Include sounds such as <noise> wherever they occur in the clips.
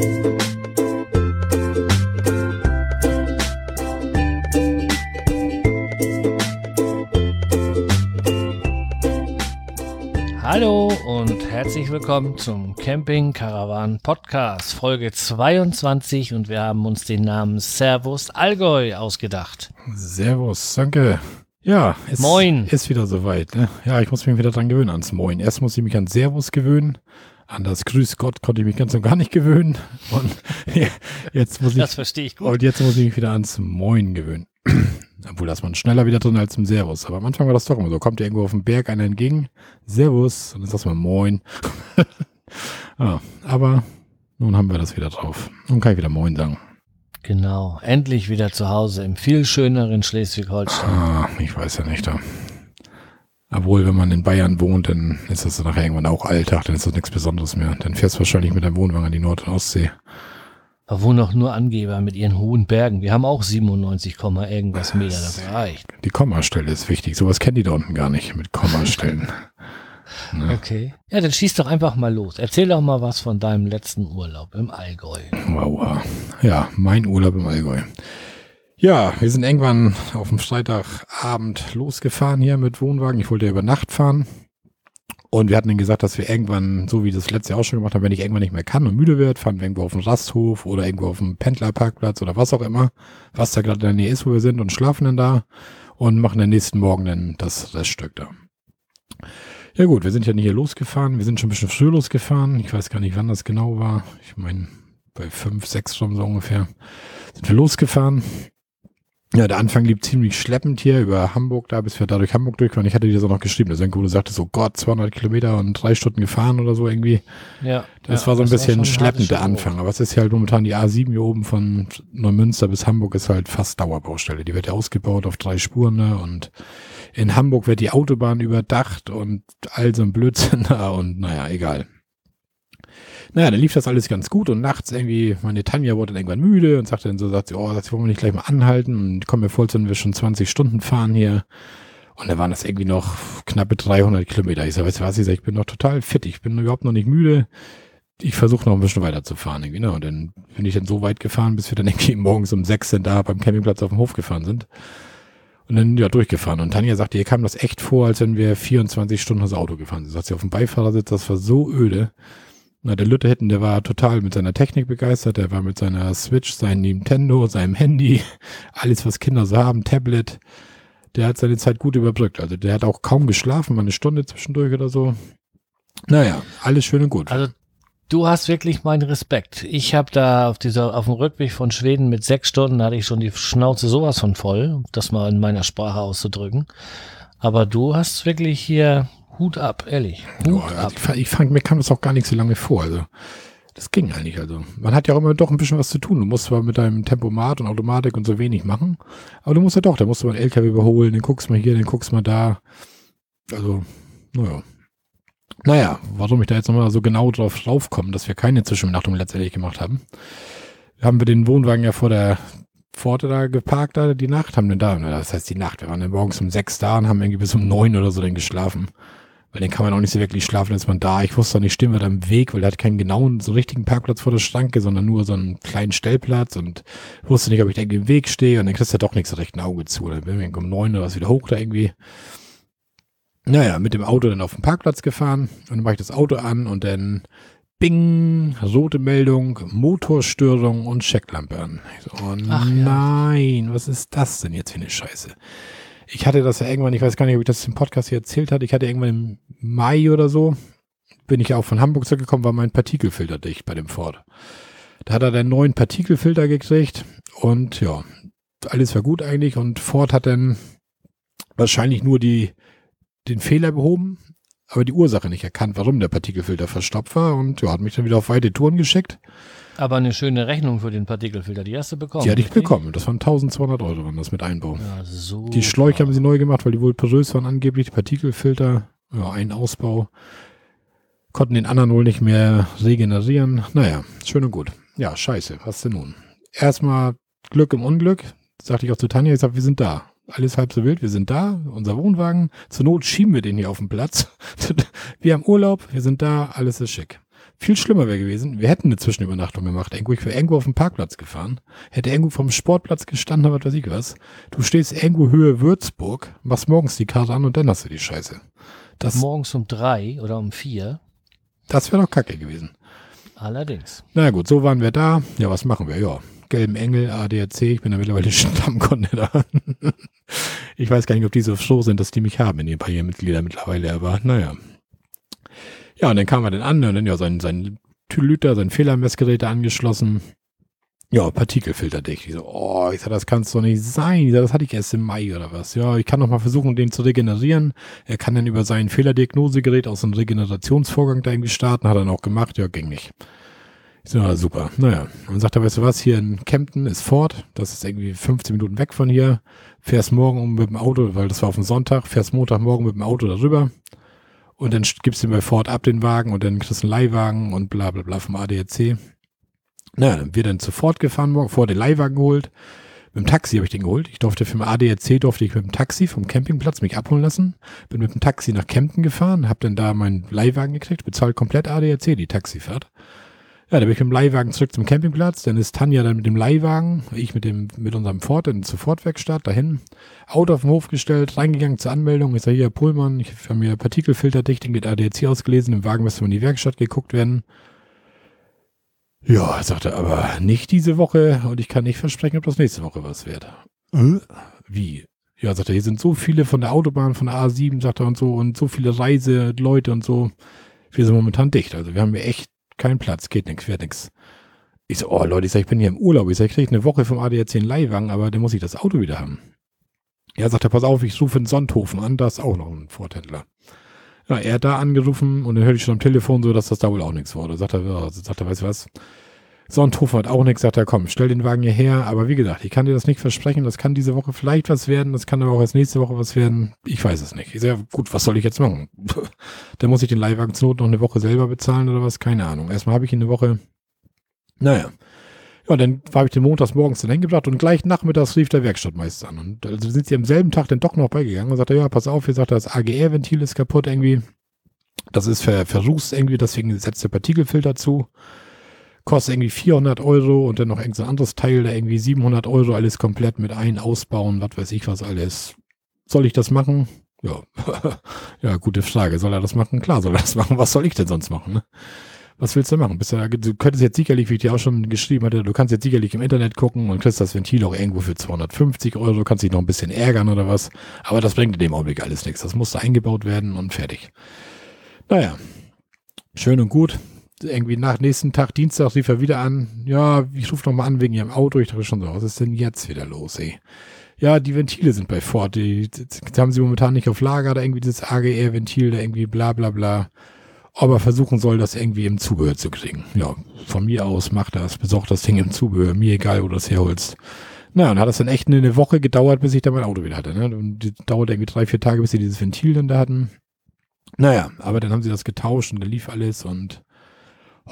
Hallo und herzlich willkommen zum Camping Caravan Podcast, Folge 22 und wir haben uns den Namen Servus Allgäu ausgedacht. Servus, danke. Ja, es Moin. ist wieder soweit. Ne? Ja, ich muss mich wieder dran gewöhnen ans Moin. Erst muss ich mich an Servus gewöhnen, an das Grüß Gott konnte ich mich ganz und gar nicht gewöhnen und jetzt muss ich Das verstehe ich gut. und jetzt muss ich mich wieder ans Moin gewöhnen. Obwohl, das man schneller wieder drin als im Servus. Aber am Anfang war das doch immer so. Kommt dir irgendwo auf dem Berg einer entgegen, Servus, und dann sagst du mal Moin. ja, <laughs> aber nun haben wir das wieder drauf. Nun kann ich wieder Moin sagen. Genau, endlich wieder zu Hause im viel schöneren Schleswig-Holstein. Ah, ich weiß ja nicht. Da. Obwohl, wenn man in Bayern wohnt, dann ist das nachher irgendwann auch Alltag, dann ist das nichts Besonderes mehr. Dann fährst du wahrscheinlich mit deinem Wohnwagen an die Nord- und Ostsee. Da wohnen auch nur Angeber mit ihren hohen Bergen. Wir haben auch 97, Komma irgendwas Meter, das reicht. Die Kommastelle ist wichtig. Sowas kennen die da unten gar nicht mit Kommastellen. <laughs> Ne? Okay. Ja, dann schieß doch einfach mal los. Erzähl doch mal was von deinem letzten Urlaub im Allgäu. Wow. Ja, mein Urlaub im Allgäu. Ja, wir sind irgendwann auf dem Freitagabend losgefahren hier mit Wohnwagen. Ich wollte ja über Nacht fahren. Und wir hatten dann gesagt, dass wir irgendwann, so wie das letzte Jahr auch schon gemacht haben, wenn ich irgendwann nicht mehr kann und müde wird, fahren wir irgendwo auf dem Rasthof oder irgendwo auf dem Pendlerparkplatz oder was auch immer, was da gerade in der Nähe ist, wo wir sind und schlafen dann da und machen dann nächsten Morgen dann das Reststück da. Ja gut, wir sind ja nicht hier losgefahren, wir sind schon ein bisschen früher losgefahren. Ich weiß gar nicht, wann das genau war. Ich meine, bei fünf, sechs Stunden so ungefähr sind wir losgefahren. Ja, der Anfang lief ziemlich schleppend hier über Hamburg da, bis wir da durch Hamburg durchfahren. Ich hatte dir das auch noch geschrieben, dass irgendwo du sagtest, so Gott, 200 Kilometer und drei Stunden gefahren oder so irgendwie. Ja. Das ja, war so ein bisschen ein schleppend der Anfang. Aber es ist ja halt momentan die A7 hier oben von Neumünster bis Hamburg ist halt fast Dauerbaustelle. Die wird ja ausgebaut auf drei Spuren ne? und in Hamburg wird die Autobahn überdacht und all so ein Blödsinn <laughs> da und naja, egal. Naja, dann lief das alles ganz gut und nachts irgendwie, meine Tanja wurde dann irgendwann müde und sagte dann so, sagt sie, oh, jetzt wollen wir nicht gleich mal anhalten und kommen mir voll, wenn wir schon 20 Stunden fahren hier. Und da waren das irgendwie noch knappe 300 Kilometer. Ich sag, weißt du was, ich sag, ich bin noch total fit, ich bin überhaupt noch nicht müde. Ich versuche noch ein bisschen weiter zu fahren irgendwie, ne? Und dann bin ich dann so weit gefahren, bis wir dann irgendwie morgens um sechs dann da beim Campingplatz auf dem Hof gefahren sind. Und dann ja durchgefahren. Und Tanja sagte, ihr kam das echt vor, als wenn wir 24 Stunden das Auto gefahren sind. Sagt sie auf dem Beifahrersitz, das war so öde. Na, der Lütte hinten, der war total mit seiner Technik begeistert. Der war mit seiner Switch, seinem Nintendo, seinem Handy, <laughs> alles, was Kinder so haben, Tablet. Der hat seine Zeit gut überbrückt. Also der hat auch kaum geschlafen, mal eine Stunde zwischendurch oder so. Naja, alles schön und gut. Also du hast wirklich meinen Respekt. Ich habe da auf dieser auf dem Rückweg von Schweden mit sechs Stunden hatte ich schon die Schnauze sowas von voll, um das mal in meiner Sprache auszudrücken. Aber du hast wirklich hier Hut ab, ehrlich. Hut Boah, ab. ich, fand- ich fand, mir kam das auch gar nicht so lange vor. Also, das ging eigentlich. Also, man hat ja auch immer doch ein bisschen was zu tun. Du musst zwar mit deinem Tempomat und Automatik und so wenig machen, aber du musst ja doch, da musst du mal einen LKW überholen, den guckst mal hier, den guckst mal da. Also, naja. Naja, warum ich da jetzt nochmal so genau drauf draufkomme, dass wir keine Zwischenbenachtung letztendlich gemacht haben, haben wir den Wohnwagen ja vor der Pforte da geparkt, da die Nacht, haben dann da, das heißt die Nacht, wir waren dann morgens um sechs da und haben irgendwie bis um neun oder so dann geschlafen. Weil dann kann man auch nicht so wirklich schlafen, ist man da. Ich wusste auch nicht, stehen wir da im Weg, weil der hat keinen genauen, so richtigen Parkplatz vor der Schranke, sondern nur so einen kleinen Stellplatz und wusste nicht, ob ich da irgendwie im Weg stehe und dann kriegst du ja doch nichts recht ein Auge zu. Dann bin ich um neun oder was wieder hoch da irgendwie. Naja, mit dem Auto dann auf den Parkplatz gefahren und dann mache ich das Auto an und dann Bing, rote Meldung, Motorstörung und Checklampe an. So, oh Ach ja. nein, was ist das denn jetzt für eine Scheiße? Ich hatte das ja irgendwann, ich weiß gar nicht, ob ich das im Podcast hier erzählt hatte, ich hatte irgendwann im Mai oder so, bin ich auch von Hamburg zurückgekommen, war mein Partikelfilter dicht bei dem Ford. Da hat er den neuen Partikelfilter gekriegt und ja, alles war gut eigentlich und Ford hat dann wahrscheinlich nur die, den Fehler behoben, aber die Ursache nicht erkannt, warum der Partikelfilter verstopft war und ja, hat mich dann wieder auf weite Touren geschickt. Aber eine schöne Rechnung für den Partikelfilter, die hast du bekommen. Die hatte ich richtig? bekommen. Das waren 1200 Euro, waren das mit Einbau. Ja, so. Die Schläuche haben sie neu gemacht, weil die wohl porös waren angeblich. Die Partikelfilter, ja, ein Ausbau. Konnten den anderen wohl nicht mehr regenerieren. Naja, schön und gut. Ja, scheiße, was denn nun? Erstmal Glück im Unglück. Sagte ich auch zu Tanja, ich sag, wir sind da. Alles halb so wild, wir sind da, unser Wohnwagen. Zur Not schieben wir den hier auf den Platz. <laughs> wir haben Urlaub, wir sind da, alles ist schick. Viel schlimmer wäre gewesen, wir hätten eine Zwischenübernachtung gemacht. Irgendwo, ich wäre irgendwo auf dem Parkplatz gefahren, hätte irgendwo vom Sportplatz gestanden, was weiß ich was. Du stehst irgendwo Höhe Würzburg, machst morgens die Karte an und dann hast du die Scheiße. Das, morgens um drei oder um vier. Das wäre doch kacke gewesen. Allerdings. Na gut, so waren wir da. Ja, was machen wir? Ja, gelben Engel, ADAC, ich bin da mittlerweile <laughs> Stammkunde da. ich weiß gar nicht, ob die so froh sind, dass die mich haben in den paar Mitglieder mittlerweile, aber naja. Ja, und dann kam er dann an und dann ja sein, sein Lüter, sein Fehlermessgerät angeschlossen. Ja, partikelfilterdicht. Ich so, oh, ich sag, das kann es doch nicht sein. Ich sag, das hatte ich erst im Mai oder was. Ja, ich kann noch mal versuchen, den zu regenerieren. Er kann dann über sein Fehlerdiagnosegerät aus einem Regenerationsvorgang da irgendwie starten. Hat er dann auch gemacht. Ja, ging nicht. Ich so, ja, super. Naja. Und dann sagt er, weißt du was, hier in Kempten ist Ford. Das ist irgendwie 15 Minuten weg von hier. Fährst morgen mit dem Auto, weil das war auf dem Sonntag, fährst Montagmorgen mit dem Auto darüber und dann gibst du bei Ford ab den Wagen und dann kriegst du einen Leihwagen und bla bla bla vom ADAC. Na, dann wird dann zu Ford gefahren morgen, vor den Leihwagen geholt. Mit dem Taxi habe ich den geholt. Ich durfte für den ADAC durfte ich mit dem Taxi vom Campingplatz mich abholen lassen. Bin mit dem Taxi nach Kempten gefahren, habe dann da meinen Leihwagen gekriegt, bezahlt komplett ADAC die Taxifahrt. Ja, da bin ich mit dem Leihwagen zurück zum Campingplatz. Dann ist Tanja dann mit dem Leihwagen, ich mit dem, mit unserem Ford dann zur Ford-Werkstatt dahin. Auto auf den Hof gestellt, reingegangen zur Anmeldung. Ich sage, hier, Pullmann, ich habe mir Partikelfilterdichtung mit ADAC ausgelesen. Im Wagen müsste man in die Werkstatt geguckt werden. Ja, sagte aber nicht diese Woche und ich kann nicht versprechen, ob das nächste Woche was wird. Äh? Wie? Ja, sagt er, hier sind so viele von der Autobahn, von der A7, sagt er und so, und so viele Reiseleute und so. Wir sind momentan dicht. Also wir haben hier echt kein Platz, geht nix, wird nix. Ich so, oh Leute, ich sag, ich bin hier im Urlaub. Ich sag, ich krieg eine Woche vom ADAC einen Leihwagen, aber dann muss ich das Auto wieder haben. Ja, sagt er, pass auf, ich rufe in Sonthofen an, da ist auch noch ein Vortändler. Ja, er hat da angerufen und dann hörte ich schon am Telefon so, dass das da wohl auch nichts wurde. Sagt er, ja, sagt er, weißt du was? Sonthofen hat auch nichts, sagt er, komm, stell den Wagen hierher. Aber wie gesagt, ich kann dir das nicht versprechen. Das kann diese Woche vielleicht was werden. Das kann aber auch erst nächste Woche was werden. Ich weiß es nicht. Ich sage, gut, was soll ich jetzt machen? <laughs> Dann muss ich den Leihwagen zur Not noch eine Woche selber bezahlen oder was? Keine Ahnung. Erstmal habe ich ihn eine Woche. Naja. Ja, dann habe ich den montags morgens dann hingebracht und gleich nachmittags rief der Werkstattmeister an. Und also sind sie am selben Tag dann doch noch beigegangen und sagte, ja, pass auf, hier sagt er, das AGR-Ventil ist kaputt irgendwie. Das ist ver verrußt irgendwie, deswegen setzt der Partikelfilter zu kostet irgendwie 400 Euro und dann noch irgendein anderes Teil, da irgendwie 700 Euro, alles komplett mit ein, ausbauen, was weiß ich was alles. Soll ich das machen? Ja, <laughs> ja, gute Frage. Soll er das machen? Klar soll er das machen. Was soll ich denn sonst machen? Ne? Was willst du machen? Bist du, du könntest jetzt sicherlich, wie ich dir auch schon geschrieben hatte, du kannst jetzt sicherlich im Internet gucken und kriegst das Ventil auch irgendwo für 250 Euro, kannst dich noch ein bisschen ärgern oder was. Aber das bringt in dem Augenblick alles nichts. Das musste eingebaut werden und fertig. Naja, schön und gut irgendwie nach nächsten Tag, Dienstag, rief er wieder an. Ja, ich rufe nochmal an wegen ihrem Auto. Ich dachte schon so, was ist denn jetzt wieder los, ey? Ja, die Ventile sind bei Ford. Die, die, die haben sie momentan nicht auf Lager, da irgendwie dieses AGR-Ventil, da irgendwie bla bla bla. Ob er versuchen soll, das irgendwie im Zubehör zu kriegen. Ja, von mir aus macht das, besorgt das Ding im Zubehör. Mir egal, wo du das herholst. Na, und hat das dann echt eine Woche gedauert, bis ich da mein Auto wieder hatte. Ne? Und die dauert irgendwie drei, vier Tage, bis sie dieses Ventil dann da hatten. Naja, aber dann haben sie das getauscht und dann lief alles und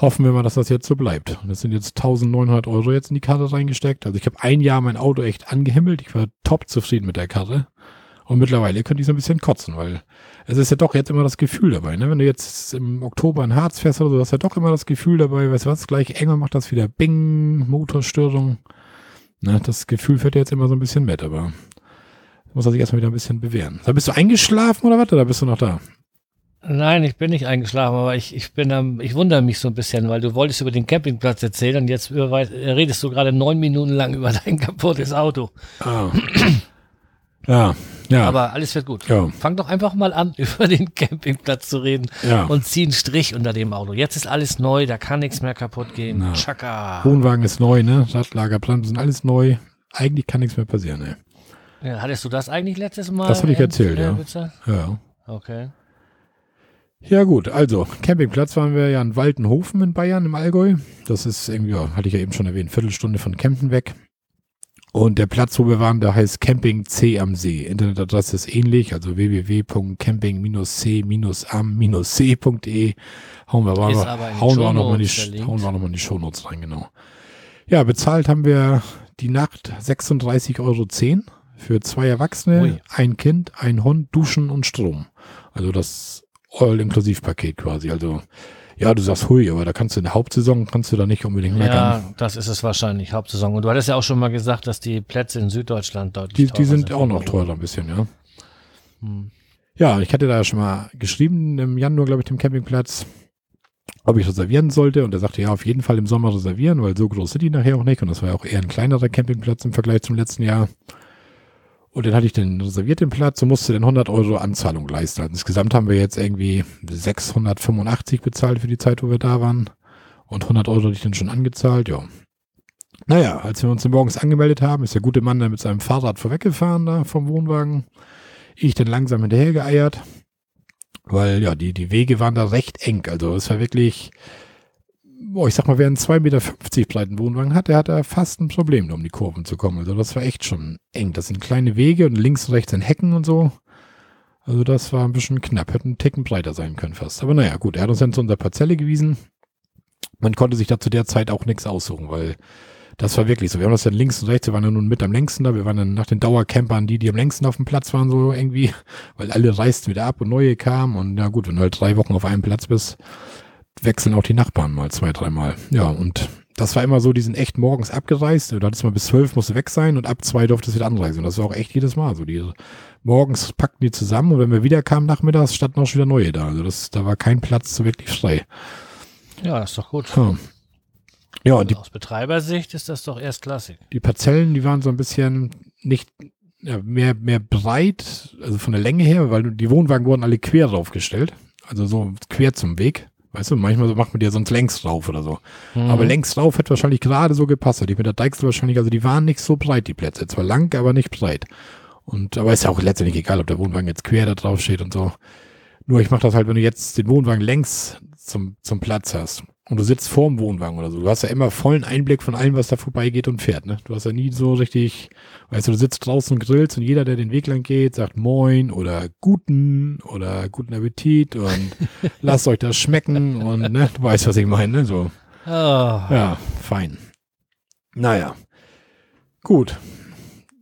hoffen wir mal, dass das jetzt so bleibt. Das sind jetzt 1900 Euro jetzt in die Karte reingesteckt. Also ich habe ein Jahr mein Auto echt angehimmelt. Ich war top zufrieden mit der Karte. Und mittlerweile könnte ich so ein bisschen kotzen, weil es ist ja doch jetzt immer das Gefühl dabei. Ne? Wenn du jetzt im Oktober in Harz fährst oder so, hast du ja doch immer das Gefühl dabei, weißt du was, gleich enger macht das wieder Bing, Motorstörung. Ne? Das Gefühl fährt jetzt immer so ein bisschen mit, aber muss er sich erstmal wieder ein bisschen bewähren. Da bist du eingeschlafen oder was? Oder bist du noch da? Nein, ich bin nicht eingeschlafen, aber ich, ich bin ähm, ich wundere mich so ein bisschen, weil du wolltest über den Campingplatz erzählen und jetzt redest du gerade neun Minuten lang über <laughs> dein kaputtes Auto. Ah. ja, ja. Aber alles wird gut. Ja. Fang doch einfach mal an, <laughs> über den Campingplatz zu reden ja. und zieh einen Strich unter dem Auto. Jetzt ist alles neu, da kann nichts mehr kaputt gehen. Ja. Chaka. Wohnwagen ist neu, ne? Radlager, Plan sind alles neu. Eigentlich kann nichts mehr passieren, ne? Ja, hattest du das eigentlich letztes Mal? Das hatte ich erzählt, ja. Ja. Okay. Ja gut, also Campingplatz waren wir ja in Waltenhofen in Bayern im Allgäu. Das ist irgendwie, ja, hatte ich ja eben schon erwähnt, Viertelstunde von Kempten weg. Und der Platz, wo wir waren, der heißt Camping C am See. Internetadresse ist ähnlich, also www.camping-c-am-c.de. Hauen wir noch, hauen wir auch noch mal die, hauen wir noch mal in die Shownotes rein, genau. Ja, bezahlt haben wir die Nacht 36,10 Euro für zwei Erwachsene, Ui. ein Kind, ein Hund, Duschen und Strom. Also das All-Inklusiv-Paket quasi. Also Ja, du sagst hui, aber da kannst du in der Hauptsaison, kannst du da nicht unbedingt meckern. Ja, das ist es wahrscheinlich, Hauptsaison. Und du hattest ja auch schon mal gesagt, dass die Plätze in Süddeutschland deutlich Die, teurer die sind sind. auch noch teurer ein bisschen, ja. Hm. Ja, ich hatte da schon mal geschrieben im Januar, glaube ich, dem Campingplatz, ob ich reservieren sollte. Und er sagte, ja, auf jeden Fall im Sommer reservieren, weil so groß sind die nachher auch nicht. Und das war ja auch eher ein kleinerer Campingplatz im Vergleich zum letzten Jahr. Und dann hatte ich den reserviert den Platz und musste dann 100 Euro Anzahlung leisten. Also insgesamt haben wir jetzt irgendwie 685 bezahlt für die Zeit, wo wir da waren. Und 100 Euro hatte ich dann schon angezahlt, ja. Naja, als wir uns morgens angemeldet haben, ist der gute Mann dann mit seinem Fahrrad vorweggefahren da vom Wohnwagen. Ich dann langsam hinterher geeiert, weil ja, die, die Wege waren da recht eng. Also es war wirklich, boah, ich sag mal, wer einen 2,50 Meter breiten Wohnwagen hat, der hat da fast ein Problem, um die Kurven zu kommen. Also das war echt schon eng. Das sind kleine Wege und links und rechts sind Hecken und so. Also das war ein bisschen knapp, hätte einen Ticken breiter sein können fast. Aber naja, gut, er hat uns dann zu unserer Parzelle gewiesen. Man konnte sich da zu der Zeit auch nichts aussuchen, weil das war wirklich so. Wir haben das dann links und rechts, wir waren ja nun mit am längsten da. Wir waren dann nach den Dauercampern die, die am längsten auf dem Platz waren, so irgendwie, <laughs> weil alle reisten wieder ab und neue kamen. Und na gut, wenn du halt drei Wochen auf einem Platz bist, wechseln auch die Nachbarn mal zwei, dreimal. Ja, und das war immer so, die sind echt morgens abgereist. Du hattest mal bis zwölf musste weg sein und ab zwei durfte es wieder anreisen. Und das war auch echt jedes Mal so. Die morgens packten die zusammen und wenn wir wieder kamen nachmittags, standen auch schon wieder neue da. Also das, da war kein Platz so wirklich frei. Ja, das ist doch gut. Ja, ja und die Aus Betreibersicht ist das doch erstklassig. die Parzellen, die waren so ein bisschen nicht ja, mehr, mehr breit, also von der Länge her, weil die Wohnwagen wurden alle quer draufgestellt. Also so quer zum Weg. Weißt du, manchmal so macht man dir sonst längs drauf oder so. Mhm. Aber längs drauf hätte wahrscheinlich gerade so gepasst. Die mit der Deichsel wahrscheinlich, also die waren nicht so breit, die Plätze. Zwar lang, aber nicht breit. Und, aber ist ja auch letztendlich egal, ob der Wohnwagen jetzt quer da drauf steht und so. Nur ich mache das halt, wenn du jetzt den Wohnwagen längs zum, zum Platz hast und du sitzt vorm Wohnwagen oder so. Du hast ja immer vollen Einblick von allem, was da vorbeigeht und fährt. Ne? Du hast ja nie so richtig, weißt du, du sitzt draußen und grillst und jeder, der den Weg lang geht, sagt Moin oder Guten oder Guten Appetit und <laughs> lasst euch das schmecken und ne, du weißt, was ich meine. Ne? So, Ah, ja, fein. Naja, gut.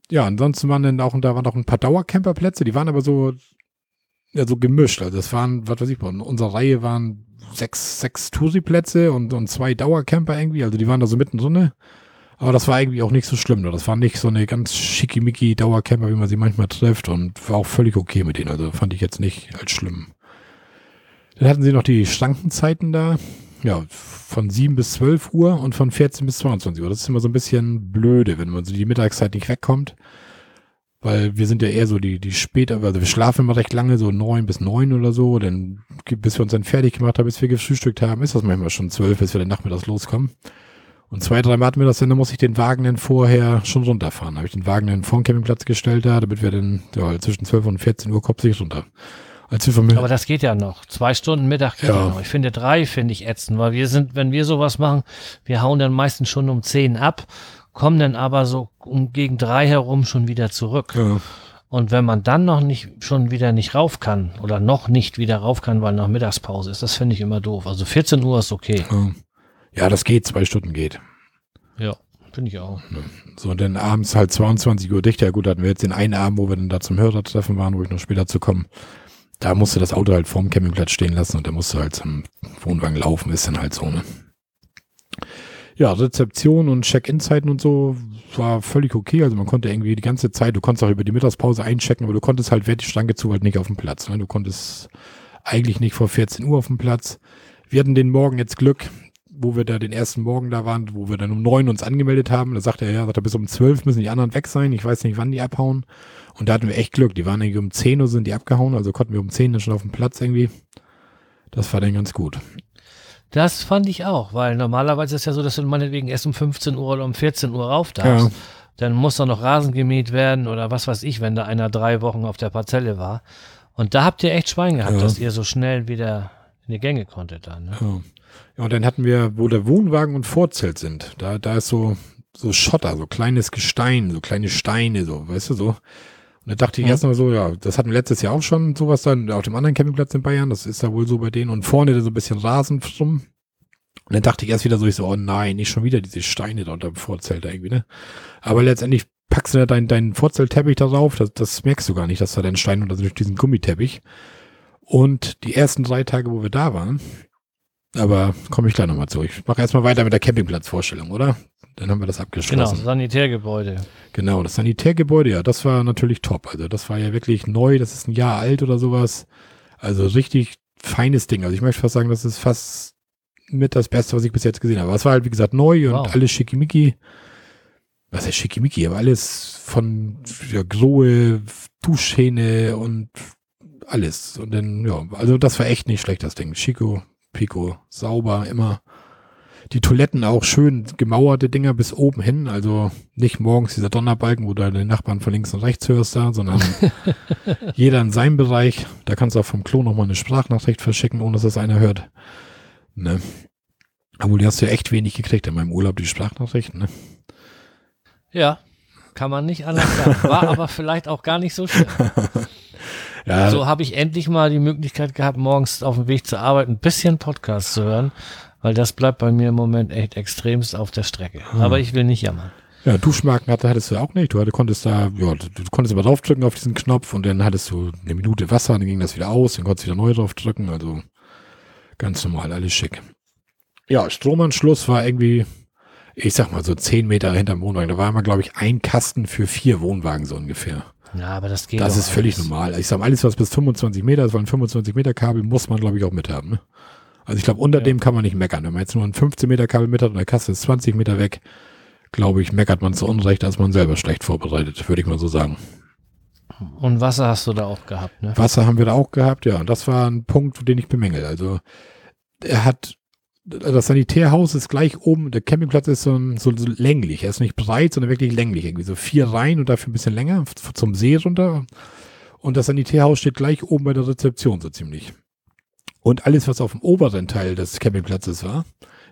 Ja, ansonsten waren dann auch, und da waren noch ein paar Dauercamperplätze, die waren aber so, ja, so gemischt. Also es waren, was weiß ich, in unserer Reihe waren sechs, sechs Touri-Plätze und, und zwei Dauercamper irgendwie, also die waren da so mittendrin. Aber das war irgendwie auch nicht so schlimm. ne? Das war nicht so eine ganz schickimicki Dauercamper, wie man sie manchmal trifft und war auch völlig okay mit denen. Also fand ich jetzt nicht als schlimm. Dann hatten sie noch die Schrankenzeiten da. Ja, von 7 bis 12 Uhr und von 14 bis 22 Uhr. Das ist immer so ein bisschen blöde, wenn man so die Mittagszeit nicht wegkommt. Weil wir sind ja eher so die, die später, also wir schlafen immer recht lange, so neun bis neun oder so. Dann, bis wir uns dann fertig gemacht haben, bis wir gefrühstückt haben, ist das manchmal schon zwölf, bis wir dann nachmittags loskommen. Und zwei, drei Mal hatten wir das dann, dann muss ich den Wagen dann vorher schon runterfahren. Habe ich den Wagen dann vor den Campingplatz gestellt da, damit wir dann ja, zwischen 12 und 14 Uhr kopfig runter. Als wir aber das geht ja noch. Zwei Stunden Mittag geht Ja. ja. noch. Ich finde drei finde ich ätzend, weil wir sind, wenn wir sowas machen, wir hauen dann meistens schon um zehn ab, kommen dann aber so um gegen drei herum schon wieder zurück. ja, Und wenn man dann noch nicht, schon wieder nicht rauf kann oder noch nicht wieder rauf kann, weil noch Mittagspause ist, das finde ich immer doof. Also 14 Uhr ist okay. ja. das geht, zwei Stunden geht. Ja, finde ich auch. So, und dann abends halt 22 Uhr dicht. Ja gut, hatten wir jetzt den einen Abend, wo wir dann da zum Hörertreffen waren, wo ich noch später zu kommen. Da musste das Auto halt vorm Campingplatz stehen lassen und der musste halt zum Wohnwagen laufen, ist dann halt so, ne? Ja, Rezeption und Check-In-Zeiten und so war völlig okay. Also man konnte irgendwie die ganze Zeit, du konntest auch über die Mittagspause einchecken, aber du konntest halt, wer die Stange zu halt nicht auf dem Platz. Ne? Du konntest eigentlich nicht vor 14 Uhr auf dem Platz. Wir hatten den Morgen jetzt Glück, wo wir da den ersten Morgen da waren, wo wir dann um neun uns angemeldet haben. Da sagte er, ja, sagt er, bis um zwölf müssen die anderen weg sein. Ich weiß nicht, wann die abhauen. Und da hatten wir echt Glück. Die waren irgendwie um 10 Uhr sind die abgehauen, also konnten wir um 10 dann schon auf dem Platz irgendwie. Das war dann ganz gut. Das fand ich auch, weil normalerweise ist ja so, dass du meinetwegen erst um 15 Uhr oder um 14 Uhr rauf darfst. Ja. Dann muss da noch Rasen gemäht werden oder was weiß ich, wenn da einer drei Wochen auf der Parzelle war. Und da habt ihr echt Schwein gehabt, Ja. dass ihr so schnell wieder in die Gänge konntet dann. Ne? Ja. ja, und dann hatten wir, wo der Wohnwagen und Vorzelt sind, da, da ist so, so Schotter, so kleines Gestein, so kleine Steine, so, weißt du, so. Und da dachte ich Mhm. erst mal so, ja, das hatten wir letztes Jahr auch schon, sowas dann auf dem anderen Campingplatz in Bayern, das ist da wohl so bei denen. Und vorne so ein bisschen Rasen drum. Und dann dachte ich erst wieder so, ich so, oh nein, nicht schon wieder diese Steine da unter dem Vorzelt da irgendwie, ne? Aber letztendlich packst du da deinen, deinen Vorzeltteppich da drauf, das, das merkst du gar nicht, dass da dein Stein unter durch diesen Gummiteppich. Und die ersten drei Tage, wo wir da waren, Aber komme ich gleich nochmal zu. Ich mache erstmal weiter mit der Campingplatzvorstellung, oder? Dann haben wir das Genau, abgeschlossen. Sanitärgebäude. Genau, das Sanitärgebäude, ja, das war natürlich top. Also das war ja wirklich neu, das ist ein Jahr alt oder sowas. Also richtig feines Ding. Also ich möchte fast sagen, das ist fast mit das Beste, was ich bis jetzt gesehen habe. Aber es war halt, wie gesagt, neu und Wow. alles schickimicki. Was heißt schickimicki? Aber alles von ja, Grohe, Duschhähne und alles. Und dann, ja, also das war echt nicht schlecht, das Ding. Chico, Pico, sauber, immer. Die Toiletten auch schön gemauerte Dinger bis oben hin. Also nicht morgens dieser Donnerbalken, wo du den Nachbarn von links und rechts hörst da, sondern <laughs> jeder in seinem Bereich. Da kannst du auch vom Klo nochmal eine Sprachnachricht verschicken, ohne dass das einer hört. Ne? Obwohl, die hast du ja echt wenig gekriegt in meinem Urlaub, die Sprachnachrichten. Ne? Ja, kann man nicht anders sagen. War aber vielleicht auch gar nicht so schlimm. <laughs> Ja, So habe ich endlich mal die Möglichkeit gehabt, morgens auf dem Weg zur Arbeit ein bisschen Podcast zu hören, weil das bleibt bei mir im Moment echt extremst auf der Strecke. Aber ich will nicht jammern. Ja, Duschmarken hatte, hattest du auch nicht. Du, konntest da, ja, du, du konntest immer draufdrücken auf diesen Knopf und dann hattest du eine Minute Wasser, dann ging das wieder aus, dann konntest du wieder neu draufdrücken. Also ganz normal, alles schick. Ja, Stromanschluss war irgendwie, ich sag mal so zehn Meter hinterm Wohnwagen. Da war immer, glaube ich, ein Kasten für vier Wohnwagen so ungefähr. Ja, aber das geht Das ist völlig alles. normal. Ich sag mal, alles, was bis 25 Meter ist, weil ein 25 Meter Kabel muss man, glaube ich, auch mithaben. Ne? Also ich glaube, unter Ja. dem kann man nicht meckern. Wenn man jetzt nur ein 15 Meter Kabel mit hat und der Kasten ist 20 Meter weg, glaube ich, meckert man zu Unrecht, als man selber schlecht vorbereitet, würde ich mal so sagen. Und Wasser hast du da auch gehabt, ne? Wasser haben wir da auch gehabt, ja. Und das war ein Punkt, den ich bemängel. Also er hat, das Sanitärhaus ist gleich oben, der Campingplatz ist so, ein- so, so länglich. Er ist nicht breit, sondern wirklich länglich. Irgendwie so vier Reihen und dafür ein bisschen länger, zum See runter. Und das Sanitärhaus steht gleich oben bei der Rezeption so ziemlich. Und alles, was auf dem oberen Teil des Campingplatzes war,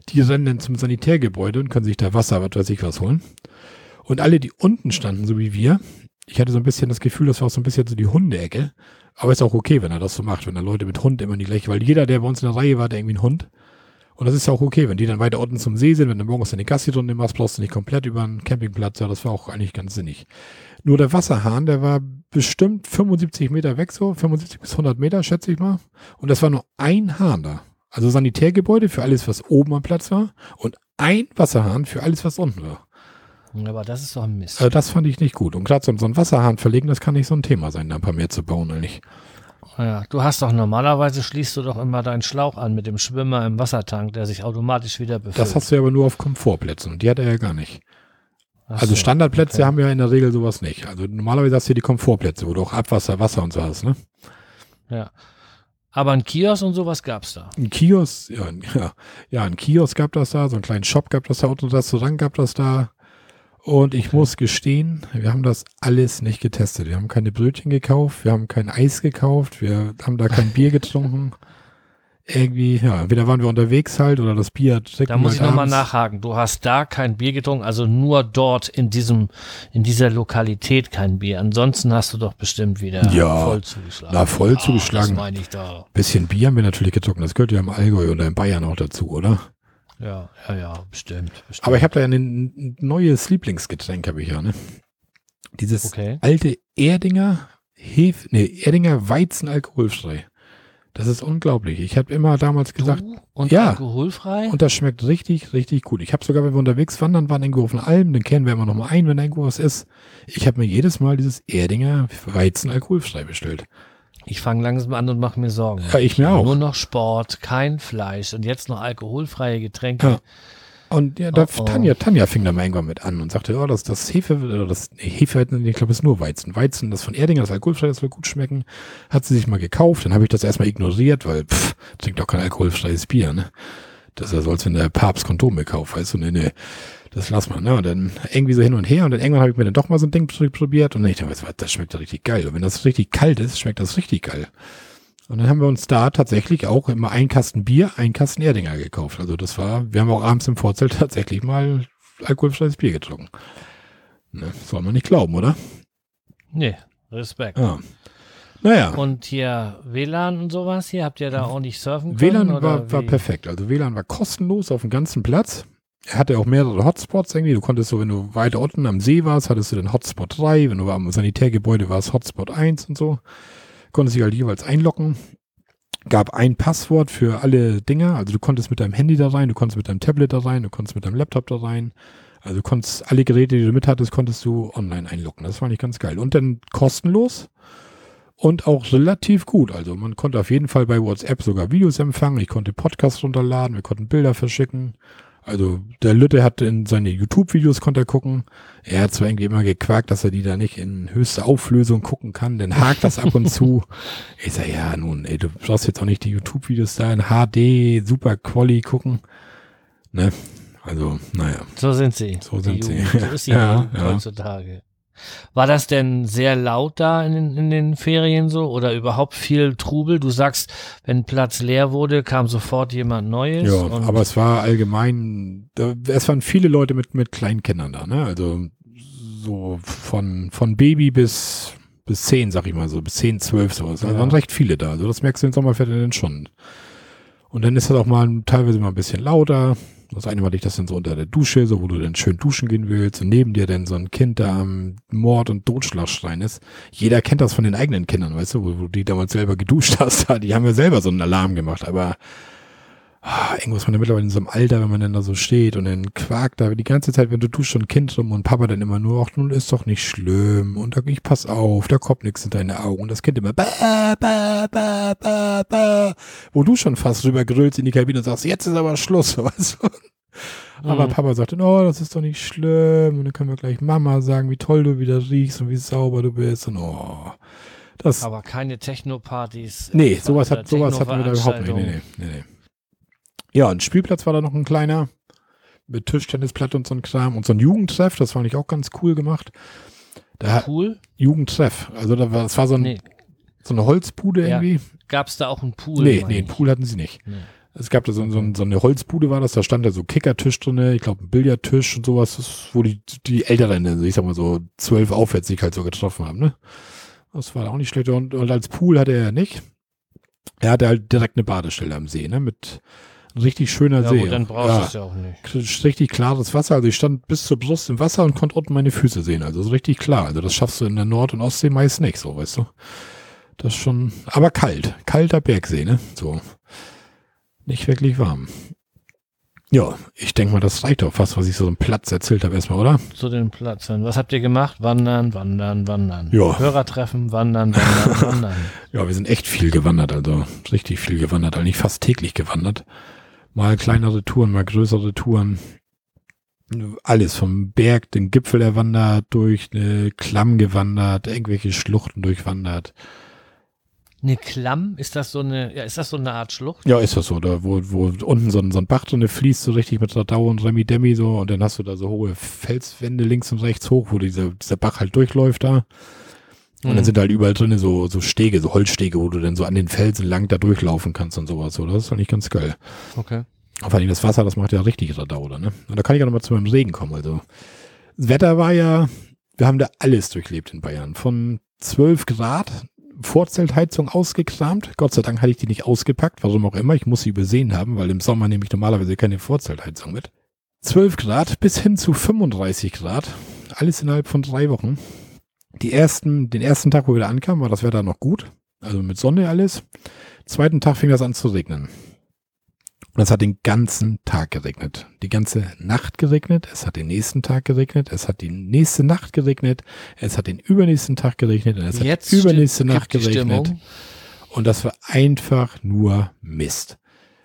die rennen dann zum Sanitärgebäude und können sich da Wasser, was weiß ich was holen. Und alle, die unten standen, so wie wir, ich hatte so ein bisschen das Gefühl, das war so ein bisschen so die Hundeecke. Aber ist auch okay, wenn er das so macht, wenn da Leute mit Hund immer in die gleiche, weil jeder, der bei uns in der Reihe war, hat irgendwie einen Hund. Und das ist ja auch okay, wenn die dann weiter unten zum See sind, wenn du morgens eine Gassi-Runde machst, brauchst du nicht komplett über einen Campingplatz. Ja, das war auch eigentlich ganz sinnig. Nur der Wasserhahn, der war bestimmt 75 Meter weg, so 75 bis 100 Meter, schätze ich mal. Und das war nur ein Hahn da. Also Sanitärgebäude für alles, was oben am Platz war und ein Wasserhahn für alles, was unten war. Aber das ist doch ein Mist. Also das fand ich nicht gut. Und gerade so, so einen Wasserhahn verlegen, das kann nicht so ein Thema sein, da ein paar mehr zu bauen eigentlich. Ja, du hast doch normalerweise schließt du doch immer deinen Schlauch an mit dem Schwimmer im Wassertank, der sich automatisch wieder befüllt. Das hast du ja aber nur auf Komfortplätzen und die hat er ja gar nicht. Ach Also so, Standardplätze okay. haben ja in der Regel sowas nicht. Also normalerweise hast du die Komfortplätze, wo du auch Abwasser, Wasser und so hast, ne? Ja. Aber ein Kiosk und sowas gab's da. Ein Kiosk, ja, ja, ja, ein Kiosk gab das da, so einen kleinen Shop gab das da, und ein Restaurant gab das da. Und ich muss gestehen, wir haben das alles nicht getestet. Wir haben keine Brötchen gekauft, wir haben kein Eis gekauft, wir haben da kein Bier getrunken. <laughs> Irgendwie, ja, entweder waren wir unterwegs halt oder das Bier trinken Da muss ich nochmal nachhaken. Du hast da kein Bier getrunken, also nur dort in diesem, in dieser Lokalität kein Bier. Ansonsten hast du doch bestimmt wieder Ja, voll zugeschlagen. na, voll Ah, zugeschlagen. Das meine ich da. Bisschen Bier haben wir natürlich getrunken. Das gehört ja im Allgäu oder in Bayern auch dazu, oder? Ja, ja, ja, bestimmt. bestimmt. Aber ich habe da ja ein ein neues Lieblingsgetränk, habe ich ja, ne? Dieses Okay. alte Erdinger Hef, nee, Erdinger Weizen alkoholfrei. Das ist unglaublich. Ich habe immer damals gesagt, du und ja. alkoholfrei? und das schmeckt richtig, richtig gut. Ich habe sogar, wenn wir unterwegs wandern waren, irgendwo auf einer Alm, dann kennen wir immer noch mal ein, wenn irgendwo was ist. Ich habe mir jedes Mal dieses Erdinger Weizen alkoholfrei bestellt. Ich fange langsam an und mache mir Sorgen. Ja, ich mir auch. Nur noch Sport, kein Fleisch und jetzt noch alkoholfreie Getränke. Ja. Und ja, da, Oh, oh. Tanja, Tanja fing da mal irgendwann mit an und sagte, oh, das, das Hefe, oder das nee, Hefe, ich glaube, ist nur Weizen. Weizen, das von Erdinger, das alkoholfrei, das soll gut schmecken. Hat sie sich mal gekauft, dann habe ich das erstmal ignoriert, weil, pff, trinkt doch kein alkoholfreies Bier, ne? Das ist ja so, als wenn der Papst Kondome kauft, weißt du, nee, nee, das lass mal, ne? Und dann irgendwie so hin und her und dann irgendwann habe ich mir dann doch mal so ein Ding probiert und dann ich dachte, das schmeckt doch richtig geil. Und wenn das richtig kalt ist, schmeckt das richtig geil. Und dann haben wir uns da tatsächlich auch immer ein Kasten Bier, ein Kasten Erdinger gekauft. Also das war, wir haben auch abends im Vorzelt <laughs> tatsächlich mal alkoholfreies Bier getrunken. Ne, soll man nicht glauben, oder? Nee, Respekt. Ja. Naja, Und hier WLAN und sowas, hier habt ihr da auch nicht surfen können? WLAN oder war, war perfekt. Also WLAN war kostenlos auf dem ganzen Platz. Er hatte auch mehrere Hotspots irgendwie. Du konntest so, wenn du weiter unten am See warst, hattest du den Hotspot 3. Wenn du am Sanitärgebäude warst, Hotspot 1 und so. Konntest dich halt jeweils einloggen. gab ein Passwort für alle Dinger. Also du konntest mit deinem Handy da rein, du konntest mit deinem Tablet da rein, du konntest mit deinem Laptop da rein. Also du konntest alle Geräte, die du mit hattest, konntest du online einloggen. Das fand ich ganz geil. Und dann kostenlos und auch relativ gut. Also man konnte auf jeden Fall bei WhatsApp sogar Videos empfangen. Ich konnte Podcasts runterladen, wir konnten Bilder verschicken. Also der Lütte hat in seine YouTube-Videos konnte er gucken. Er hat zwar irgendwie immer gequakt, dass er die da nicht in höchster Auflösung gucken kann, dann hakt das ab und zu. <laughs> Ich sag, ja nun, ey, du brauchst jetzt auch nicht die YouTube-Videos da in HD, super Quali gucken. Ne? Also, naja. So sind sie. So sind sie. Jugend. So <laughs> ist die Ja, ja. heutzutage. War das denn sehr laut da in den, in den Ferien so oder überhaupt viel Trubel? Du sagst, wenn Platz leer wurde, kam sofort jemand Neues. Ja, aber es war allgemein, da, es waren viele Leute mit, mit kleinen Kindern da, ne? Also so von, von Baby bis, bis zehn, sag ich mal so, bis zehn, zwölf sowas. Da Ja. waren recht viele da. Also das merkst du in Sommerferien dann schon. Und dann ist das auch mal teilweise mal ein bisschen lauter. Das eine Mal liegt das dann so unter der Dusche, so wo du dann schön duschen gehen willst und neben dir dann so ein Kind da am Mord- und Totschlagschreien ist. Jeder kennt das von den eigenen Kindern, weißt du, wo, wo du die damals selber geduscht <laughs> hast. Die haben ja selber so einen Alarm gemacht, aber ah, irgendwo ist man ja mittlerweile in so einem Alter, wenn man dann da so steht und dann quakt da die ganze Zeit, wenn du so ein Kind rum und Papa dann immer nur, ach nun ist doch nicht schlimm und da, ich pass auf, da kommt nichts in deine Augen und das Kind immer ba, ba, ba, ba, ba, wo du schon fast rüber grölst in die Kabine und sagst, jetzt ist aber Schluss, <laughs> weißt du? Aber Mhm. Papa sagte, oh, das ist doch nicht schlimm und dann können wir gleich Mama sagen, wie toll du wieder riechst und wie sauber du bist und oh, das, aber keine Techno-Partys. Nee, äh, sowas, oder hat, sowas hatten wir da überhaupt nicht. Nee, nee, nee, nee. Ja, ein Spielplatz war da noch ein kleiner mit Tischtennisplatte und so ein Kram und so ein Jugendtreff, das fand ich auch ganz cool gemacht. Da Pool? Jugendtreff, also da war, das war so, ein, Nee. so eine Holzbude Ja, irgendwie. Gab es da auch einen Pool? nee, nee, einen? Pool hatten sie nicht. Nee. Es gab da so, so, so eine Holzbude war das, da stand da so Kickertisch drinne, ich glaube ein Billardtisch und sowas, das, wo die, die Älteren, also ich sag mal so zwölf aufwärts sich halt so getroffen haben, ne? Das war auch nicht schlecht. Und, und als Pool hatte er ja nicht. Er hatte halt direkt eine Badestelle am See, ne? Mit richtig schöner Ja, See. gut, dann brauchst ja, du es ja auch nicht. Richtig klares Wasser. Also ich stand bis zur Brust im Wasser und konnte unten meine Füße sehen. Also so richtig klar. Also das schaffst du in der Nord- und Ostsee meist nicht, so, weißt du. Das ist schon, aber kalt. Kalter Bergsee, ne? So. Nicht wirklich warm. Ja, ich denke mal, das reicht doch fast, was ich so einen Platz erzählt habe erstmal, oder? Zu den Plätzen. Was habt ihr gemacht? Wandern, wandern, wandern. Ja. Hörertreffen, wandern, wandern, <laughs> wandern. Ja, wir sind echt viel gewandert, also richtig viel gewandert, eigentlich fast täglich gewandert. Mal kleinere Touren, mal größere Touren. Alles vom Berg, den Gipfel erwandert, durch eine Klamm gewandert, irgendwelche Schluchten durchwandert. Eine Klamm? Ist das so eine, ja, ist das so eine Art Schlucht? Ja, ist das so, da wo, wo unten so ein, so ein Bach drinne fließt, so richtig mit Radau und Remi Demi so, und dann hast du da so hohe Felswände links und rechts hoch, wo dieser, dieser Bach halt durchläuft da. Und dann Mhm. sind halt überall drinne so, so Stege, so Holzstege, wo du dann so an den Felsen lang da durchlaufen kannst und sowas. So, das ist eigentlich ganz geil. Okay. Vor allem das Wasser, das macht ja richtig Radau, da, ne? Und da kann ich auch nochmal zu meinem Regen kommen. Also, das Wetter war ja, wir haben da alles durchlebt in Bayern. Von 12 Grad, Vorzeltheizung ausgekramt. Gott sei Dank hatte ich die nicht ausgepackt, warum auch immer. Ich muss sie übersehen haben, weil im Sommer nehme ich normalerweise keine Vorzeltheizung mit. 12 Grad bis hin zu 35 Grad. Alles innerhalb von drei Wochen. Die ersten, den ersten Tag, wo wir da ankamen, war das Wetter noch gut. Also mit Sonne alles. Zweiten Tag fing das an zu regnen. Und es hat den ganzen Tag geregnet. Die ganze Nacht geregnet. Es hat den nächsten Tag geregnet. Es hat die nächste Nacht geregnet. Es hat den übernächsten Tag geregnet. Und es Jetzt hat übernächste Nacht geregnet. Stimmung. Und das war einfach nur Mist.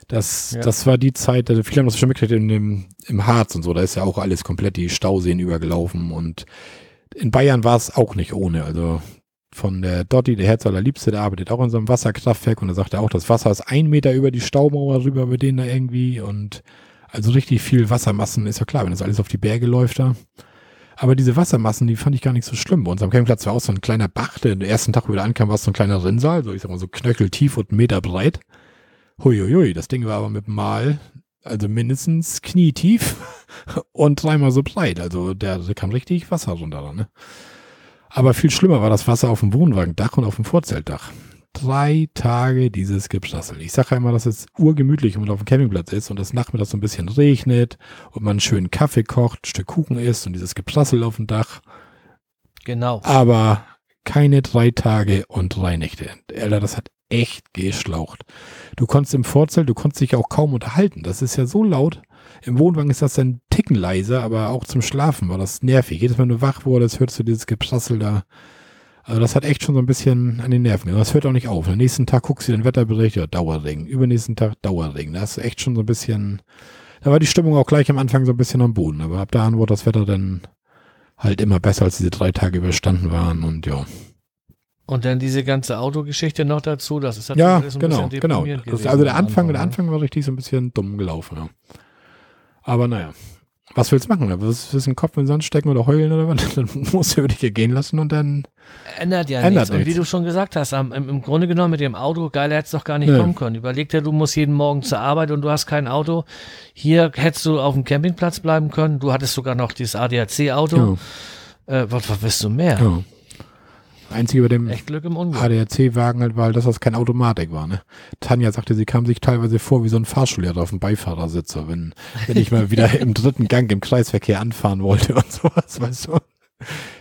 Das, Ja. das war die Zeit, also viele haben das schon mitgekriegt in dem, im Harz und so, da ist ja auch alles komplett die Stauseen übergelaufen und in Bayern war es auch nicht ohne. Also von der Dotti, der Herz allerliebste, der arbeitet auch in so einem Wasserkraftwerk und er sagt er auch, das Wasser ist ein Meter über die Staumauer rüber bei denen da irgendwie und also richtig viel Wassermassen, ist ja klar, wenn das alles auf die Berge läuft da. Aber diese Wassermassen, die fand ich gar nicht so schlimm. Bei uns am Campingplatz war auch so ein kleiner Bach, der den ersten Tag, wo wir da ankamen, war es so ein kleiner Rinnsal, so ich sag mal so knöcheltief und einen Meter breit. Huiuiui, das Ding war aber mit Mal, also mindestens knietief <laughs> und dreimal so breit. Also da kam richtig Wasser runter. Ne? Aber viel schlimmer war das Wasser auf dem Wohnwagendach und auf dem Vorzeltdach. Drei Tage dieses Geprassel. Ich sage ja immer, dass es urgemütlich, wenn man auf dem Campingplatz ist und das nachmittags so ein bisschen regnet und man einen schönen Kaffee kocht, ein Stück Kuchen isst und dieses Geprassel auf dem Dach. Genau. Aber keine drei Tage und drei Nächte. Alter, das hat echt geschlaucht. Du konntest im Vorzelt, du konntest dich auch kaum unterhalten. Das ist ja so laut. Im Wohnwagen ist das dann Ticken leiser, aber auch zum Schlafen war das nervig. Jedes Mal, wenn du wach wurdest, hörst du dieses Geprassel da. Also das hat echt schon so ein bisschen an den Nerven. Das hört auch nicht auf. Am nächsten Tag guckst du den Wetterbericht, ja, Dauerregen. Übernächsten Tag Dauerregen. Das ist echt schon so ein bisschen, da war die Stimmung auch gleich am Anfang so ein bisschen am Boden. Aber ab da an wurde das Wetter dann halt immer besser, als diese drei Tage überstanden waren und ja. Und dann diese ganze Autogeschichte noch dazu, das ist ja ein genau, genau. Das, also der Anfang, Anfang, der ne? Anfang war richtig so ein bisschen dumm gelaufen. Ja. Aber naja, was willst du machen? Willst du den Kopf in den Sand stecken oder heulen oder was? <laughs> Dann musst du über dich hier gehen lassen und dann. Ändert ja ändert nichts. Und wie du schon gesagt hast, im, im Grunde genommen mit dem Auto, geil, hättest doch gar nicht nee. kommen können. Überleg dir, du musst jeden Morgen zur Arbeit und du hast kein Auto. Hier hättest du auf dem Campingplatz bleiben können. Du hattest sogar noch dieses ADAC-Auto. Ja. Äh, was, was willst du mehr? Ja. Einzige bei dem ADAC-Wagen halt war, halt, das kein Automatik war. Ne? Tanja sagte, sie kam sich teilweise vor wie so ein Fahrschullehrer auf dem Beifahrersitzer, wenn, wenn ich mal wieder im dritten Gang im Kreisverkehr anfahren wollte und sowas, weißt du.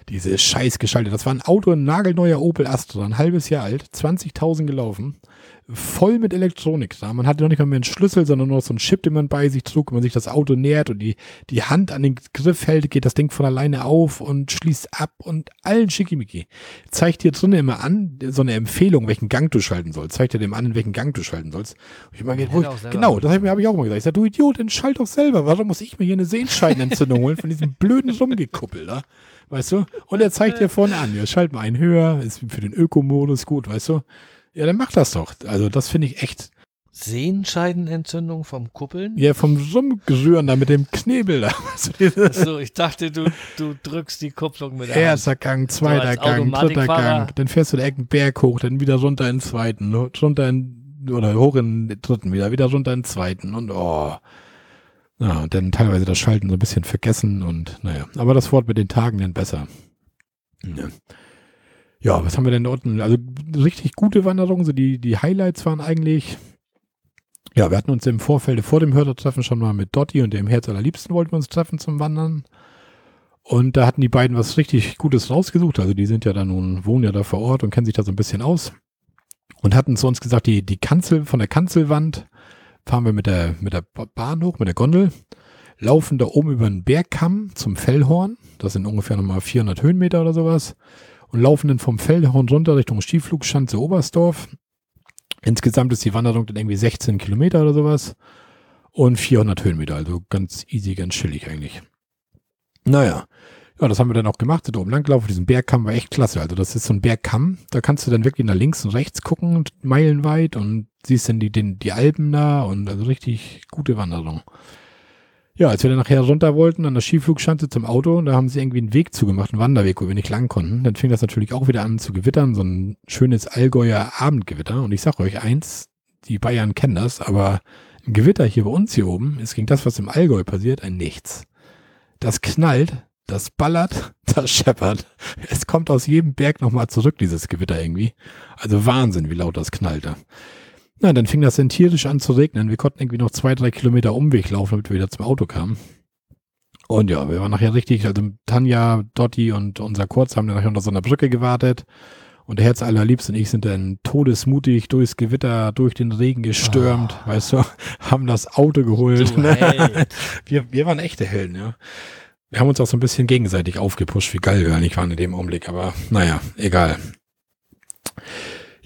Diese scheiß geschaltet. Das war ein Auto, ein nagelneuer Opel Astra, ein halbes Jahr alt, 20.000 gelaufen voll mit Elektronik da. Man hatte noch nicht mal mehr einen Schlüssel, sondern nur so einen Chip, den man bei sich trug. Wenn man sich das Auto nähert und die, die Hand an den Griff hält, geht das Ding von alleine auf und schließt ab und allen Schickimicki. Zeigt dir drinnen immer an, so eine Empfehlung, welchen Gang du schalten sollst. Zeigt dir dem an, in welchen Gang du schalten sollst. Und ich meine, wo ich, genau, das habe hab ich auch mal gesagt. Ich sage, du Idiot, dann schalt doch selber. Warum muss ich mir hier eine Sehenscheidenentzündung holen von diesem blöden Rumgekuppel da? Weißt du? Und er zeigt dir vorne an, ja, schalt mal einen höher, ist für den Ökomodus gut, weißt du? Ja, dann mach das doch. Also das finde ich echt. Sehenscheidenentzündung vom Kuppeln? Ja, vom Rumgerühren da mit dem Knebel da. <laughs> Achso, ich dachte, du, du drückst die Kupplung mit der Erster Gang, zweiter so Gang, dritter Gang. Dann fährst du den Ecken Berg hoch, dann wieder runter in den zweiten, runter in, oder hoch in den dritten wieder, wieder runter in den zweiten und oh. Ja, und dann teilweise das Schalten so ein bisschen vergessen und naja. Aber das Wort mit den Tagen dann besser. Ja. Ja, was haben wir denn unten? Also richtig gute Wanderungen. So die, die Highlights waren eigentlich. Ja, wir hatten uns im Vorfeld vor dem Hörtertreffen schon mal mit Dotti und dem Herz allerliebsten wollten wir uns treffen zum Wandern. Und da hatten die beiden was richtig Gutes rausgesucht. Also die sind ja da nun, wohnen ja da vor Ort und kennen sich da so ein bisschen aus. Und hatten zu uns gesagt, die, die Kanzel, von der Kanzelwand fahren wir mit der, mit der Bahn hoch, mit der Gondel, laufen da oben über den Bergkamm zum Fellhorn. Das sind ungefähr nochmal 400 Höhenmeter oder sowas und laufen dann vom Feldhorn runter Richtung Skiflugschanze Oberstdorf. Insgesamt ist die Wanderung dann irgendwie 16 Kilometer oder sowas und 400 Höhenmeter, also ganz easy, ganz chillig eigentlich. Naja, ja, das haben wir dann auch gemacht, sind oben langgelaufen, diesen Bergkamm war echt klasse, also das ist so ein Bergkamm, da kannst du dann wirklich nach links und rechts gucken, meilenweit und siehst dann die, den, die Alpen da und also richtig gute Wanderung. Ja, als wir dann nachher runter wollten an der Skiflugschanze zum Auto, da haben sie irgendwie einen Weg zugemacht, einen Wanderweg, wo wir nicht lang konnten. Dann fing das natürlich auch wieder an zu gewittern, so ein schönes Allgäuer Abendgewitter. Und ich sag euch eins, die Bayern kennen das, aber ein Gewitter hier bei uns hier oben ist gegen das, was im Allgäu passiert, ein Nichts. Das knallt, das ballert, <laughs> das scheppert. Es kommt aus jedem Berg nochmal zurück, dieses Gewitter irgendwie. Also Wahnsinn, wie laut das knallt da. Na, dann fing das dann tierisch an zu regnen. Wir konnten irgendwie noch zwei, drei Kilometer Umweg laufen, damit wir wieder zum Auto kamen. Und ja, wir waren nachher richtig, also Tanja, Dotti und unser Kurz haben dann nachher unter so einer Brücke gewartet. Und der Herz allerliebst und ich sind dann todesmutig durchs Gewitter, durch den Regen gestürmt, oh. weißt du, <laughs> haben das Auto geholt. <laughs> wir, wir waren echte Helden, ja. Wir haben uns auch so ein bisschen gegenseitig aufgepusht, wie geil wir eigentlich waren in dem Augenblick, aber naja, egal.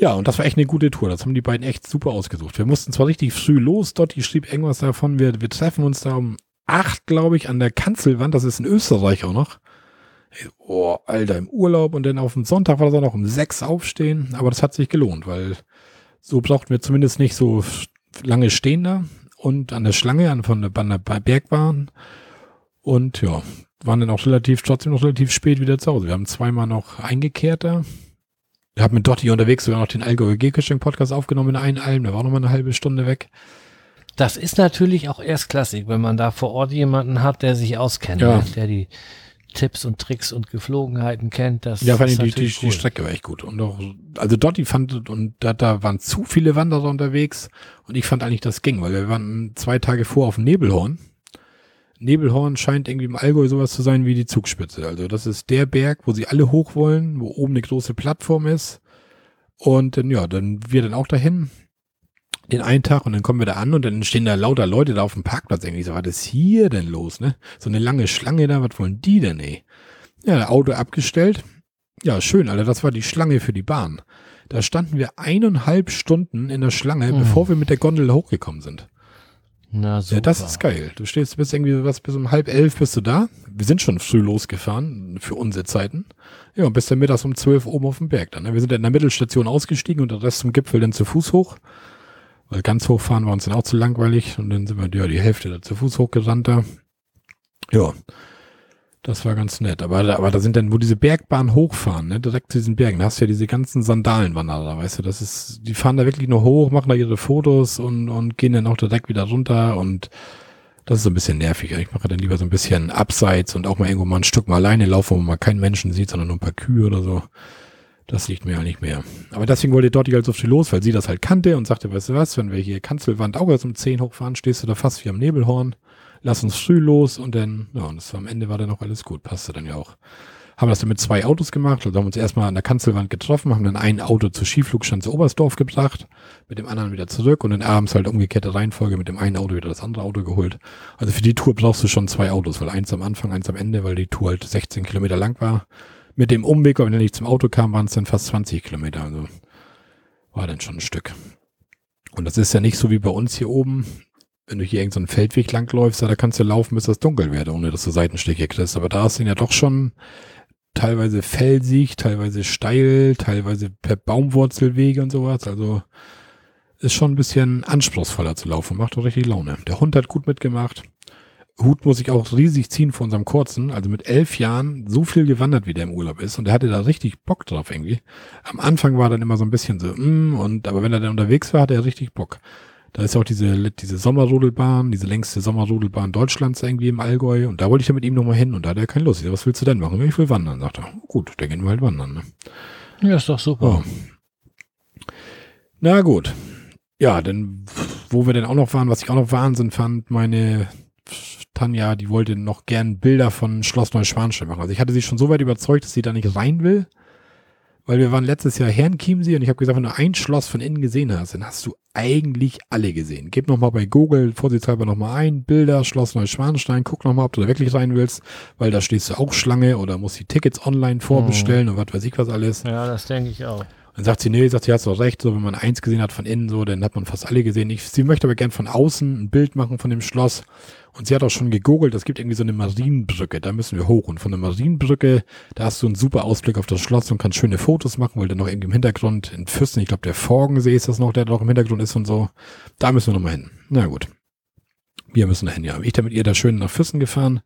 Ja, und das war echt eine gute Tour. Das haben die beiden echt super ausgesucht. Wir mussten zwar richtig früh los, dort, die schrieb irgendwas davon, wir, wir treffen uns da um acht, glaube ich, an der Kanzelwand. Das ist in Österreich auch noch. Oh, Alter, im Urlaub und dann auf dem Sonntag war das auch noch um sechs aufstehen. Aber das hat sich gelohnt, weil so brauchten wir zumindest nicht so lange stehen da und an der Schlange an von der, der Bergbahn. Und ja, waren dann auch relativ, trotzdem noch relativ spät wieder zu Hause. Wir haben zweimal noch eingekehrt da habe mit Dotti unterwegs sogar noch den Allgäuer Geocaching-Podcast aufgenommen in einen Alm. Der war noch mal eine halbe Stunde weg. Das ist natürlich auch erstklassig, wenn man da vor Ort jemanden hat, der sich auskennt, ja. Ne? der die Tipps und Tricks und Geflogenheiten kennt. Das ja, vor allem die, die, cool. die Strecke war echt gut. Und auch, also Dotti fand, und da, da waren zu viele Wanderer unterwegs. Und ich fand eigentlich, das ging, weil wir waren zwei Tage vor auf dem Nebelhorn. Nebelhorn scheint irgendwie im Allgäu sowas zu sein wie die Zugspitze. Also das ist der Berg, wo sie alle hoch wollen, wo oben eine große Plattform ist. Und dann, ja, dann wir dann auch dahin, den einen Tag und dann kommen wir da an und dann stehen da lauter Leute da auf dem Parkplatz irgendwie so, was ist hier denn los, ne? So eine lange Schlange da, was wollen die denn, ey? Ja, Auto abgestellt. Ja, schön, Alter, das war die Schlange für die Bahn. Da standen wir eineinhalb Stunden in der Schlange, hm. bevor wir mit der Gondel hochgekommen sind. Na, super. Ja, das ist geil. Du stehst bis irgendwie was bis um halb elf bist du da. Wir sind schon früh losgefahren für unsere Zeiten. Ja, und bis dann mittags um zwölf oben auf dem Berg dann. Ne? Wir sind dann in der Mittelstation ausgestiegen und der Rest zum Gipfel dann zu Fuß hoch. Weil ganz hochfahren war uns dann auch zu langweilig und dann sind wir ja die Hälfte da zu Fuß hochgerannt da. Ja, das war ganz nett. Aber, aber da sind dann, wo diese Bergbahn hochfahren, ne, direkt zu diesen Bergen, da hast du ja diese ganzen Sandalenwanderer, weißt du, das ist, die fahren da wirklich nur hoch, machen da ihre Fotos und, und gehen dann auch direkt wieder runter und das ist so ein bisschen nervig. Ich mache dann lieber so ein bisschen abseits und auch mal irgendwo mal ein Stück mal alleine laufen, wo man keinen Menschen sieht, sondern nur ein paar Kühe oder so. Das liegt mir ja nicht mehr. Aber deswegen wollte Dotti halt so viel los, weil sie das halt kannte und sagte, weißt du was, wenn wir hier Kanzelwand auch erst um 10 hochfahren, stehst du da fast wie am Nebelhorn lass uns früh los und dann, ja, und das am Ende war dann auch alles gut, passte dann ja auch. Haben das dann mit zwei Autos gemacht, also haben uns erstmal an der Kanzelwand getroffen, haben dann ein Auto zur Skiflugschanze Oberstdorf gebracht, mit dem anderen wieder zurück und dann abends halt umgekehrte Reihenfolge mit dem einen Auto wieder das andere Auto geholt. Also für die Tour brauchst du schon zwei Autos, weil eins am Anfang, eins am Ende, weil die Tour halt 16 Kilometer lang war. Mit dem Umweg, wenn er nicht zum Auto kam, waren es dann fast 20 Kilometer, also war dann schon ein Stück. Und das ist ja nicht so wie bei uns hier oben wenn du hier irgendeinen so Feldweg langläufst, da kannst du laufen, bis das dunkel wird, ohne dass du Seitenstiche kriegst. Aber da ist dann ja doch schon teilweise felsig, teilweise steil, teilweise per Baumwurzelwege und sowas. Also ist schon ein bisschen anspruchsvoller zu laufen. Macht doch richtig Laune. Der Hund hat gut mitgemacht. Hut muss ich auch riesig ziehen von unserem kurzen. Also mit elf Jahren so viel gewandert, wie der im Urlaub ist. Und der hatte da richtig Bock drauf irgendwie. Am Anfang war dann immer so ein bisschen so, mm, und aber wenn er dann unterwegs war, hat er richtig Bock. Da ist ja auch diese, diese Sommerrodelbahn, diese längste Sommerrodelbahn Deutschlands irgendwie im Allgäu. Und da wollte ich ja mit ihm nochmal hin und da hat er keine Lust. Ich sag, was willst du denn machen? Ich will wandern. Sagt er, gut, dann gehen wir halt wandern. Ne? Ja, ist doch super. Oh. Na gut. Ja, denn wo wir denn auch noch waren, was ich auch noch Wahnsinn fand, meine Tanja, die wollte noch gern Bilder von Schloss Neuschwanstein machen. Also ich hatte sie schon so weit überzeugt, dass sie da nicht rein will. Weil wir waren letztes Jahr Herrn Chiemsee und ich habe gesagt, wenn du ein Schloss von innen gesehen hast, dann hast du eigentlich alle gesehen. Gib nochmal bei Google vorsichtshalber nochmal ein, Bilder, Schloss Neuschwanstein, guck nochmal, ob du da wirklich rein willst, weil da stehst du auch Schlange oder musst die Tickets online vorbestellen mhm. und was weiß ich was alles. Ja, das denke ich auch. Dann sagt sie, nee, sagt sie, hast doch recht, so wenn man eins gesehen hat von innen, so, dann hat man fast alle gesehen. Ich, sie möchte aber gern von außen ein Bild machen von dem Schloss. Und sie hat auch schon gegoogelt, es gibt irgendwie so eine Marienbrücke, da müssen wir hoch. Und von der Marienbrücke, da hast du einen super Ausblick auf das Schloss und kannst schöne Fotos machen, weil da noch irgendwie im Hintergrund in Füssen, ich glaube der Forgensee ist das noch, der da noch im Hintergrund ist und so. Da müssen wir nochmal hin. Na gut. Wir müssen dahin, ja. Ich da mit ihr da schön nach Füssen gefahren.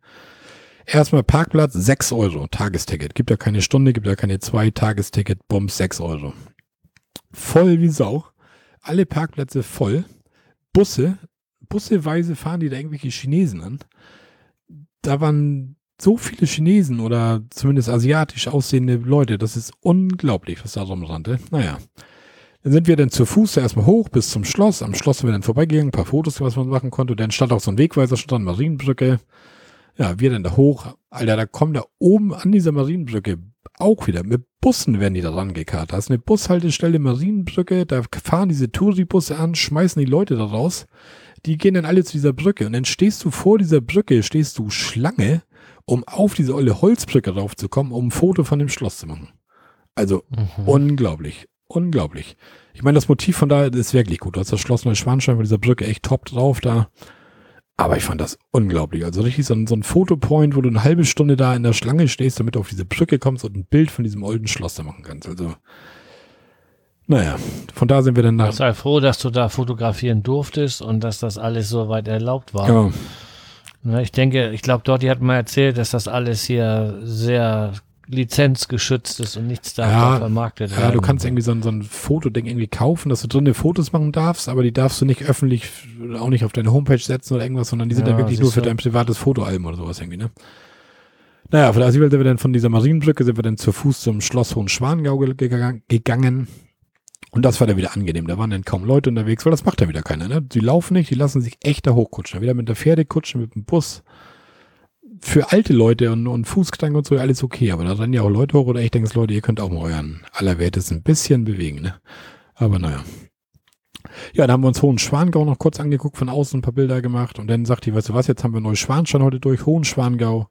Erstmal Parkplatz, 6 Euro, Tagesticket. Gibt ja keine Stunde, gibt ja keine zwei Tagesticket, Bums, 6 Euro. Voll wie Sau. Alle Parkplätze voll. Busse, busseweise fahren die da irgendwelche Chinesen an. Da waren so viele Chinesen oder zumindest asiatisch aussehende Leute. Das ist unglaublich, was da rumrannte. Naja. Dann sind wir dann zu Fuß erstmal hoch bis zum Schloss. Am Schloss sind wir dann vorbeigegangen, ein paar Fotos, was man machen konnte. Dann stand auch so ein Wegweiser, stand Marienbrücke. Ja, wir dann da hoch. Alter, da kommen da oben an dieser Marienbrücke auch wieder. Mit Bussen werden die da rangekarrt. Da ist eine Bushaltestelle Marienbrücke. Da fahren diese Touribusse an, schmeißen die Leute da raus. Die gehen dann alle zu dieser Brücke. Und dann stehst du vor dieser Brücke, stehst du Schlange, um auf diese olle Holzbrücke raufzukommen, um ein Foto von dem Schloss zu machen. Also mhm. unglaublich. Unglaublich. Ich meine, das Motiv von da ist wirklich gut. Du hast das Schloss Neuschwanstein von dieser Brücke echt top drauf da. Aber ich fand das unglaublich. Also richtig so ein, so ein Fotopoint, wo du eine halbe Stunde da in der Schlange stehst, damit du auf diese Brücke kommst und ein Bild von diesem alten Schloss da machen kannst. Also, naja, von da sind wir dann nach. Sei froh, dass du da fotografieren durftest und dass das alles so weit erlaubt war. Ja. Ne, ich denke, ich glaube, dort, die hat mal erzählt, dass das alles hier sehr lizenzgeschützt ist und nichts da ja, vermarktet werden. Ja, du kannst irgendwie so ein, so ein Fotoding irgendwie kaufen, dass du drinnen Fotos machen darfst, aber die darfst du nicht öffentlich, auch nicht auf deine Homepage setzen oder irgendwas, sondern die sind ja, da wirklich nur für dein privates Fotoalbum oder sowas irgendwie, ne? Naja, von der sind wir dann von dieser Marienbrücke, sind wir dann zu Fuß zum Schloss Hohenschwangau gegangen. Und das war dann wieder angenehm. Da waren dann kaum Leute unterwegs, weil das macht ja wieder keiner, ne? Die laufen nicht, die lassen sich echt da hochkutschen. Wieder mit der Pferdekutsche, mit dem Bus für alte Leute und, und Fußkrank und so alles okay, aber da rennen ja auch Leute hoch oder ich denke, Leute, ihr könnt auch mal euren Allerwertes ein bisschen bewegen, ne? Aber naja. Ja, dann haben wir uns Hohenschwangau noch kurz angeguckt, von außen ein paar Bilder gemacht und dann sagt die, weißt du was, jetzt haben wir Neuschwanstein heute durch, Hohenschwangau.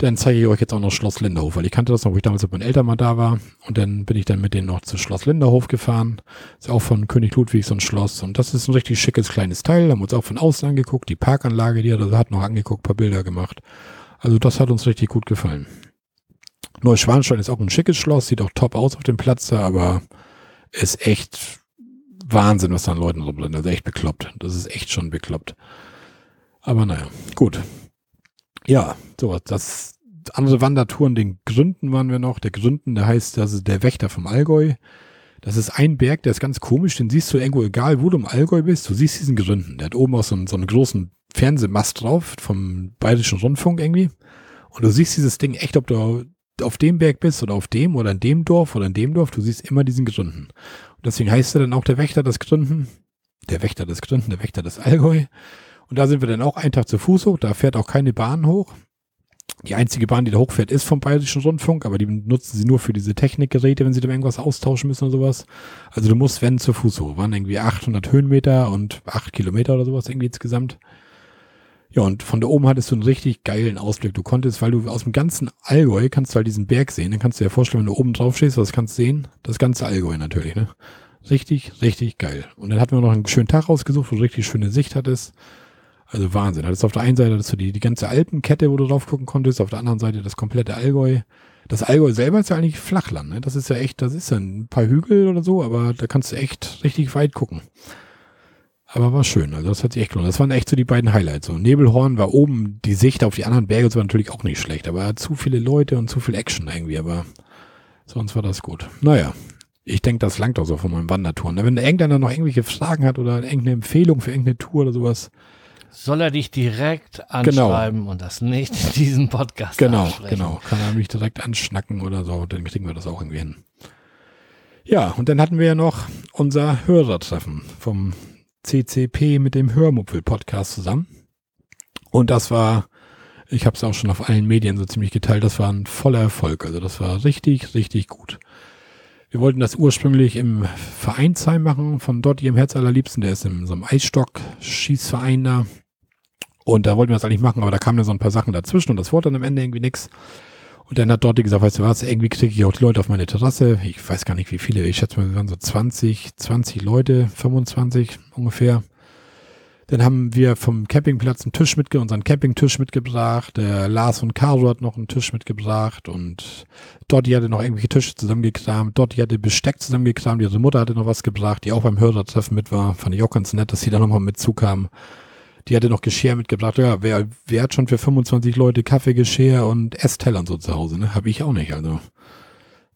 Dann zeige ich euch jetzt auch noch Schloss Linderhof, weil ich kannte das noch, wo ich damals mit meinen Eltern mal da war. Und dann bin ich dann mit denen noch zu Schloss Linderhof gefahren. Ist auch von König Ludwig so ein Schloss. Und das ist ein richtig schickes kleines Teil. Haben uns auch von außen angeguckt. Die Parkanlage, die er da hat, noch angeguckt, paar Bilder gemacht. Also das hat uns richtig gut gefallen. Neuschwanstein ist auch ein schickes Schloss, sieht auch top aus auf dem Platz da, aber ist echt Wahnsinn, was da an Leuten rumrennt. Also echt bekloppt. Das ist echt schon bekloppt. Aber naja, gut. Ja, so, das andere Wandertouren, den Gründen waren wir noch. Der Gründen, der heißt, das ist der Wächter vom Allgäu. Das ist ein Berg, der ist ganz komisch, den siehst du irgendwo, egal wo du im Allgäu bist, du siehst diesen Gründen. Der hat oben auch so einen, so einen großen Fernsehmast drauf vom Bayerischen Rundfunk irgendwie. Und du siehst dieses Ding echt, ob du auf dem Berg bist oder auf dem oder in dem Dorf oder in dem Dorf, du siehst immer diesen Gründen. Und deswegen heißt er dann auch der Wächter des Gründen, der Wächter des Gründen, der Wächter des Allgäu. Und da sind wir dann auch einen Tag zu Fuß hoch. Da fährt auch keine Bahn hoch. Die einzige Bahn, die da hochfährt, ist vom Bayerischen Rundfunk, aber die benutzen sie nur für diese Technikgeräte, wenn sie da irgendwas austauschen müssen oder sowas. Also du musst, wenn, zu Fuß hoch. Waren irgendwie 800 Höhenmeter und 8 Kilometer oder sowas irgendwie insgesamt. Ja, und von da oben hattest du einen richtig geilen Ausblick. Du konntest, weil du aus dem ganzen Allgäu kannst du halt diesen Berg sehen. Dann kannst du dir vorstellen, wenn du oben drauf stehst, was kannst du sehen? Das ganze Allgäu natürlich, ne? Richtig, richtig geil. Und dann hatten wir noch einen schönen Tag rausgesucht, wo du richtig schöne Sicht hattest. Also Wahnsinn. Hattest auf der einen Seite hattest du die, die ganze Alpenkette, wo du drauf gucken konntest, auf der anderen Seite das komplette Allgäu. Das Allgäu selber ist ja eigentlich Flachland, ne? Das ist ja echt, das ist ja ein paar Hügel oder so, aber da kannst du echt richtig weit gucken. Aber war schön, also das hat sich echt gelohnt. Das waren echt so die beiden Highlights. So Nebelhorn war oben, die Sicht auf die anderen Berge war natürlich auch nicht schlecht, aber zu viele Leute und zu viel Action irgendwie, aber sonst war das gut. Naja, ich denke, das langt auch so von meinem Wandertouren. Wenn irgendeiner noch irgendwelche Fragen hat oder irgendeine Empfehlung für irgendeine Tour oder sowas, soll er dich direkt genau. anschreiben genau. und das nicht in diesem Podcast Genau, ansprechen. genau. Kann er mich direkt anschnacken oder so, dann kriegen wir das auch irgendwie hin. Ja, und dann hatten wir ja noch unser Hörertreffen vom CCP mit dem Hörmupfel-Podcast zusammen. Und das war, ich habe es auch schon auf allen Medien so ziemlich geteilt, das war ein voller Erfolg. Also das war richtig, richtig gut. Wir wollten das ursprünglich im Vereinsheim machen, von dort ihrem Herz allerliebsten. Der ist in so einem Eisstock-Schießverein da. Und da wollten wir das eigentlich machen, aber da kamen dann so ein paar Sachen dazwischen und das wurde dann am Ende irgendwie nix. Und dann hat dort gesagt, weißt du was, irgendwie kriege ich auch die Leute auf meine Terrasse. Ich weiß gar nicht, wie viele. Ich schätze mal, wir waren so 20, 20 Leute, 25 ungefähr. Dann haben wir vom Campingplatz einen Tisch mitgebracht, unseren Campingtisch mitgebracht. Der Lars und Caro hat noch einen Tisch mitgebracht und dort die hatte noch irgendwelche Tische zusammengekramt. Dort die hatte Besteck zusammengekramt. Ihre Mutter hatte noch was gebracht, die auch beim Hörertreffen mit war. Fand ich auch ganz nett, dass sie da nochmal mit zukam. Die hatte noch Geschirr mitgebracht. Ja, wer, wer hat schon für 25 Leute Kaffee, Geschirr und Essteller und so zu Hause, ne? Habe ich auch nicht, also.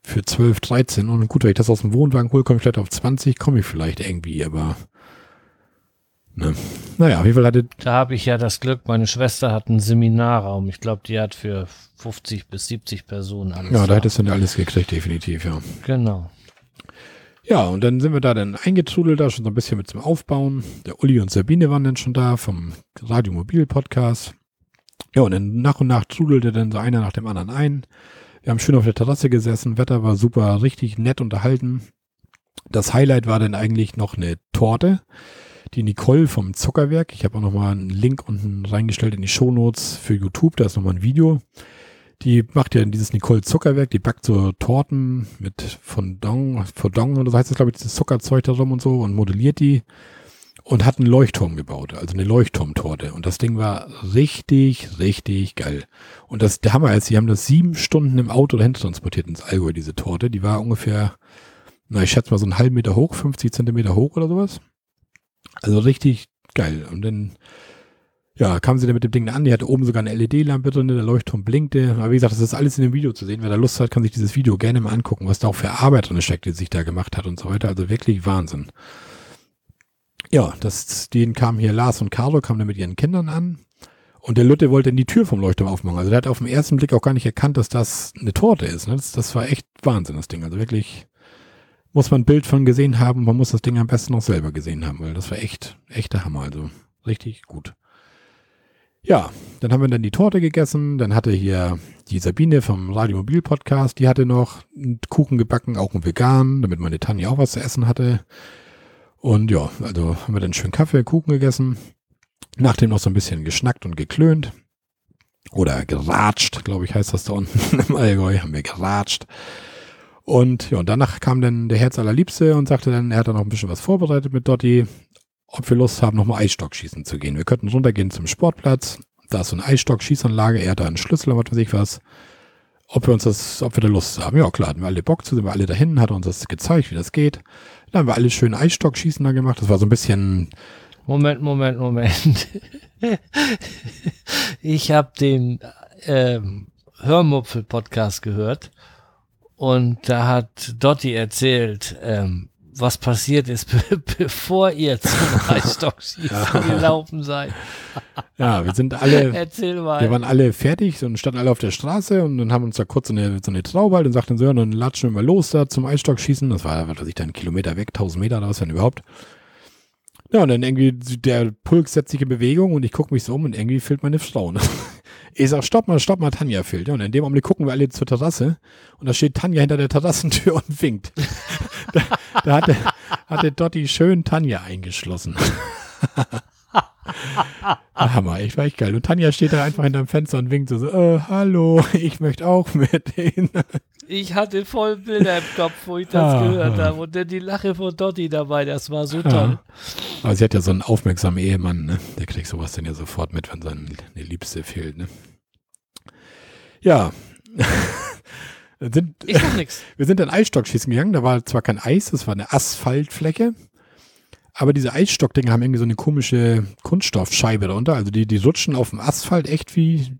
Für 12, 13. Und gut, wenn ich das aus dem Wohnwagen hole, komme ich vielleicht auf 20, komme ich vielleicht irgendwie, aber Ne? Naja, auf jeden Fall hatte. Da habe ich ja das Glück, meine Schwester hat einen Seminarraum. Ich glaube, die hat für 50 bis 70 Personen alles. Ja, da hättest du dann alles gekriegt, definitiv, ja. Genau. Ja, und dann sind wir da dann eingetrudelt, da schon so ein bisschen mit zum Aufbauen. Der Uli und Sabine waren dann schon da vom Radiomobil Podcast. Ja, und dann nach und nach trudelte dann so einer nach dem anderen ein. Wir haben schön auf der Terrasse gesessen, Wetter war super, richtig nett unterhalten. Das Highlight war dann eigentlich noch eine Torte die Nicole vom Zuckerwerk. Ich habe auch nochmal einen Link unten reingestellt in die Shownotes für YouTube. Da ist nochmal ein Video. Die macht ja dieses Nicole Zuckerwerk, die backt so Torten mit Fondant, Fondant oder so heißt das, glaube ich, dieses Zuckerzeug da rum und so und modelliert die und hat einen Leuchtturm gebaut, also eine Leuchtturmtorte. Und das Ding war richtig, richtig geil. Und das, der Hammer ist, sie haben das sieben Stunden im Auto dahin transportiert ins Allgäu, diese Torte. Die war ungefähr, na, ich schätze mal so einen halben Meter hoch, 50 Zentimeter hoch oder sowas. Also richtig geil. Und dann, ja, kam sie dann mit dem Ding an. Die hatte oben sogar eine LED-Lampe drin, der Leuchtturm blinkte. Aber wie gesagt, das ist alles in dem Video zu sehen. Wer da Lust hat, kann sich dieses Video gerne mal angucken, was da auch für Arbeit drin steckt, die sich da gemacht hat und so weiter. Also wirklich Wahnsinn. Ja, das, denen kamen hier Lars und Carlo, kamen dann mit ihren Kindern an. Und der Lütte wollte die Tür vom Leuchtturm aufmachen. Also der hat auf den ersten Blick auch gar nicht erkannt, dass das eine Torte ist. Ne? Das, das war echt Wahnsinn, das Ding. Also wirklich muss man ein Bild von gesehen haben. Man muss das Ding am besten noch selber gesehen haben, weil das war echt, echter Hammer. Also richtig gut. Ja, dann haben wir dann die Torte gegessen. Dann hatte hier die Sabine vom Radiomobil Podcast, die hatte noch einen Kuchen gebacken, auch einen vegan, damit meine Tanja auch was zu essen hatte. Und ja, also haben wir dann schön Kaffee, Kuchen gegessen. Nachdem noch so ein bisschen geschnackt und geklönt. Oder geratscht, glaube ich, heißt das da unten im Allgäu, haben wir geratscht. Und ja, und danach kam dann der Herz allerliebste und sagte dann, er hat da noch ein bisschen was vorbereitet mit Dotti, ob wir Lust haben, nochmal Eisstockschießen zu gehen. Wir könnten runtergehen zum Sportplatz. Da ist so eine Eisstock-Schießanlage, er hat da einen Schlüssel, was weiß ich was. Ob wir uns das, ob wir da Lust haben. Ja, klar, hatten wir alle Bock zu, sind wir alle dahin, hat uns das gezeigt, wie das geht. Dann haben wir alle schön Eisstockschießen da gemacht. Das war so ein bisschen. Moment, Moment, Moment. <laughs> ich habe den ähm, Hörmupfel-Podcast gehört und da hat Dotti erzählt, ähm, was passiert ist, <laughs> be bevor ihr zum <laughs> Eisstockschießen gelaufen seid. Ja, wir sind alle, Erzähl mal. wir waren alle fertig und standen alle auf der Straße und dann haben uns da kurz so eine, so eine Traube halt und sagten so, ja, dann latschen wir mal los da zum Eisstockschießen. Das war, was weiß ich, dann einen Kilometer weg, 1000 Meter oder was denn überhaupt. Ja, und dann irgendwie, der Pulk setzt sich in Bewegung und ich gucke mich so um und irgendwie fehlt meine Frau. Ne? Ich sag, stopp mal, stopp mal, Tanja fehlt. Ja, und in dem Augenblick gucken wir alle zur Terrasse und da steht Tanja hinter der Terrassentür <laughs> und winkt. da, da hatte, hatte Dotti schön Tanja eingeschlossen. <laughs> <laughs> Hammer, ich war echt geil. Und Tanja steht da einfach hinterm Fenster und winkt so, so äh, hallo, <laughs> ich möchte auch mit denen. Ich hatte voll Bilder im Kopf, wo ich das Ah, gehört ah. habe. Und dann die Lache von Dotti dabei, das war so Ja. toll. Aber sie hat ja so einen aufmerksamen Ehemann, ne? Der kriegt sowas dann ja sofort mit, wenn seine Liebste fehlt, ne? Ja. <laughs> sind, Ich sag nix. wir sind dann Eisstockschießen gegangen. Da war zwar kein Eis, das war eine Asphaltfläche. Aber diese Eisstockdinger haben irgendwie so eine komische Kunststoffscheibe darunter. Also die, die rutschen auf dem Asphalt echt wie,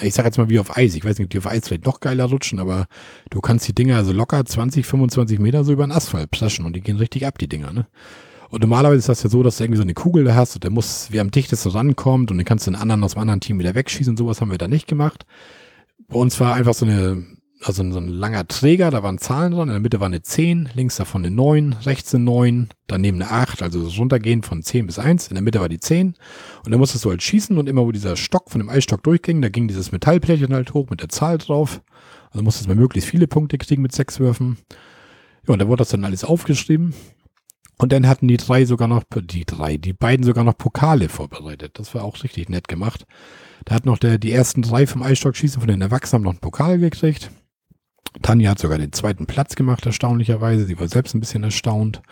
ich sag jetzt mal wie auf Eis. Ich weiß nicht, ob die auf Eis vielleicht noch geiler rutschen, aber du kannst die Dinger also locker 20, 25 Meter so über den Asphalt preschen und die gehen richtig ab, die Dinger, ne? Und normalerweise ist das ja so, dass du irgendwie so eine Kugel da hast und der muss, wer am dichtesten rankommt und dann kannst du den anderen aus dem anderen Team wieder wegschießen. Sowas haben wir da nicht gemacht. Bei uns war einfach so eine, also so ein langer Träger, da waren Zahlen dran, in der Mitte war eine 10, links davon eine 9, rechts eine 9, daneben eine 8, also das runtergehen von 10 bis 1, in der Mitte war die 10 und dann musstest du halt schießen und immer wo dieser Stock von dem Eisstock durchging, da ging dieses Metallplättchen halt hoch mit der Zahl drauf, also musstest du möglichst viele Punkte kriegen mit sechs Würfen. Ja, und da wurde das dann alles aufgeschrieben und dann hatten die drei sogar noch, die drei, die beiden sogar noch Pokale vorbereitet. Das war auch richtig nett gemacht. Da hat noch der, die ersten drei vom Eisstockschießen von den Erwachsenen noch einen Pokal gekriegt. Tanja hat sogar den zweiten Platz gemacht, erstaunlicherweise. Sie war selbst ein bisschen erstaunt.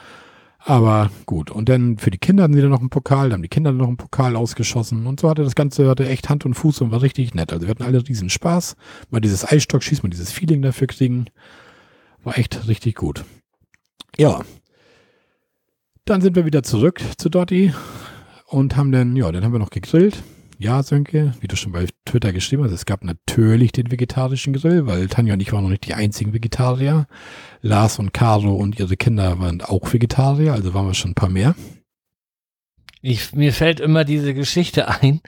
Aber gut. Und dann für die Kinder hatten sie dann noch einen Pokal, da haben die Kinder dann noch einen Pokal ausgeschossen. Und so hatte das Ganze hatte echt Hand und Fuß und war richtig nett. Also wir hatten alle riesen Spaß. Mal dieses Eisstockschießen, mal dieses Feeling dafür kriegen. War echt richtig gut. Ja. Dann sind wir wieder zurück zu Dotti und haben dann, ja, dann haben wir noch gegrillt. Ja, Sönke, wie du schon bei Twitter geschrieben hast, es gab natürlich den vegetarischen Grill, weil Tanja und ich waren noch nicht die einzigen Vegetarier. Lars und Caro und ihre Kinder waren auch Vegetarier, also waren wir schon ein paar mehr. Ich, mir fällt immer diese Geschichte ein,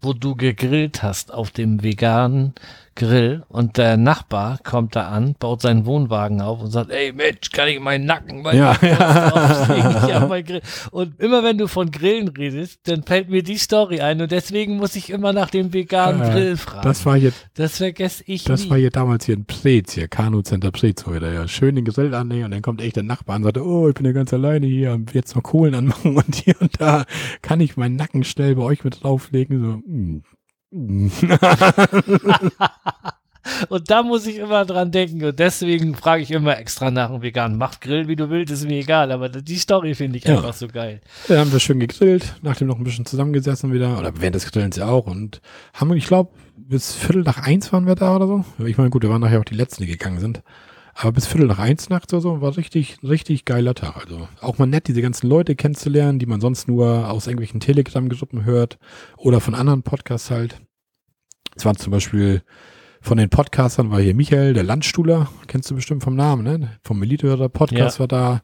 wo du gegrillt hast auf dem veganen Grill und der Nachbar kommt da an, baut seinen Wohnwagen auf und sagt, ey Mensch, kann ich meinen Nacken mal Ja, ja. <laughs> mein Grill. Und immer wenn du von Grillen redest, dann fällt mir die Story ein und deswegen muss ich immer nach dem veganen Äh, Grill fragen. Das war hier, Das vergesse ich das nie. war hier damals hier in Preetz, hier, Kanu Center Preetz, wo wir da ja schön den Grill annehmen und dann kommt echt der Nachbar und sagt, oh, ich bin ja ganz alleine hier, jetzt noch Kohlen anmachen <laughs> und hier und da kann ich meinen Nacken schnell bei euch mit drauflegen, so, mm. Und da muss ich immer dran denken. Und deswegen frage ich immer extra nach einem Vegan. Mach Grill, wie du willst, ist mir egal. Aber die Story finde ich Ja. einfach so geil. Dann haben wir schön gegrillt, nachdem noch ein bisschen zusammengesessen wieder, oder während des Grillens ja auch und haben, ich glaube, bis Viertel nach eins waren wir da oder so. Ich meine, gut, wir waren nachher auch die Letzten, die gegangen sind. Aber bis Viertel nach eins nachts oder so war richtig, richtig geiler Tag. Also auch mal nett, diese ganzen Leute kennenzulernen, die man sonst nur aus irgendwelchen Telegram-Gruppen hört oder von anderen Podcasts halt. Es waren zum Beispiel von den Podcastern war hier Michael, der Landstuhler, kennst du bestimmt vom Namen, ne? Vom Milithörer Podcast war da.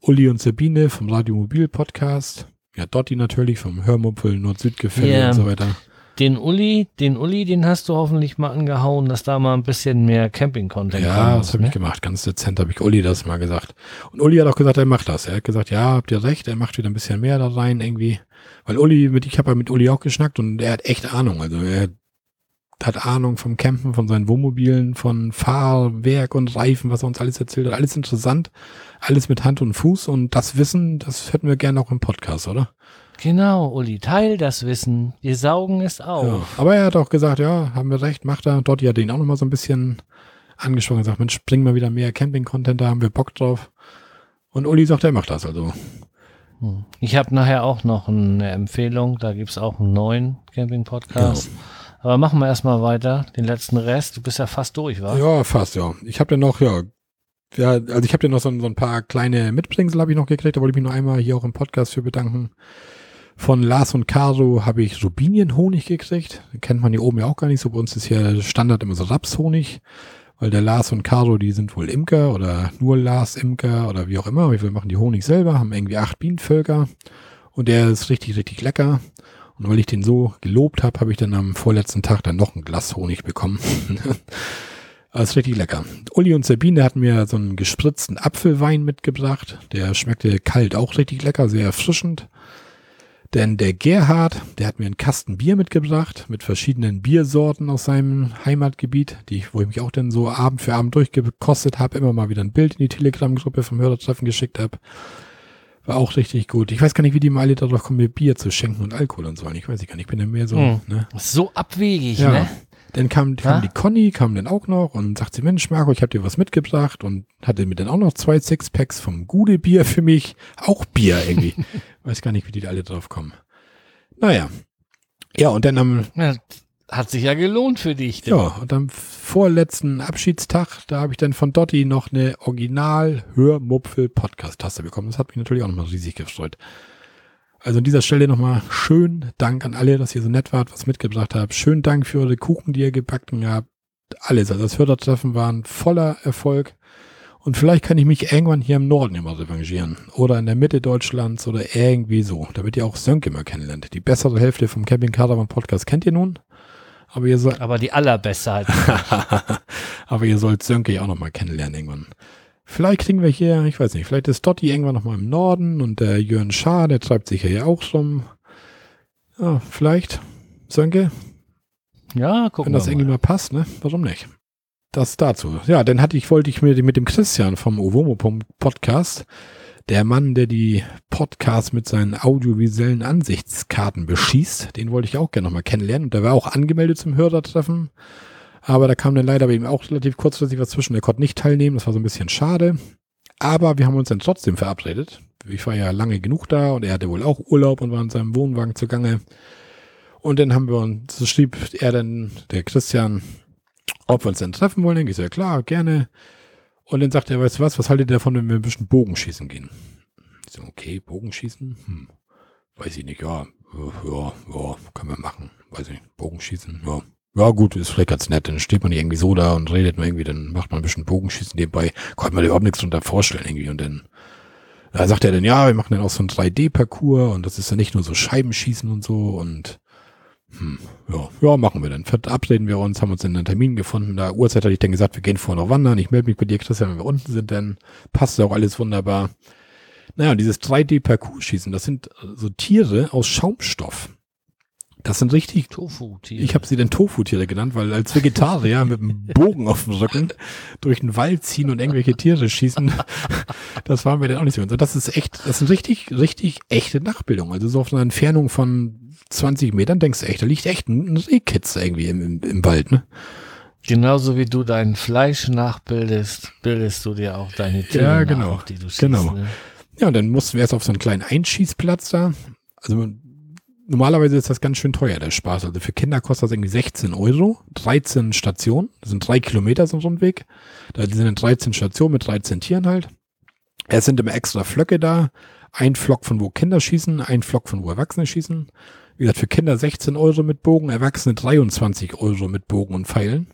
Uli und Sabine vom Radiomobil Podcast. Ja, Dotti natürlich vom Hörmumpel Nord-Süd-Gefälle Ja. und so weiter. Den Uli, den Uli, den hast du hoffentlich mal angehauen, dass da mal ein bisschen mehr Camping-Content Ja, das habe ne? ich gemacht. Ganz dezent habe ich Uli das mal gesagt. Und Uli hat auch gesagt, er macht das. Er hat gesagt, ja, habt ihr recht, er macht wieder ein bisschen mehr da rein irgendwie. Weil Uli, mit, ich habe ja mit Uli auch geschnackt und er hat echt Ahnung. Also er hat Ahnung vom Campen, von seinen Wohnmobilen, von Fahrwerk und Reifen, was er uns alles erzählt hat. Alles interessant, alles mit Hand und Fuß und das Wissen, das hätten wir gerne auch im Podcast, oder? Genau, Uli, teil das Wissen. Wir saugen es auf. Ja, aber er hat auch gesagt, ja, haben wir recht, macht er. Dort hat ihn auch nochmal so ein bisschen angesprochen, gesagt, Mensch, bring mal wieder mehr Camping-Content, da haben wir Bock drauf. Und Uli sagt, er macht das, also. Hm. Ich habe nachher auch noch eine Empfehlung, da gibt es auch einen neuen Camping-Podcast. Genau. Aber machen wir erstmal weiter, den letzten Rest. Du bist ja fast durch, wa? Ja, fast, ja. Ich habe ja noch, ja, ja, also ich habe ja noch so, so, ein paar kleine Mitbringsel habe ich noch gekriegt, da wollte ich mich noch einmal hier auch im Podcast für bedanken. Von Lars und Caro habe ich Rubinienhonig gekriegt. Kennt man hier oben ja auch gar nicht so. Bei uns ist hier Standard immer so Rapshonig. Weil der Lars und Caro, die sind wohl Imker oder nur Lars Imker oder wie auch immer. Wir machen die Honig selber, haben irgendwie acht Bienenvölker. Und der ist richtig, richtig lecker. Und weil ich den so gelobt habe, habe ich dann am vorletzten Tag dann noch ein Glas Honig bekommen. <laughs> Das ist richtig lecker. Uli und Sabine hatten mir so einen gespritzten Apfelwein mitgebracht. Der schmeckte kalt auch richtig lecker, sehr erfrischend. Denn der Gerhard, der hat mir einen Kasten Bier mitgebracht mit verschiedenen Biersorten aus seinem Heimatgebiet, die ich, wo ich mich auch dann so Abend für Abend durchgekostet habe, immer mal wieder ein Bild in die Telegram-Gruppe vom Hörertreffen geschickt habe. War auch richtig gut. Ich weiß gar nicht, wie die mal alle darauf kommen, mir Bier zu schenken und Alkohol und so. Ich weiß gar nicht. Ich bin ja mehr so, hm. ne? So abwegig, ja. ne? Dann kam, kam die Conny, kam dann auch noch und sagt sie, Mensch, Marco, ich habe dir was mitgebracht und hatte mir dann auch noch zwei Sixpacks vom Gude Bier für mich. Auch Bier irgendwie. <laughs> Weiß gar nicht, wie die alle drauf kommen. Naja. Ja, und dann am. Ja, hat sich ja gelohnt für dich. Denn. Ja, und am vorletzten Abschiedstag, da habe ich dann von Dotti noch eine Original-Hörmupfel-Podcast-Taste bekommen. Das hat mich natürlich auch nochmal riesig gefreut. Also an dieser Stelle nochmal schön Dank an alle, dass ihr so nett wart, was mitgebracht habt. Schönen Dank für eure Kuchen, die ihr gebacken habt. Alles. Also das Hörertreffen war ein voller Erfolg. Und vielleicht kann ich mich irgendwann hier im Norden immer revanchieren. Oder in der Mitte Deutschlands oder irgendwie so. Damit ihr auch Sönke mal kennenlernt. Die bessere Hälfte vom Camping Caravan Podcast kennt ihr nun. Aber ihr sollt. Aber die allerbeste halt. <laughs> Aber ihr sollt Sönke ja auch nochmal kennenlernen irgendwann. Vielleicht kriegen wir hier, ich weiß nicht, vielleicht ist Dotti irgendwann nochmal im Norden und der Jörn Schaar, der treibt sich ja hier auch rum. Ja, vielleicht. Sönke? Ja, gucken Wenn das irgendwie mal passt, ne? Warum nicht? Das dazu. Ja, dann hatte ich, wollte ich mir mit dem Christian vom Ovomo Podcast, der Mann, der die Podcasts mit seinen audiovisuellen Ansichtskarten beschießt, den wollte ich auch gerne nochmal kennenlernen. Und der war auch angemeldet zum Hörertreffen. Aber da kam dann leider bei ihm auch relativ kurzfristig was zwischen. Er konnte nicht teilnehmen, das war so ein bisschen schade. Aber wir haben uns dann trotzdem verabredet. Ich war ja lange genug da und er hatte wohl auch Urlaub und war in seinem Wohnwagen zugange. Und dann haben wir uns, so schrieb er dann, der Christian, ob wir uns dann treffen wollen. Ich so, ja klar, gerne. Und dann sagt er, weißt du was, was haltet ihr davon, wenn wir ein bisschen Bogenschießen gehen? Ich so, okay, Bogenschießen? Hm, weiß ich nicht, ja, ja, ja, können wir machen. Weiß ich nicht, Bogenschießen, ja ja gut, ist vielleicht ganz nett. Dann steht man irgendwie so da und redet man irgendwie, dann macht man ein bisschen Bogenschießen nebenbei. Konnte man überhaupt nichts drunter vorstellen irgendwie. Und dann da sagt er dann, ja, wir machen dann auch so ein 3D-Parcours und das ist dann nicht nur so Scheibenschießen und so und hm, ja, ja, machen wir dann. Verabreden wir uns, haben uns in einen Termin gefunden. Da Uhrzeit hatte ich dann gesagt, wir gehen vorher noch wandern. Ich melde mich bei dir, Christian, wenn wir unten sind, dann passt auch alles wunderbar. Naja, dieses 3D-Parcours-Schießen, das sind so Tiere aus Schaumstoff. Das sind richtig Tofu-Tiere. Ich habe sie denn Tofu-Tiere genannt, weil als Vegetarier mit einem Bogen auf dem Rücken durch den Wald ziehen und irgendwelche Tiere schießen, das waren wir dann auch nicht so. Und das ist echt, das sind richtig, richtig echte Nachbildungen. Also so auf einer Entfernung von 20 Metern denkst du echt, da liegt echt ein Rehkitz irgendwie im, im, im Wald, ne? Genauso wie du dein Fleisch nachbildest, bildest du dir auch deine Tiere ja, genau, nach, die du schießt. Genau. Ne? Ja, und dann mussten wir erst auf so einen kleinen Einschießplatz da. Also normalerweise ist das ganz schön teuer, der Spaß. Also für Kinder kostet das irgendwie 16 Euro, 13 Stationen, das sind drei Kilometer so ein Weg. Da sind 13 Stationen mit 13 Tieren halt. Es sind immer extra Flöcke da. Ein Flock von wo Kinder schießen, ein Flock von wo Erwachsene schießen. Wie gesagt, für Kinder 16 Euro mit Bogen, Erwachsene 23 Euro mit Bogen und Pfeilen.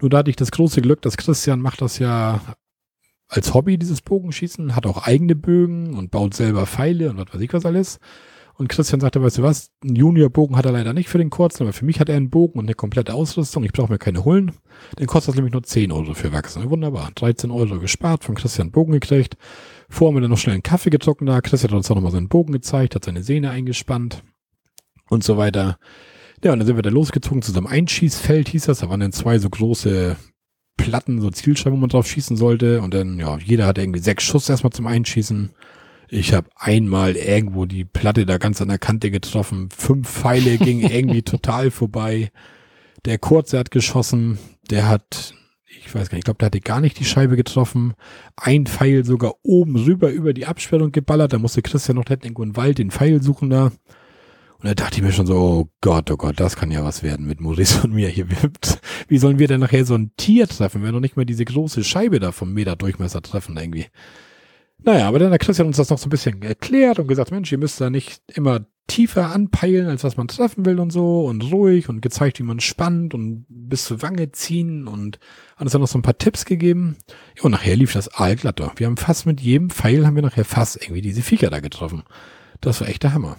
Nur da hatte ich das große Glück, dass Christian macht das ja als Hobby, dieses Bogenschießen, hat auch eigene Bögen und baut selber Pfeile und was weiß ich was alles. Und Christian sagte, weißt du was, einen Juniorbogen hat er leider nicht für den kurzen, aber für mich hat er einen Bogen und eine komplette Ausrüstung. Ich brauche mir keine holen. Den kostet das nämlich nur 10 Euro für Erwachsene. Wunderbar. 13 Euro gespart, von Christian Bogen gekriegt. Vorher haben wir dann noch schnell einen Kaffee getrunken da. Christian hat uns auch nochmal seinen Bogen gezeigt, hat seine Sehne eingespannt und so weiter. Ja, und dann sind wir da losgezogen zu so einem Einschießfeld, hieß das. Da waren dann zwei so große Platten, so Zielscheiben, wo man drauf schießen sollte. Und dann, ja, jeder hatte irgendwie sechs Schuss erstmal zum Einschießen. Ich habe einmal irgendwo die Platte da ganz an der Kante getroffen. Fünf Pfeile gingen irgendwie <laughs> total vorbei. Der Kurze hat geschossen. Der hat, ich weiß gar nicht, ich glaube, der hatte gar nicht die Scheibe getroffen. Ein Pfeil sogar oben rüber über die Absperrung geballert. Da musste Christian noch irgendwo im Wald den Pfeil suchen da. Und da dachte ich mir schon so, oh Gott, oh Gott, das kann ja was werden mit Maurice und mir hier. <laughs> Wie sollen wir denn nachher so ein Tier treffen, wenn wir noch nicht mal diese große Scheibe da vom Meter Durchmesser treffen irgendwie? Naja, aber dann hat Christian uns das noch so ein bisschen erklärt und gesagt, Mensch, ihr müsst da nicht immer tiefer anpeilen, als was man treffen will und so und ruhig und gezeigt, wie man spannt und bis zur Wange ziehen und hat uns dann noch so ein paar Tipps gegeben. Ja, und nachher lief das allglatt. Wir haben fast mit jedem Pfeil haben wir nachher fast irgendwie diese Viecher da getroffen. Das war echt der Hammer.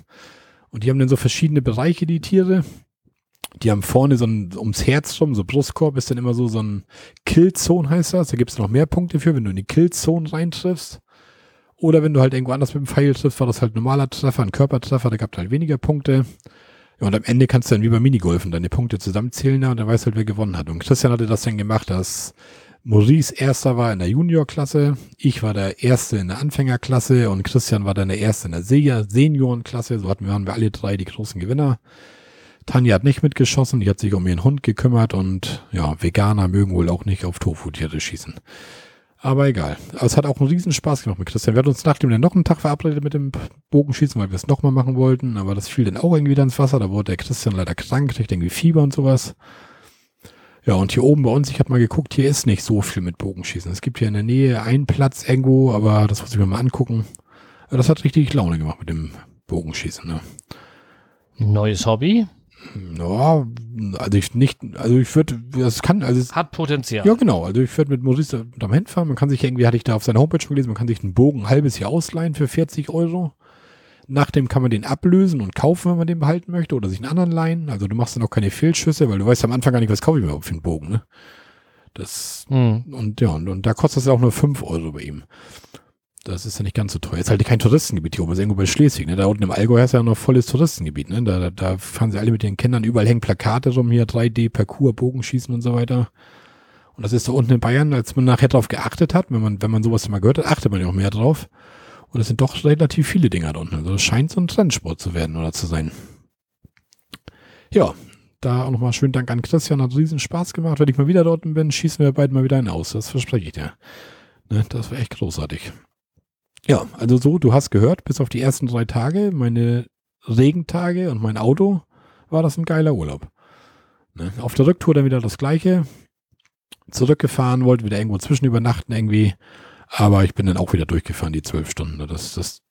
Und die haben dann so verschiedene Bereiche, die Tiere. Die haben vorne so ein, ums Herz rum, so Brustkorb ist dann immer so, so ein Killzone heißt das. Da gibt es noch mehr Punkte für, wenn du in die Killzone reintriffst. Oder wenn du halt irgendwo anders mit dem Pfeil triffst, war das halt normaler Treffer, ein Körpertreffer, da gab es halt weniger Punkte. Ja, und am Ende kannst du dann wie bei Minigolfen deine Punkte zusammenzählen und dann weißt du halt, wer gewonnen hat. Und Christian hatte das dann gemacht, dass Maurice erster war in der Juniorklasse, ich war der erste in der Anfängerklasse und Christian war dann der erste in der Seniorenklasse. So hatten wir, waren wir alle drei die großen Gewinner. Tanja hat nicht mitgeschossen, die hat sich um ihren Hund gekümmert und ja, Veganer mögen wohl auch nicht auf Tofu-Tiere schießen. Aber egal. Aber es hat auch einen riesen Spaß gemacht mit Christian. Wir hatten uns nachdem dann noch einen Tag verabredet mit dem Bogenschießen, weil wir es nochmal machen wollten. Aber das fiel dann auch irgendwie wieder ins Wasser. Da wurde der Christian leider krank, kriegt irgendwie Fieber und sowas. Ja, und hier oben bei uns, ich habe mal geguckt, hier ist nicht so viel mit Bogenschießen. Es gibt hier in der Nähe einen Platz irgendwo, aber das muss ich mir mal angucken. Das hat richtig Laune gemacht mit dem Bogenschießen. Ne? Neues Hobby? Ja, also ich nicht, also ich würde, das kann, also es, hat Potenzial. Ja, genau. Also ich würde mit Maurice da hinfahren. Man kann sich irgendwie, hatte ich da auf seiner Homepage schon gelesen, man kann sich einen Bogen ein halbes Jahr ausleihen für 40 Euro. Nach dem kann man den ablösen und kaufen, wenn man den behalten möchte, oder sich einen anderen leihen. Also du machst dann auch keine Fehlschüsse, weil du weißt am Anfang gar nicht, was kaufe ich mir überhaupt für einen Bogen, ne? Das, hm. und ja, und, und da kostet es auch nur 5 Euro bei ihm. Das ist ja nicht ganz so teuer. Ist halt kein Touristengebiet hier oben, ist irgendwo bei Schleswig. Ne? Da unten im Allgäu ist ja noch volles Touristengebiet. Ne? Da, da fahren sie alle mit ihren Kindern, überall hängen Plakate rum, hier 3D-Parcours, Bogenschießen und so weiter. Und das ist da unten in Bayern, als man nachher drauf geachtet hat, wenn man, wenn man sowas mal gehört hat, achtet man ja auch mehr drauf. Und es sind doch relativ viele Dinger da unten. Also das scheint so ein Trendsport zu werden oder zu sein. Ja, da auch nochmal schönen Dank an Christian, hat riesen Spaß gemacht. Wenn ich mal wieder dort bin, schießen wir beide mal wieder einen aus. Das verspreche ich dir. Ne, das war echt großartig. Ja, also so, du hast gehört, bis auf die ersten drei Tage, meine Regentage und mein Auto, war das ein geiler Urlaub. Ne? Auf der Rücktour dann wieder das gleiche. Zurückgefahren, wollte wieder irgendwo zwischen übernachten irgendwie. Aber ich bin dann auch wieder durchgefahren, die zwölf Stunden. Das, das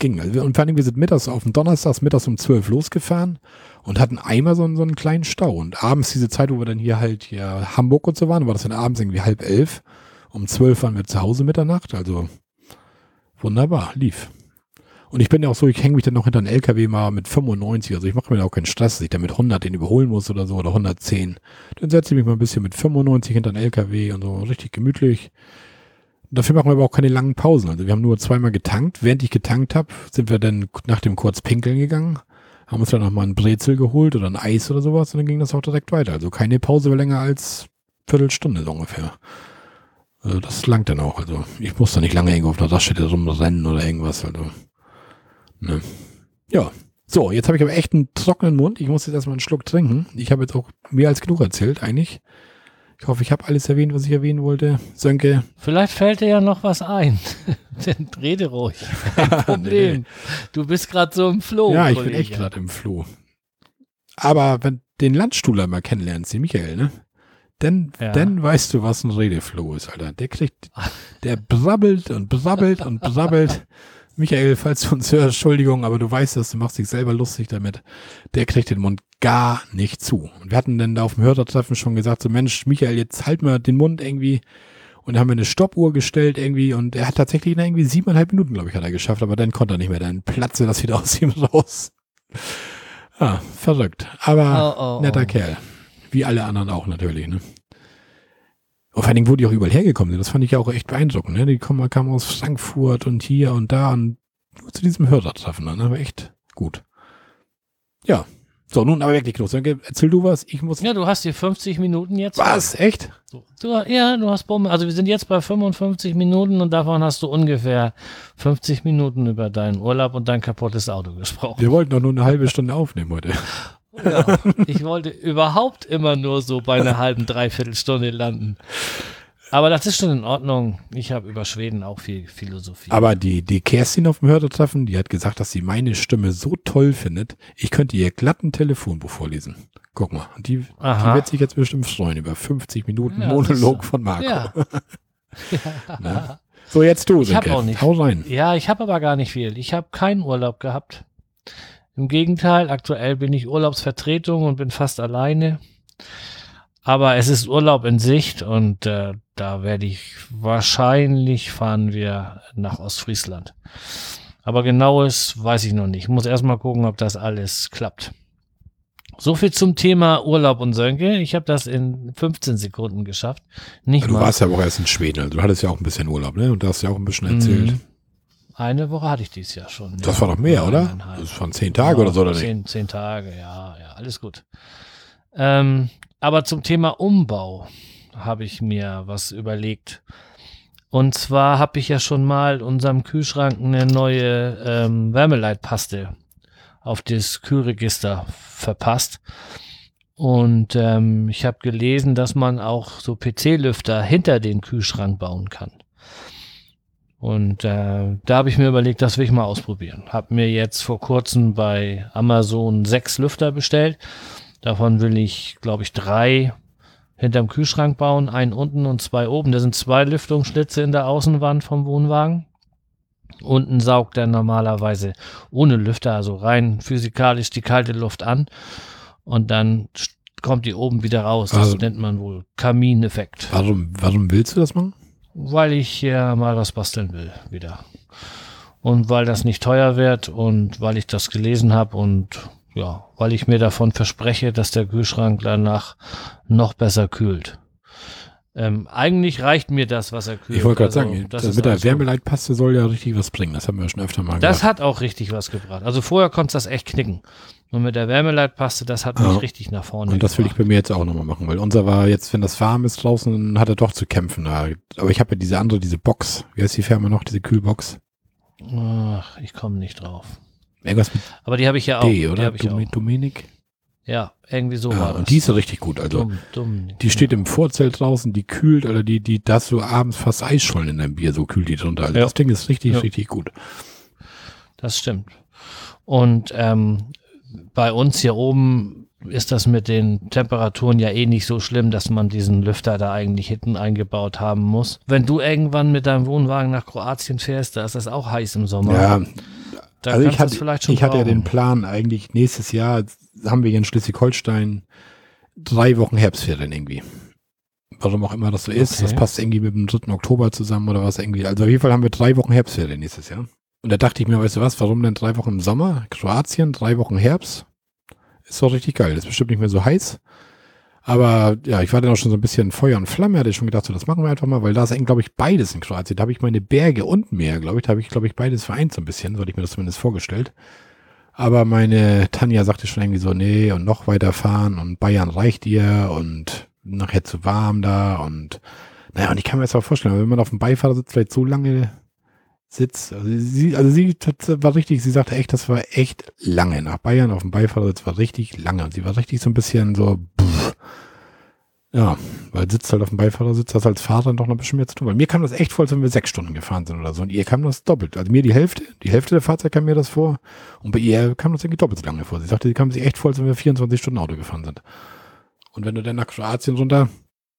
ging. Und vor allem, wir sind mittags auf dem Donnerstag, mittags um zwölf losgefahren und hatten einmal so einen, so einen kleinen Stau. Und abends diese Zeit, wo wir dann hier halt hier Hamburg und so waren, war das dann abends irgendwie halb elf. Um zwölf waren wir zu Hause Mitternacht. Also Wunderbar, lief. Und ich bin ja auch so, ich hänge mich dann noch hinter einen LKW mal mit 95, also ich mache mir da auch keinen Stress, dass ich da mit 100 den überholen muss oder so oder 110. Dann setze ich mich mal ein bisschen mit 95 hinter einen LKW und so richtig gemütlich. Dafür machen wir aber auch keine langen Pausen. Also wir haben nur zweimal getankt. Während ich getankt habe, sind wir dann nach dem kurz pinkeln gegangen, haben uns dann nochmal ein Brezel geholt oder ein Eis oder sowas und dann ging das auch direkt weiter. Also keine Pause länger als Viertelstunde so ungefähr. Also das langt dann auch. Also ich muss da nicht lange irgendwo auf einer Raststätte rumrennen oder irgendwas. Also, ne. Ja. So, jetzt habe ich aber echt einen trockenen Mund. Ich muss jetzt erstmal einen Schluck trinken. Ich habe jetzt auch mehr als genug erzählt, eigentlich. Ich hoffe, ich habe alles erwähnt, was ich erwähnen wollte. Sönke. Vielleicht fällt dir ja noch was ein. <laughs> Dann rede ruhig. <laughs> Kein Problem. nee. Du bist gerade so im Floh. Ja, ich Kollege. bin echt gerade im Floh. Aber wenn den Landstuhler mal kennenlernst, den Michael, ne? Denn, ja. denn weißt du, was ein Redefloh ist, Alter. Der kriegt, der brabbelt und brabbelt und brabbelt. <laughs> Michael, falls du uns hörst, Entschuldigung, aber du weißt das, du machst dich selber lustig damit. Der kriegt den Mund gar nicht zu. Und wir hatten dann da auf dem Hörertreffen schon gesagt, so Mensch, Michael, jetzt halt mal den Mund irgendwie. Und haben wir eine Stoppuhr gestellt irgendwie und er hat tatsächlich irgendwie siebeneinhalb Minuten, glaube ich, hat er geschafft, aber dann konnte er nicht mehr. Dann platzte das wieder aus ihm <laughs> raus. Ja, verrückt. Aber Oh, oh, netter oh. Kerl. Wie alle anderen auch natürlich, ne? Und vor allen Dingen, wo die auch überall hergekommen sind, das fand ich ja auch echt beeindruckend, ne? Die kommen, kamen aus Frankfurt und hier und da und nur zu diesem Hörertreffen, ne? Aber echt gut. Ja. So, nun aber wirklich los. Erzähl du was, ich muss. Ja, du hast die 50 Minuten jetzt. Was? Echt? Du, ja, du hast Bombe. Also wir sind jetzt bei 55 Minuten und davon hast du ungefähr 50 Minuten über deinen Urlaub und dein kaputtes Auto gesprochen. Wir wollten doch nur eine halbe Stunde aufnehmen heute. <laughs> Ja. Ich wollte überhaupt immer nur so bei einer halben, dreiviertel Stunde landen. Aber das ist schon in Ordnung. Ich habe über Schweden auch viel Philosophie. Aber die, die Kerstin auf dem Hörertreffen, die hat gesagt, dass sie meine Stimme so toll findet, ich könnte ihr glatt ein Telefonbuch vorlesen. Guck mal, die, die wird sich jetzt bestimmt freuen über 50 Minuten Ja, Monolog von Marco. <laughs> Ja. Ne? So, jetzt du, Ich hab auch nicht. Hau rein. Ja, ich habe aber gar nicht viel. Ich habe keinen Urlaub gehabt. Im Gegenteil, aktuell bin ich Urlaubsvertretung und bin fast alleine. Aber es ist Urlaub in Sicht und äh, da werde ich wahrscheinlich fahren wir nach Ostfriesland. Aber genaues weiß ich noch nicht. Ich muss erstmal gucken, ob das alles klappt. So viel zum Thema Urlaub und Sönke. Ich habe das in 15 Sekunden geschafft. Nicht Du mal. warst ja auch erst in Schweden, also du hattest ja auch ein bisschen Urlaub, ne? Und da hast ja auch ein bisschen erzählt. Mhm. Eine Woche hatte ich dies Jahr schon. Das ja. war doch mehr, oder? Das waren zehn Tage Ja, oder so, oder nicht? Zehn, zehn Tage, ja, ja, alles gut. Ähm, aber zum Thema Umbau habe ich mir was überlegt. Und zwar habe ich ja schon mal unserem Kühlschrank eine neue ähm, Wärmeleitpaste auf das Kühlregister verpasst. Und ähm, ich habe gelesen, dass man auch so PC-Lüfter hinter den Kühlschrank bauen kann. Und äh, da habe ich mir überlegt, das will ich mal ausprobieren. Habe mir jetzt vor kurzem bei Amazon sechs Lüfter bestellt. Davon will ich, glaube ich, drei hinterm Kühlschrank bauen, einen unten und zwei oben. Da sind zwei Lüftungsschlitze in der Außenwand vom Wohnwagen. Unten saugt er normalerweise ohne Lüfter, also rein physikalisch die kalte Luft an. Und dann kommt die oben wieder raus. Das Also- nennt man wohl Kamineffekt. Warum, warum willst du das machen? Weil ich hier mal was basteln will wieder. Und weil das nicht teuer wird und weil ich das gelesen habe und ja, weil ich mir davon verspreche, dass der Kühlschrank danach noch besser kühlt. Ähm, eigentlich reicht mir das, was er kühlt. Ich wollte gerade Also, sagen, das mit der. Wärmeleitpaste soll ja richtig was bringen. Das haben wir schon öfter mal Das hat auch richtig was gebracht. Also vorher konnte das echt knicken. Und mit der Wärmeleitpaste, das hat mich Ja. richtig nach vorne Und das will ich gebracht. bei mir jetzt auch nochmal machen, weil unser war jetzt, wenn das warm ist draußen, dann hat er doch zu kämpfen. Aber ich habe ja diese andere, diese Box. Wie heißt die Firma noch? Diese Kühlbox? Ach, ich komme nicht drauf. Irgendwas mit Aber die habe ich ja auch. D, Die oder? Domi- Dominik? Ja, irgendwie so Ja, war das. und die ist richtig gut. Also dumm, dumm. die steht im Vorzelt draußen, die kühlt, oder die, die, das so abends fast Eisschollen in deinem Bier, so kühlt die drunter. Also Ja. das Ding ist richtig, Ja. richtig gut. Das stimmt. Und ähm, bei uns hier oben ist das mit den Temperaturen ja eh nicht so schlimm, dass man diesen Lüfter da eigentlich hinten eingebaut haben muss. Wenn du irgendwann mit deinem Wohnwagen nach Kroatien fährst, da ist das auch heiß im Sommer. Ja, da also ich hatte, vielleicht schon ich hatte ja den. Plan, eigentlich nächstes Jahr haben wir hier in Schleswig-Holstein drei Wochen Herbstferien irgendwie. Warum auch immer das so ist. Okay. Das passt irgendwie mit dem 3. Oktober zusammen oder was irgendwie. Also auf jeden Fall haben wir drei Wochen Herbstferien nächstes Jahr. Und da dachte ich mir, weißt du was, warum denn drei Wochen im Sommer? Kroatien, drei Wochen Herbst. Ist doch richtig geil. Ist bestimmt nicht mehr so heiß. Aber ja, ich war dann auch schon so ein bisschen Feuer und Flamme, hatte ich schon gedacht, so, das machen wir einfach mal, weil da ist glaube ich, beides in Kroatien. Da habe ich meine Berge und Meer, glaube ich. Da habe ich, glaube ich, beides vereint so ein bisschen, so hatte ich mir das zumindest vorgestellt. Aber meine Tanja sagte schon irgendwie so, nee, und noch weiter fahren und Bayern reicht ihr und nachher zu warm da und naja, und ich kann mir das auch vorstellen, wenn man auf dem Beifahrersitz vielleicht so lange sitzt, also sie, also sie war richtig, sie sagte echt, das war echt lange. Nach Bayern auf dem Beifahrersitz war richtig lange und sie war richtig so ein bisschen so, pff. Ja, weil sitzt halt auf dem Beifahrersitz, hast als Fahrer doch noch ein bisschen mehr zu tun. Weil mir kam das echt vor, als wenn wir sechs Stunden gefahren sind oder so. Und ihr kam das doppelt. Also mir die Hälfte, die Hälfte der Fahrzeit kam mir das vor. Und bei ihr kam das irgendwie doppelt so lange vor. Sie sagte, sie kam sich echt vor, als wenn wir 24 Stunden Auto gefahren sind. Und wenn du dann nach Kroatien runter,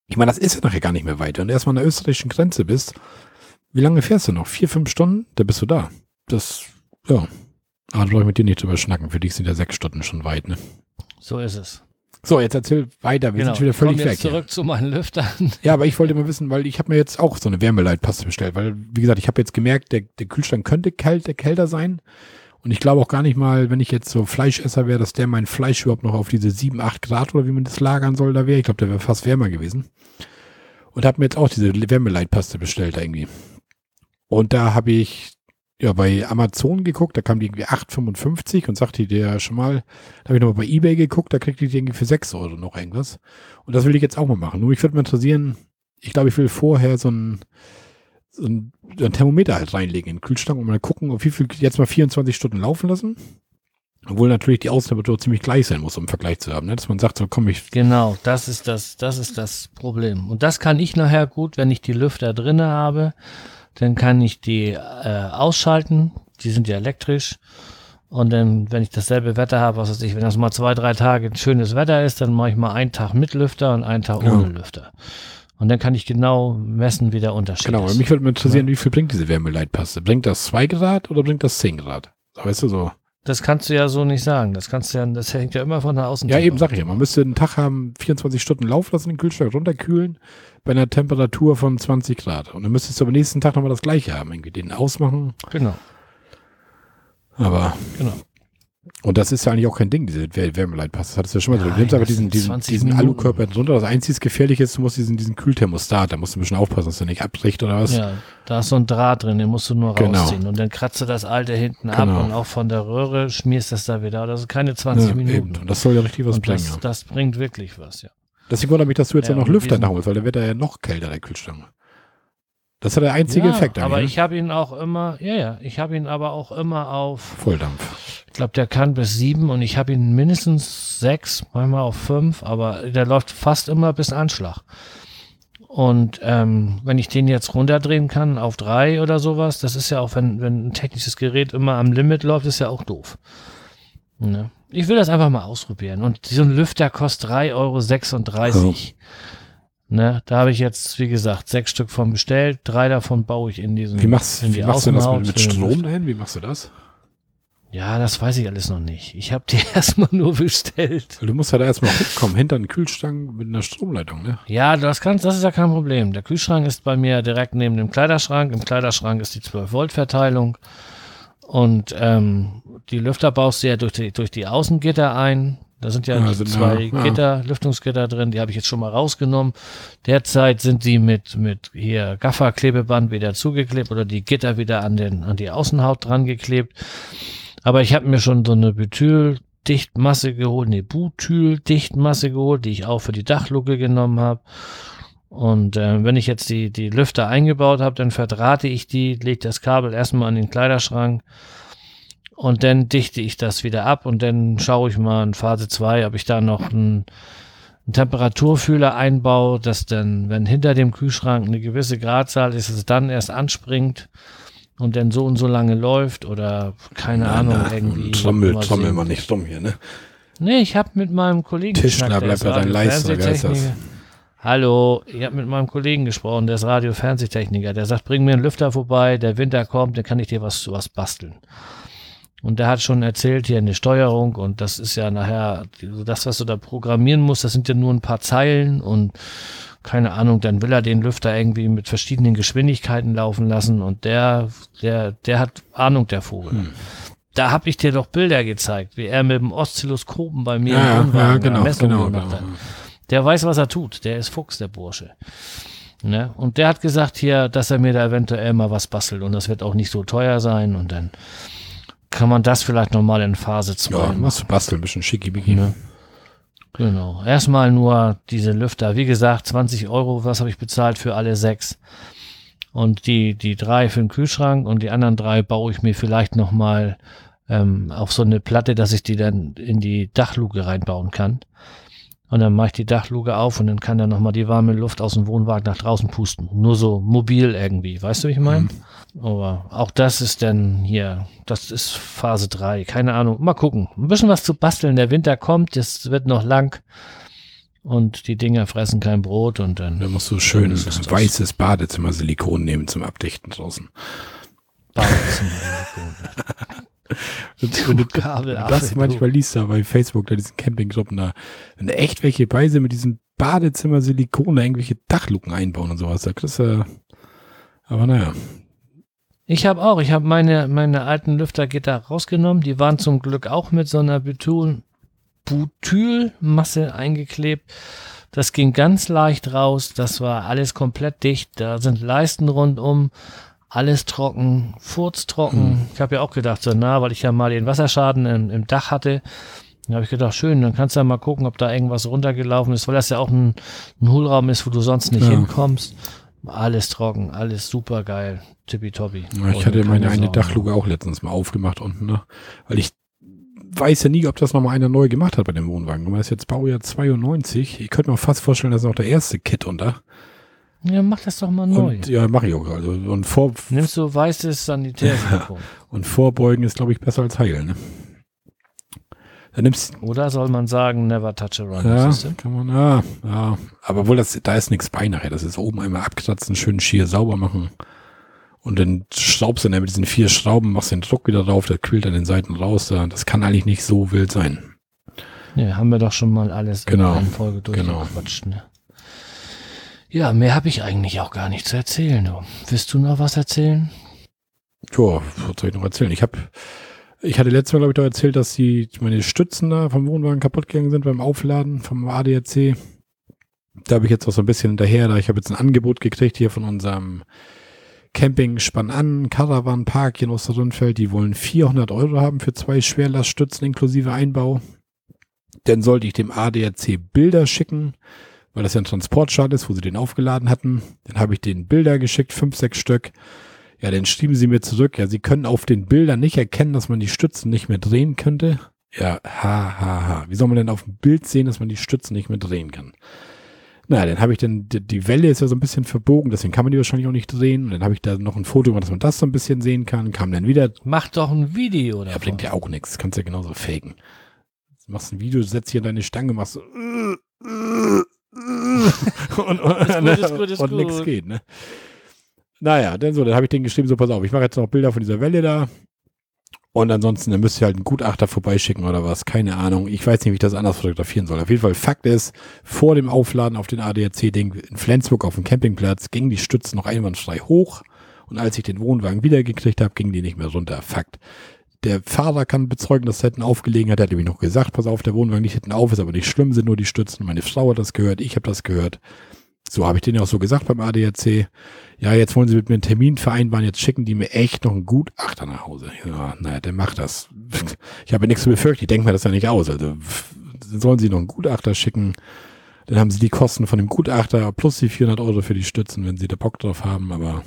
ich meine, das ist ja nachher gar nicht mehr weit. Wenn du erstmal an der österreichischen Grenze bist, wie lange fährst du noch? Vier, fünf Stunden? Da bist du da. Das, ja. Aber da brauche ich mit dir nicht drüber schnacken. Für dich sind ja sechs Stunden schon weit, ne? So ist es. So, jetzt erzähl weiter. Wir genau. sind wieder völlig Komm weg. jetzt zurück zu meinen Lüftern. Ja, aber ich wollte mal wissen, weil ich habe mir jetzt auch so eine Wärmeleitpaste bestellt, weil, wie gesagt, ich habe jetzt gemerkt, der, der Kühlschrank könnte kalt, der kälter sein. Und ich glaube auch gar nicht mal, wenn ich jetzt so Fleischesser wäre, dass der mein Fleisch überhaupt noch auf diese 7, 8 Grad oder wie man das lagern soll, da wäre. Ich glaube, der wäre fast wärmer gewesen. Und habe mir jetzt auch diese Wärmeleitpaste bestellt irgendwie. Und da habe ich ja bei Amazon geguckt, da kam die irgendwie 8,55 und sagte die der schon mal, da habe ich nochmal bei Ebay geguckt, da kriegte ich die irgendwie für 6 Euro noch irgendwas. Und das will ich jetzt auch mal machen. Nur ich würde mich interessieren, ich glaube, ich will vorher so ein, so ein, so ein Thermometer halt reinlegen in den Kühlschrank und mal gucken, auf wie viel jetzt mal 24 Stunden laufen lassen. Obwohl natürlich die Außentemperatur ziemlich gleich sein muss, um einen Vergleich zu haben. Ne? Dass man sagt, so komm ich. Genau, das ist das, das ist das Problem. Und das kann ich nachher gut, wenn ich die Lüfter drinne habe, dann kann ich die äh, ausschalten. Die sind ja elektrisch. Und dann, wenn ich dasselbe Wetter habe, was weiß ich, wenn das mal zwei, drei Tage schönes Wetter ist, dann mache ich mal einen Tag mit Lüfter und einen Tag Ja. ohne Lüfter. Und dann kann ich genau messen, wie der Unterschied Genau, ist. aber mich würde interessieren, wie viel bringt diese Wärmeleitpaste? Bringt das 2 Grad oder bringt das 10 Grad? Weißt du so? Das kannst du ja so nicht sagen. Das kannst du ja, das hängt ja immer von der Außen. Ja, eben sag ich ja. Man müsste einen Tag haben, 24 Stunden laufen lassen, den Kühlschrank runterkühlen, bei einer Temperatur von 20 Grad. Und dann müsstest du am nächsten Tag nochmal das gleiche haben. Irgendwie den ausmachen. Genau, Aber, genau. Und das ist ja eigentlich auch kein Ding, diese Wär- Wärmeleitpaste. Das hattest du ja schon mal so. Du nimmst aber das diesen, sind diesen, 20 diesen. Alukörper drunter. Das einzige Gefährliche ist, du musst diesen, diesen Kühlthermostat, da musst du ein bisschen aufpassen, dass der nicht abbricht oder was. Ja, da ist so ein Draht drin, den musst du nur Genau. rausziehen. Und dann kratzt du das alte hinten Genau. ab und auch von der Röhre schmierst das da wieder. Das ist keine 20 Ja, Minuten. eben. Und das soll ja richtig was und bringen. das, ja. das bringt wirklich was, ja. Deswegen wundert mich, dass du jetzt Ja, ja, noch Lüfter nachholst, weil dann wird er ja noch kälter, der Kühlschrank. Das ist ja der einzige ja, Effekt aber ich habe ihn auch immer, ja, ja, ich habe ihn aber auch immer auf? Volldampf. ich glaube, der kann bis sieben und ich habe ihn mindestens sechs, manchmal auf fünf, aber der läuft fast immer bis Anschlag. Und ähm, wenn ich den jetzt runterdrehen kann auf drei oder sowas, das ist ja auch, wenn, wenn ein technisches Gerät immer am Limit läuft, ist ja auch doof. Ne? Ich will das einfach mal ausprobieren. Und so ein Lüfter kostet 3,36 Euro. Ne, da habe ich jetzt, wie gesagt, sechs Stück von bestellt. Drei davon baue ich in diesen. Wie machst, in die wie machst du das mit, mit Strom dahin? Wie machst du das? Ja, das weiß ich alles noch nicht. Ich habe <laughs> die erstmal nur bestellt. Du musst ja da erstmal hochkommen, hinter den Kühlschrank mit einer Stromleitung, ne? Ja, das kannst, das ist ja kein Problem. Der Kühlschrank ist bei mir direkt neben dem Kleiderschrank. Im Kleiderschrank ist die 12 Volt Verteilung. Und ähm, die Lüfter baust du ja durch die, durch die Außengitter ein. Da sind ja Ja, sind zwei ja, ja. Gitter, Lüftungsgitter drin, die habe ich jetzt schon mal rausgenommen. Derzeit sind die mit, mit hier Gafferklebeband wieder zugeklebt oder die Gitter wieder an, den, an die Außenhaut dran geklebt. Aber ich habe mir schon so eine Butyldichtmasse geholt, nee, Butyldichtmasse geholt, die ich auch für die Dachluke genommen habe. Und äh, wenn ich jetzt die, die Lüfter eingebaut habe, dann verdrahte ich die, lege das Kabel erstmal an den Kleiderschrank und dann dichte ich das wieder ab und dann schaue ich mal in Phase 2, ob ich da noch einen, einen Temperaturfühler einbaue, dass dann, wenn hinter dem Kühlschrank eine gewisse Gradzahl ist, es dann erst anspringt und dann so und so lange läuft oder keine Ahnung, irgendwie. Trommel, mal trommel sehen. mal nicht rum hier, ne? Nee, ich habe mit meinem Kollegen Tischler, geschnackt, der bleib ist bei deinem Leister, wer ist das? Hallo, ich habe mit meinem Kollegen gesprochen, der ist Radio-Fernsehtechniker. Der sagt, bring mir einen Lüfter vorbei, der Winter kommt, dann kann ich dir was, was basteln. Und der hat schon erzählt, hier eine Steuerung und das ist ja nachher, das, was du da programmieren musst, das sind ja nur ein paar Zeilen und keine Ahnung, dann will er den Lüfter irgendwie mit verschiedenen Geschwindigkeiten laufen lassen und der, der, der hat Ahnung, der Vogel. Hm. Da habe ich dir doch Bilder gezeigt, wie er mit dem Oszilloskopen bei mir Ja, ja, im genau, Messungen genau, gemacht genau. hat. Der weiß, was er tut. Der ist Fuchs, der Bursche. Ne? Und der hat gesagt hier, dass er mir da eventuell mal was bastelt und das wird auch nicht so teuer sein und dann kann man das vielleicht nochmal in Phase 2 Ja, machen. machst du basteln, ein bisschen schickimicki. Ne? Genau. Erstmal nur diese Lüfter. Wie gesagt, 20 Euro, was habe ich bezahlt für alle sechs? Und die, die drei für den Kühlschrank und die anderen drei baue ich mir vielleicht nochmal ähm, auf so eine Platte, dass ich die dann in die Dachluke reinbauen kann. Und dann mache ich die Dachluke auf und dann kann dann nochmal die warme Luft aus dem Wohnwagen nach draußen pusten. Nur so mobil irgendwie. Weißt du, wie ich meine? Aber auch das ist dann hier, das ist Phase 3. Keine Ahnung. Mal gucken. Ein bisschen was zu basteln. Der Winter kommt, es wird noch lang. Und die Dinger fressen kein Brot und dann Da musst du schön Das weißes Badezimmer Silikon nehmen zum Abdichten draußen. Badezimmer. Und, du, Kabel das manchmal liest da bei Facebook, da diesen Campinggruppen da, wenn echt welche bei sind mit diesem Badezimmer Silikon, da irgendwelche Dachluken einbauen und sowas, da kriegst du, aber naja. Ich habe auch, ich habe meine, meine alten Lüftergitter rausgenommen, die waren zum Glück auch mit so einer Butyl, Butylmasse eingeklebt. Das ging ganz leicht raus, das war alles komplett dicht, da sind Leisten rundum, alles trocken, furztrocken. Hm. Ich habe ja auch gedacht, so na, weil ich ja mal den Wasserschaden im, im Dach hatte, dann habe ich gedacht, schön, dann kannst du ja mal gucken, ob da irgendwas runtergelaufen ist, weil das ja auch ein, ein Hohlraum ist, wo du sonst nicht Ja. hinkommst. Alles trocken, alles super geil, tippitoppi. Ja, ich Und hatte meine eine. Dachluke auch letztens mal aufgemacht unten, ne? Weil ich weiß ja nie, ob das nochmal einer neu gemacht hat bei dem Wohnwagen. Und das ist jetzt Baujahr 92. Ich könnte mir fast vorstellen, das ist noch der erste Kit unter. Ja, mach das doch mal neu. Und ja, mache ich auch. Also, und, vor, Nimmst du weißes Sanitärsilikon. und vorbeugen ist, glaube ich, besser als heilen, ne? Dann nimmst Oder soll man sagen, never touch a run? ja, kann man, ja, ja. Aber wohl, das, da ist nichts bei nachher. Das ist oben einmal abkratzen, schön schier sauber machen. Und dann schraubst du dann mit diesen vier Schrauben, machst den Druck wieder drauf, der quillt an den Seiten raus. Da- Das kann eigentlich nicht so wild sein. Ja, haben wir doch schon mal alles Genau, in einer Folge genau. durchgequatscht. Ne? Ja, mehr habe ich eigentlich auch gar nicht zu erzählen. Du. Willst du noch was erzählen? Tja, was soll ich noch erzählen? Ich habe, ich hatte letztes Mal, glaube ich, doch erzählt, dass die, meine Stützen da vom Wohnwagen kaputt gegangen sind beim Aufladen vom ADAC. Da habe ich jetzt auch so ein bisschen hinterher, da ich habe jetzt ein Angebot gekriegt hier von unserem Camping Spann an, Caravan Park hier in Osterrundfeld. Die wollen 400 Euro haben für zwei Schwerlaststützen inklusive Einbau. Dann sollte ich dem ADAC Bilder schicken, weil das ja ein Transportschad ist, wo sie den aufgeladen hatten. Dann habe ich den Bilder geschickt, fünf, sechs Stück. Ja, dann schrieben sie mir zurück, ja, sie können auf den Bildern nicht erkennen, dass man die Stützen nicht mehr drehen könnte. Ja, ha, ha, ha. Wie soll man denn auf dem Bild sehen, dass man die Stützen nicht mehr drehen kann? Na, dann habe ich dann, die, Welle ist ja so ein bisschen verbogen, deswegen kann man die wahrscheinlich auch nicht drehen. Und dann habe ich da noch ein Foto gemacht, dass man das so ein bisschen sehen kann. Kam dann wieder, Mach doch ein Video oder ja, bringt ja auch nichts. Kannst ja genauso faken. Du machst ein Video, setzt hier deine Stange, machst so <laughs> und, und, ist und nichts geht, ne? Naja, dann so, dann habe ich denen geschrieben, so pass auf, ich mache jetzt noch Bilder von dieser Welle da. Und ansonsten, dann müsst ihr halt einen Gutachter vorbeischicken oder was, keine Ahnung. Ich weiß nicht, wie ich das anders fotografieren soll. Auf jeden Fall, Fakt ist, vor dem Aufladen auf den ADAC-Ding in Flensburg auf dem Campingplatz gingen die Stützen noch einwandfrei hoch. Und als ich den Wohnwagen wiedergekriegt habe, gingen die nicht mehr runter. Fakt. Der Fahrer kann bezeugen, dass er hätten aufgelegen hat. Er hat nämlich noch gesagt, pass auf, der Wohnwagen nicht hinten auf, ist aber nicht schlimm, sind nur die Stützen. Meine Frau hat das gehört, ich habe das gehört. So habe ich denen ja auch so gesagt beim ADAC. Ja, jetzt wollen sie mit mir einen Termin vereinbaren, jetzt schicken die mir echt noch einen Gutachter nach Hause. Ja, naja, der macht das. Ich habe nichts zu befürchten, ich denke mir das ja nicht aus. Also sollen sie noch einen Gutachter schicken, dann haben sie die Kosten von dem Gutachter plus die 400 Euro für die Stützen, wenn sie da Bock drauf haben, aber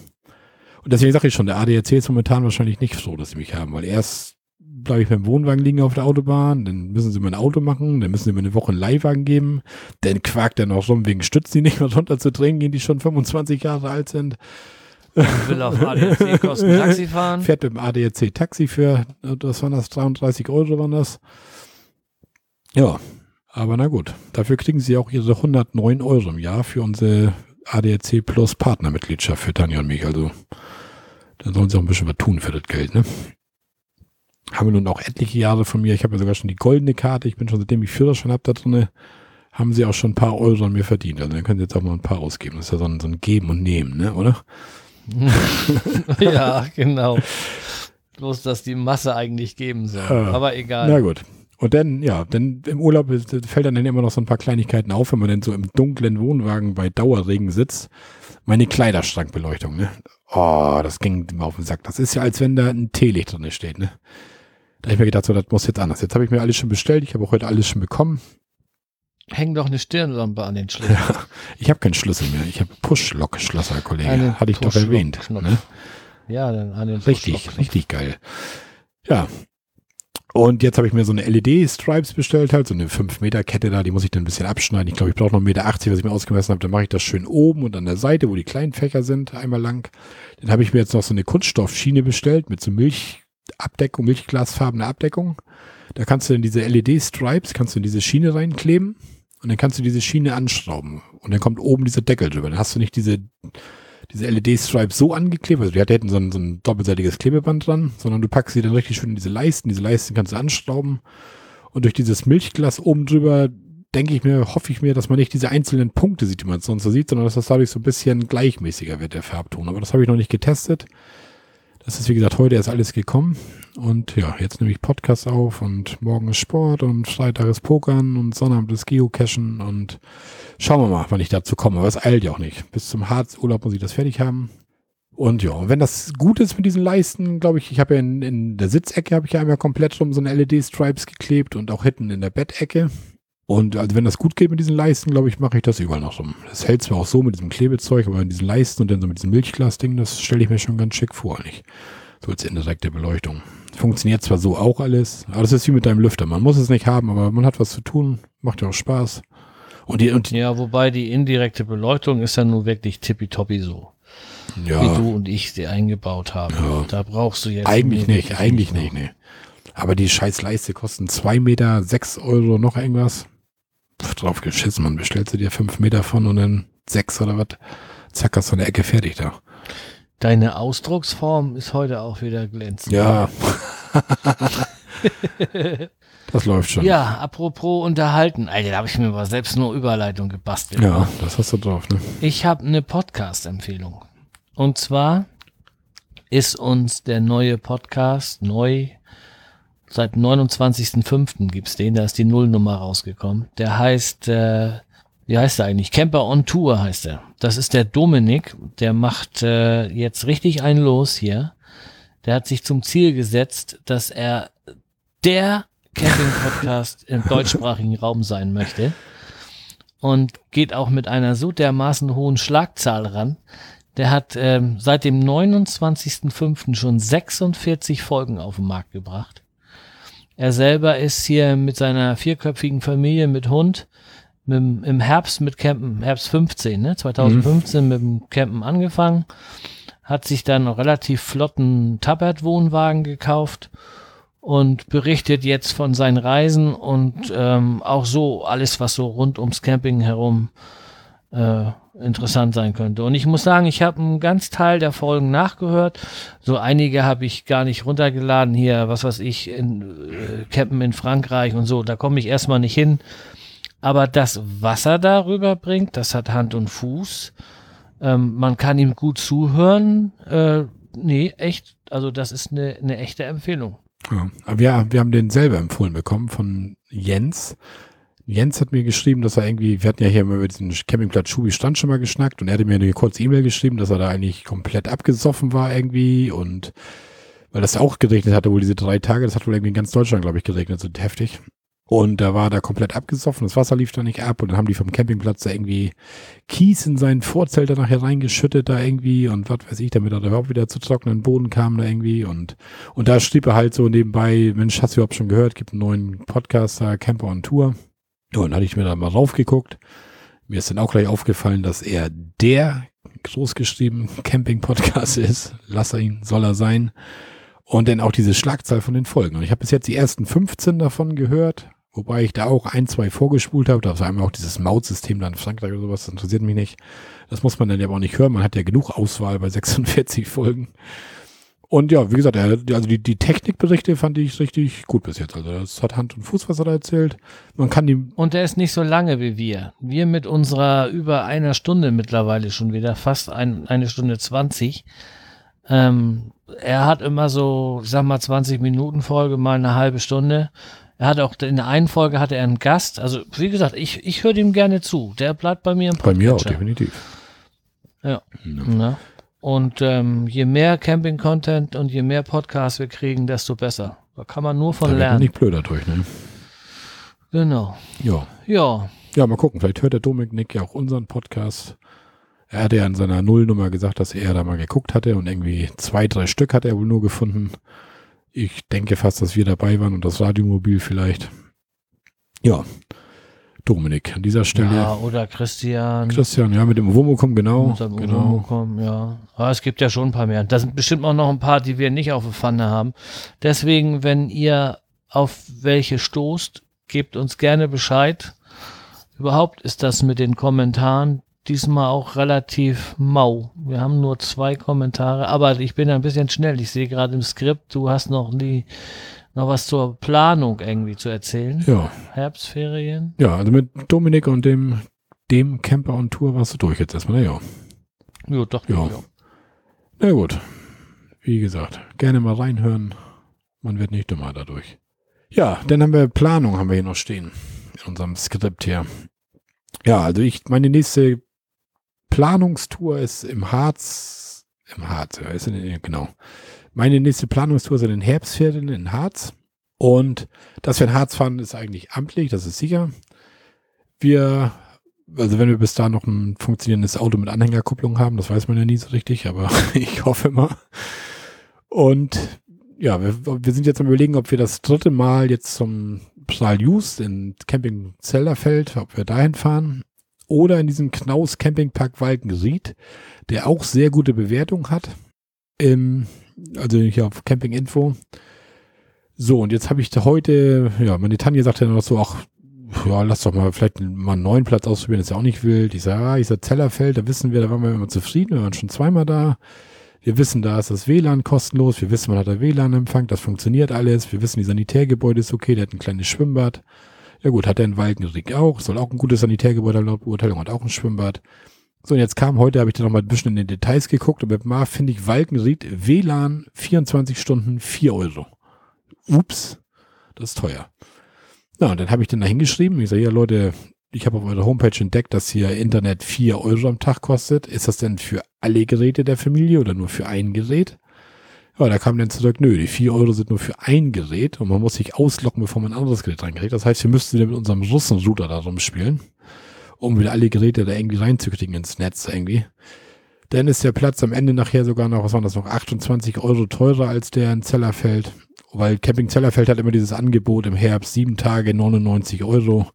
und deswegen sage ich schon, der ADAC ist momentan wahrscheinlich nicht so, dass sie mich haben, weil erst bleibe ich beim Wohnwagen liegen auf der Autobahn, dann müssen sie mir ein Auto machen, dann müssen sie mir eine Woche einen Leihwagen geben, dann quakt er noch rum wegen Stützen, die nicht mehr runterzudrehen gehen, die schon 25 Jahre alt sind. Ich will auf ADAC-Kosten <laughs> Taxi fahren. Fährt mit dem ADAC Taxi für, das waren das, 33 Euro waren das. Ja, aber na gut. Dafür kriegen sie auch ihre 109 Euro im Jahr für unsere ADAC Plus Partnermitgliedschaft für Tanja und mich. Also, dann sollen sie auch ein bisschen was tun für das Geld, ne? Haben wir nun auch etliche Jahre von mir. Ich habe ja sogar schon die goldene Karte. Ich bin schon seitdem ich Führerschein habe da drinne. Haben sie auch schon ein paar Euro an mir verdient. Also dann können sie jetzt auch mal ein paar ausgeben. Das ist ja so ein, so ein Geben und Nehmen, ne, oder? <laughs> ja, genau. Bloß, dass die Masse eigentlich geben soll. Ja. Aber egal. Na gut. Und dann, ja, dann im Urlaub fällt dann immer noch so ein paar Kleinigkeiten auf, wenn man dann so im dunklen Wohnwagen bei Dauerregen sitzt. Meine Kleiderschrankbeleuchtung, ne? Oh, das ging mir auf den Sack. Das ist ja, als wenn da ein Teelicht drin steht, ne? Da habe ich mir gedacht, so, das muss jetzt anders. Jetzt habe ich mir alles schon bestellt. Ich habe auch heute alles schon bekommen. Häng doch eine Stirnlampe an den Schlüssel. Ich habe keinen Schlüssel mehr. Ich habe Push-Lock-Schlosser, Kollege. Eine Hatte ich doch erwähnt. Ne? Ja, dann an den Richtig, richtig geil. Ja. Und jetzt habe ich mir so eine LED-Stripes bestellt, halt, so eine 5-Meter-Kette da, die muss ich dann ein bisschen abschneiden. Ich glaube, ich brauche noch 1,80 Meter, was ich mir ausgemessen habe. Dann mache ich das schön oben und an der Seite, wo die kleinen Fächer sind, einmal lang. Dann habe ich mir jetzt noch so eine Kunststoffschiene bestellt mit so Milchabdeckung, milchglasfarbene Abdeckung. Da kannst du dann diese LED-Stripes, kannst du in diese Schiene reinkleben und dann kannst du diese Schiene anschrauben. Und dann kommt oben dieser Deckel drüber. Dann hast du nicht diese, diese LED-Stripes so angeklebt, also die hätten so ein, so ein doppelseitiges Klebeband dran, sondern du packst sie dann richtig schön in diese Leisten. Diese Leisten kannst du anschrauben. Und durch dieses Milchglas oben drüber denke ich mir, hoffe ich mir, dass man nicht diese einzelnen Punkte sieht, die man sonst so sieht, sondern dass das dadurch so ein bisschen gleichmäßiger wird, der Farbton. Aber das habe ich noch nicht getestet. Das ist, wie gesagt, heute erst alles gekommen. Und ja, jetzt nehme ich Podcast auf und morgen ist Sport und Freitag ist Pokern und Sonnabend ist Geocachen und schauen wir mal, wann ich dazu komme. Aber es eilt ja auch nicht. Bis zum Harzurlaub muss ich das fertig haben. Und ja, wenn das gut ist mit diesen Leisten, glaube ich, ich habe ja in, in der Sitzecke habe ich ja einmal komplett rum so eine LED-Stripes geklebt und auch hinten in der Bettecke. Und also wenn das gut geht mit diesen Leisten, glaube ich, mache ich das überall noch so. Das hält zwar auch so mit diesem Klebezeug, aber mit diesen Leisten und dann so mit diesem Milchglas-Ding, das stelle ich mir schon ganz schick vor, nicht? So als indirekte Beleuchtung. Funktioniert zwar so auch alles, aber das ist wie mit deinem Lüfter. Man muss es nicht haben, aber man hat was zu tun, macht ja auch Spaß. Und die, und ja, wobei die indirekte Beleuchtung ist ja nun wirklich tippitoppi so. Ja. Wie du und ich sie eingebaut haben. Ja. Da brauchst du jetzt. Eigentlich nicht, eigentlich nicht, nee. Aber die scheiß Leiste kosten zwei Meter, sechs Euro, noch irgendwas drauf geschissen, man bestellst du dir fünf Meter von und dann sechs oder was, zack, hast du eine Ecke fertig da. Deine Ausdrucksform ist heute auch wieder glänzend. Ja. das läuft schon. Ja, apropos unterhalten. Alter, da habe ich mir aber selbst nur Überleitung gebastelt. Ja, das hast du drauf, ne? Ich habe eine Podcast-Empfehlung. Und zwar ist uns der neue Podcast neu Seit 29.05. gibt's den, da ist die Nullnummer rausgekommen. Der heißt, äh, wie heißt er eigentlich? Camper on Tour heißt er. Das ist der Dominik, der macht äh, jetzt richtig einen los hier. Der hat sich zum Ziel gesetzt, dass er der Camping-Podcast <laughs> im deutschsprachigen Raum sein möchte. Und geht auch mit einer so dermaßen hohen Schlagzahl ran. Der hat ähm, seit dem 29.05. schon 46 Folgen auf den Markt gebracht. Er selber ist hier mit seiner vierköpfigen Familie mit Hund mit, im Herbst mit Campen, Herbst 15, ne? 2015 mhm. mit dem Campen angefangen, hat sich dann einen relativ flotten Tabbert-Wohnwagen gekauft und berichtet jetzt von seinen Reisen und ähm, auch so alles, was so rund ums Camping herum äh, interessant sein könnte. Und ich muss sagen, ich habe einen ganz Teil der Folgen nachgehört. So einige habe ich gar nicht runtergeladen hier, was weiß ich, in äh, Campen in Frankreich und so. Da komme ich erstmal nicht hin. Aber das, was er darüber bringt, das hat Hand und Fuß. Ähm, man kann ihm gut zuhören. Äh, nee, echt. Also das ist eine, eine echte Empfehlung. Ja, wir, wir haben den selber empfohlen bekommen von Jens. Jens hat mir geschrieben, dass er irgendwie, wir hatten ja hier immer über diesen Campingplatz Schubi Strand schon mal geschnackt und er hatte mir eine kurze E-Mail geschrieben, dass er da eigentlich komplett abgesoffen war irgendwie und weil das auch geregnet hatte, wohl diese drei Tage, das hat wohl irgendwie in ganz Deutschland, glaube ich, geregnet, so heftig. Und da war da komplett abgesoffen, das Wasser lief da nicht ab und dann haben die vom Campingplatz da irgendwie Kies in seinen Vorzelt da nachher reingeschüttet da irgendwie und was weiß ich, damit er da überhaupt wieder zu trockenen Boden kam da irgendwie und, und da schrieb er halt so nebenbei, Mensch, hast du überhaupt schon gehört, gibt einen neuen Podcast da, Camper on Tour. Ja, dann hatte ich mir da mal raufgeguckt. Mir ist dann auch gleich aufgefallen, dass er der großgeschrieben Camping-Podcast <laughs> ist. Lass er ihn, soll er sein. Und dann auch diese Schlagzahl von den Folgen. Und ich habe bis jetzt die ersten 15 davon gehört, wobei ich da auch ein, zwei vorgespult habe. Da war einmal auch dieses Mautsystem dann in Frankreich oder sowas, das interessiert mich nicht. Das muss man dann ja auch nicht hören. Man hat ja genug Auswahl bei <laughs> 46 Folgen. Und ja, wie gesagt, er, also die, die Technikberichte fand ich richtig gut bis jetzt. Also das hat Hand und Fuß, was er da erzählt. Man kann die. Und er ist nicht so lange wie wir. Wir mit unserer über einer Stunde mittlerweile schon wieder, fast ein, eine Stunde zwanzig. Ähm, er hat immer so, sag mal, 20 Minuten Folge, mal eine halbe Stunde. Er hat auch in der einen Folge hatte er einen Gast. Also, wie gesagt, ich, ich höre ihm gerne zu. Der bleibt bei mir im Podcast. Bei mir auch, definitiv. Ja. ja. Na? Und ähm, je mehr Camping-Content und je mehr Podcasts wir kriegen, desto besser. Da kann man nur von da lernen. nicht blöder durch, ne? Genau. Ja. Ja. Ja, mal gucken. Vielleicht hört der Dominik ja auch unseren Podcast. Er hatte ja in seiner Nullnummer gesagt, dass er da mal geguckt hatte und irgendwie zwei, drei Stück hat er wohl nur gefunden. Ich denke fast, dass wir dabei waren und das Radiomobil vielleicht. Ja, Dominik an dieser Stelle. Ja, oder Christian. Christian, ja, mit dem Womokom, genau. Mit dem genau. Womokom, ja. Aber es gibt ja schon ein paar mehr. Da sind bestimmt auch noch ein paar, die wir nicht auf der Pfanne haben. Deswegen, wenn ihr auf welche stoßt, gebt uns gerne Bescheid. Überhaupt ist das mit den Kommentaren, diesmal auch relativ mau. Wir haben nur zwei Kommentare, aber ich bin ein bisschen schnell. Ich sehe gerade im Skript, du hast noch nie noch was zur Planung irgendwie zu erzählen. Ja. Herbstferien. Ja, also mit Dominik und dem, dem Camper on Tour warst du durch jetzt erstmal, na ja. Ja, doch. Ja. ja. Na gut. Wie gesagt, gerne mal reinhören. Man wird nicht dümmer dadurch. Ja, dann haben wir Planung, haben wir hier noch stehen. In unserem Skript hier. Ja, also ich, meine nächste Planungstour ist im Harz. Im Harz, ja, ist in, genau. Meine nächste Planungstour ist in Herbstferien in Harz. Und dass wir in Harz fahren, ist eigentlich amtlich, das ist sicher. Wir, also wenn wir bis da noch ein funktionierendes Auto mit Anhängerkupplung haben, das weiß man ja nie so richtig, aber <laughs> ich hoffe mal. Und ja, wir, wir sind jetzt am überlegen, ob wir das dritte Mal jetzt zum Psal Just in Camping Zellerfeld, ob wir dahin fahren. Oder in diesem Knaus Campingpark Walkenried, der auch sehr gute Bewertung hat. Im, also hier auf Camping Info. So, und jetzt habe ich heute, ja, meine Tanja sagte dann noch so, ach, ja, lass doch mal vielleicht mal einen neuen Platz ausprobieren, ist ja auch nicht wild. Ich sage, ah, ich sage Zellerfeld, da wissen wir, da waren wir immer zufrieden, wir waren schon zweimal da. Wir wissen, da ist das WLAN kostenlos. Wir wissen, man hat da WLAN-Empfang. Das funktioniert alles. Wir wissen, die Sanitärgebäude ist okay. Der hat ein kleines Schwimmbad. Ja gut, hat er in Walkenried auch. Soll auch ein gutes Sanitärgebäude laut Beurteilung. Hat auch ein Schwimmbad. So, und jetzt kam heute, habe ich da noch mal ein bisschen in den Details geguckt. Und mal finde ich Walkenried WLAN 24 Stunden 4 Euro. Ups, das ist teuer. Na, und dann habe ich dann da hingeschrieben. Ich sage, ja Leute, ich habe auf eurer Homepage entdeckt, dass hier Internet 4 Euro am Tag kostet. Ist das denn für alle Geräte der Familie oder nur für ein Gerät? Ja, da kam dann zurück, nö, die 4 Euro sind nur für ein Gerät und man muss sich auslocken, bevor man ein anderes Gerät reinkriegt. Das heißt, wir müssten mit unserem Russenrouter da rumspielen, um wieder alle Geräte da irgendwie reinzukriegen ins Netz irgendwie. Dann ist der Platz am Ende nachher sogar noch, was waren das noch, 28 Euro teurer als der in Zellerfeld, weil Camping Zellerfeld hat immer dieses Angebot im Herbst, sieben Tage 99 Euro.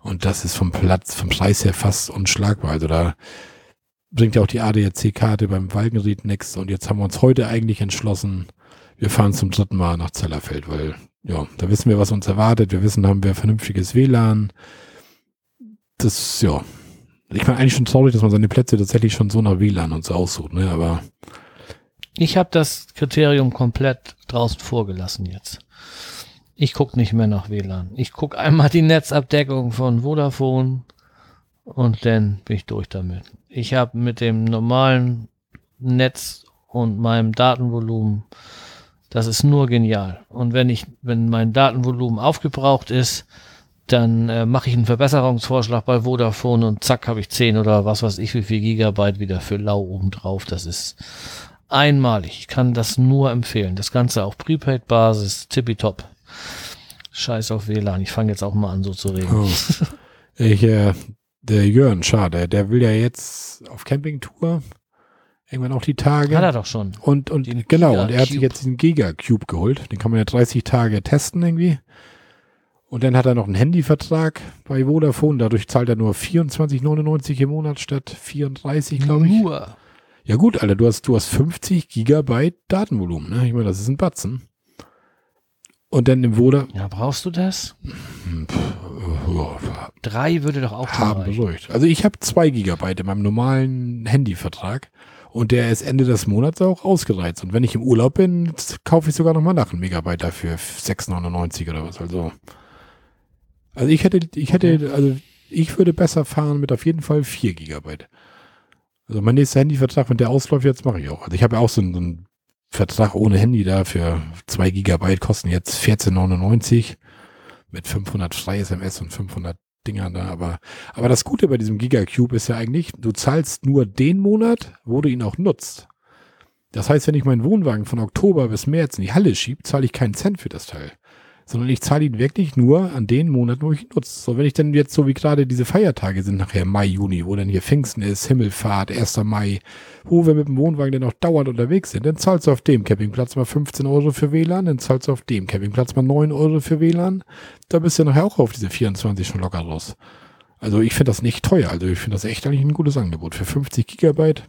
Und das ist vom Platz, vom Preis her fast unschlagbar. Also da bringt ja auch die ADAC-Karte beim Walkenried nichts. Und jetzt haben wir uns heute eigentlich entschlossen, wir fahren zum dritten Mal nach Zellerfeld, weil ja, da wissen wir, was uns erwartet. Wir wissen, haben wir vernünftiges WLAN. Das, ja. Ich meine eigentlich schon traurig, dass man seine Plätze tatsächlich schon so nach WLAN und so aussucht, ne? Aber. Ich habe das Kriterium komplett draußen vorgelassen jetzt. Ich gucke nicht mehr nach WLAN. Ich gucke einmal die Netzabdeckung von Vodafone und dann bin ich durch damit. Ich habe mit dem normalen Netz und meinem Datenvolumen, das ist nur genial. Und wenn ich, wenn mein Datenvolumen aufgebraucht ist, dann äh, mache ich einen Verbesserungsvorschlag bei Vodafone und zack habe ich 10 oder was weiß ich wie viel Gigabyte wieder für lau obendrauf. Das ist einmalig. Ich kann das nur empfehlen. Das Ganze auf Prepaid-Basis, tippitopp. Scheiß auf WLAN. Ich fange jetzt auch mal an, so zu reden. Oh. <laughs> Ich, äh, der Jörn, schade, der will ja jetzt auf Campingtour. Irgendwann auch die Tage. Hat er doch schon. Und, und Den genau, Giga und er hat sich Cube. jetzt diesen Giga-Cube geholt. Den kann man ja 30 Tage testen irgendwie. Und dann hat er noch einen Handyvertrag bei Vodafone. Dadurch zahlt er nur 24,99 im Monat statt 34, glaube ich. Nur. Ja gut, Alter, du hast, du hast 50 Gigabyte Datenvolumen. Ne? Ich meine, das ist ein Batzen. Und dann im Voda, Ja, brauchst du das? hm, pff, äh, Drei würde doch auch haben beruhigt. Also ich habe zwei Gigabyte in meinem normalen Handyvertrag und der ist Ende des Monats auch ausgereizt. Und wenn ich im Urlaub bin, kaufe ich sogar nochmal nach einem Megabyte dafür 6,99 oder was. Also, also ich hätte, ich hätte, also ich würde besser fahren mit auf jeden Fall 4 Gigabyte. Also mein nächster Handyvertrag, wenn der ausläuft, jetzt mache ich auch. Also ich habe ja auch so einen, so einen Vertrag ohne Handy da für 2 Gigabyte, kosten jetzt 14,99 mit 500 frei SMS und 500 Dingern da. Aber, aber das Gute bei diesem Gigacube ist ja eigentlich, du zahlst nur den Monat, wo du ihn auch nutzt. Das heißt, wenn ich meinen Wohnwagen von Oktober bis März in die Halle schiebe, zahle ich keinen Cent für das Teil. Sondern ich zahle ihn wirklich nur an den Monaten, wo ich ihn nutze. So, wenn ich dann jetzt so wie gerade diese Feiertage sind, nachher Mai, Juni, wo dann hier Pfingsten ist, Himmelfahrt, 1. Mai, wo wir mit dem Wohnwagen dann auch dauernd unterwegs sind, dann zahlst du auf dem Campingplatz mal 15 Euro für WLAN, dann zahlst du auf dem Campingplatz mal 9 Euro für WLAN. Da bist du nachher auch auf diese 24 schon locker raus. Also ich finde das nicht teuer. Also ich finde das echt eigentlich ein gutes Angebot. Für 50 Gigabyte.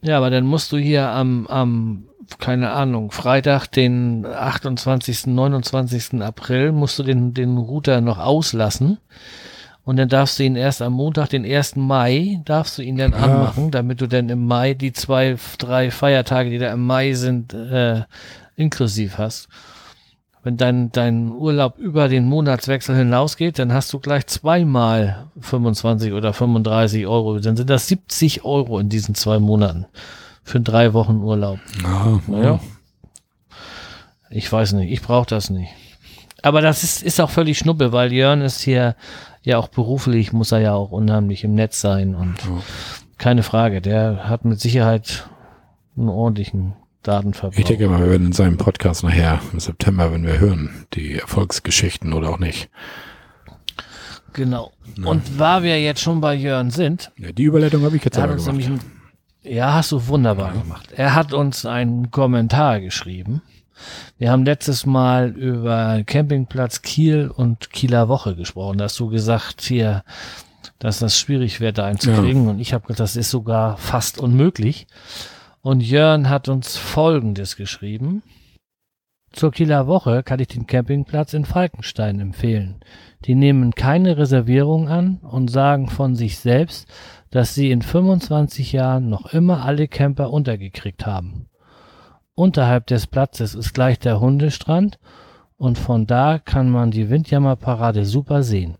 Ja, aber dann musst du hier am, am, keine Ahnung, Freitag, den 28., 29. April, musst du den, den Router noch auslassen Und dann darfst du ihn erst am Montag, den 1. Mai, darfst du ihn dann Ja. anmachen, damit du dann im Mai die zwei, drei Feiertage, die da im Mai sind, äh, inklusiv hast. Wenn dein, dein Urlaub über den Monatswechsel hinausgeht, dann hast du gleich zweimal 25 oder 35 Euro. Dann sind das 70 Euro in diesen zwei Monaten für drei Wochen Urlaub. Ja, Naja. Ich weiß nicht, ich brauche das nicht. Aber das ist, ist auch völlig Schnuppe, weil Jörn ist hier ja auch beruflich, muss er ja auch unheimlich im Netz sein und Ja. keine Frage, der hat mit Sicherheit einen ordentlichen Datenverbrauch. Ich denke mal, wir werden in seinem Podcast nachher im September, wenn wir hören, die Erfolgsgeschichten oder auch nicht. genau. Und weil wir jetzt schon bei Jörn sind, Ja, die Überleitung habe ich jetzt er hat uns gemacht. nämlich ja, hast du wunderbar gemacht. Er hat uns einen Kommentar geschrieben. Wir haben letztes Mal über Campingplatz Kiel und Kieler Woche gesprochen. Da hast du gesagt hier, dass das schwierig wäre, da einzukriegen. Und ich habe gesagt, das ist sogar fast unmöglich. Und Jörn hat uns Folgendes geschrieben. Zur Kieler Woche kann ich den Campingplatz in Falkenstein empfehlen. Die nehmen keine Reservierung an und sagen von sich selbst, dass sie in 25 Jahren noch immer alle Camper untergekriegt haben. Unterhalb des Platzes ist gleich der Hundestrand und von da kann man die Windjammerparade super sehen.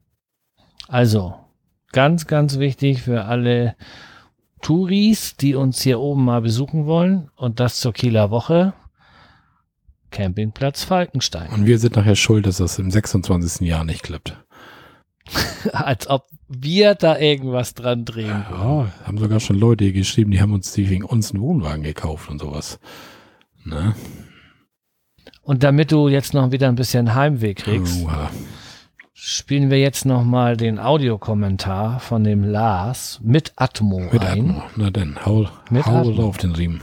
Also, ganz, ganz wichtig für alle Touris, die uns hier oben mal besuchen wollen und das zur Kieler Woche. Campingplatz Falkenstein. Und wir sind nachher schuld, dass das im 26. Jahr nicht klappt. <laughs> Als ob wir da irgendwas dran drehen. Ja, haben sogar schon Leute geschrieben, die haben uns die wegen uns einen Wohnwagen gekauft und sowas. Ne? Und damit du jetzt noch wieder ein bisschen Heimweh kriegst, Uha. spielen wir jetzt noch mal den Audiokommentar von dem Lars mit Atmo Mit ein. Atmo. Na dann, hau, Mit hau Atmo. drauf den Riemen.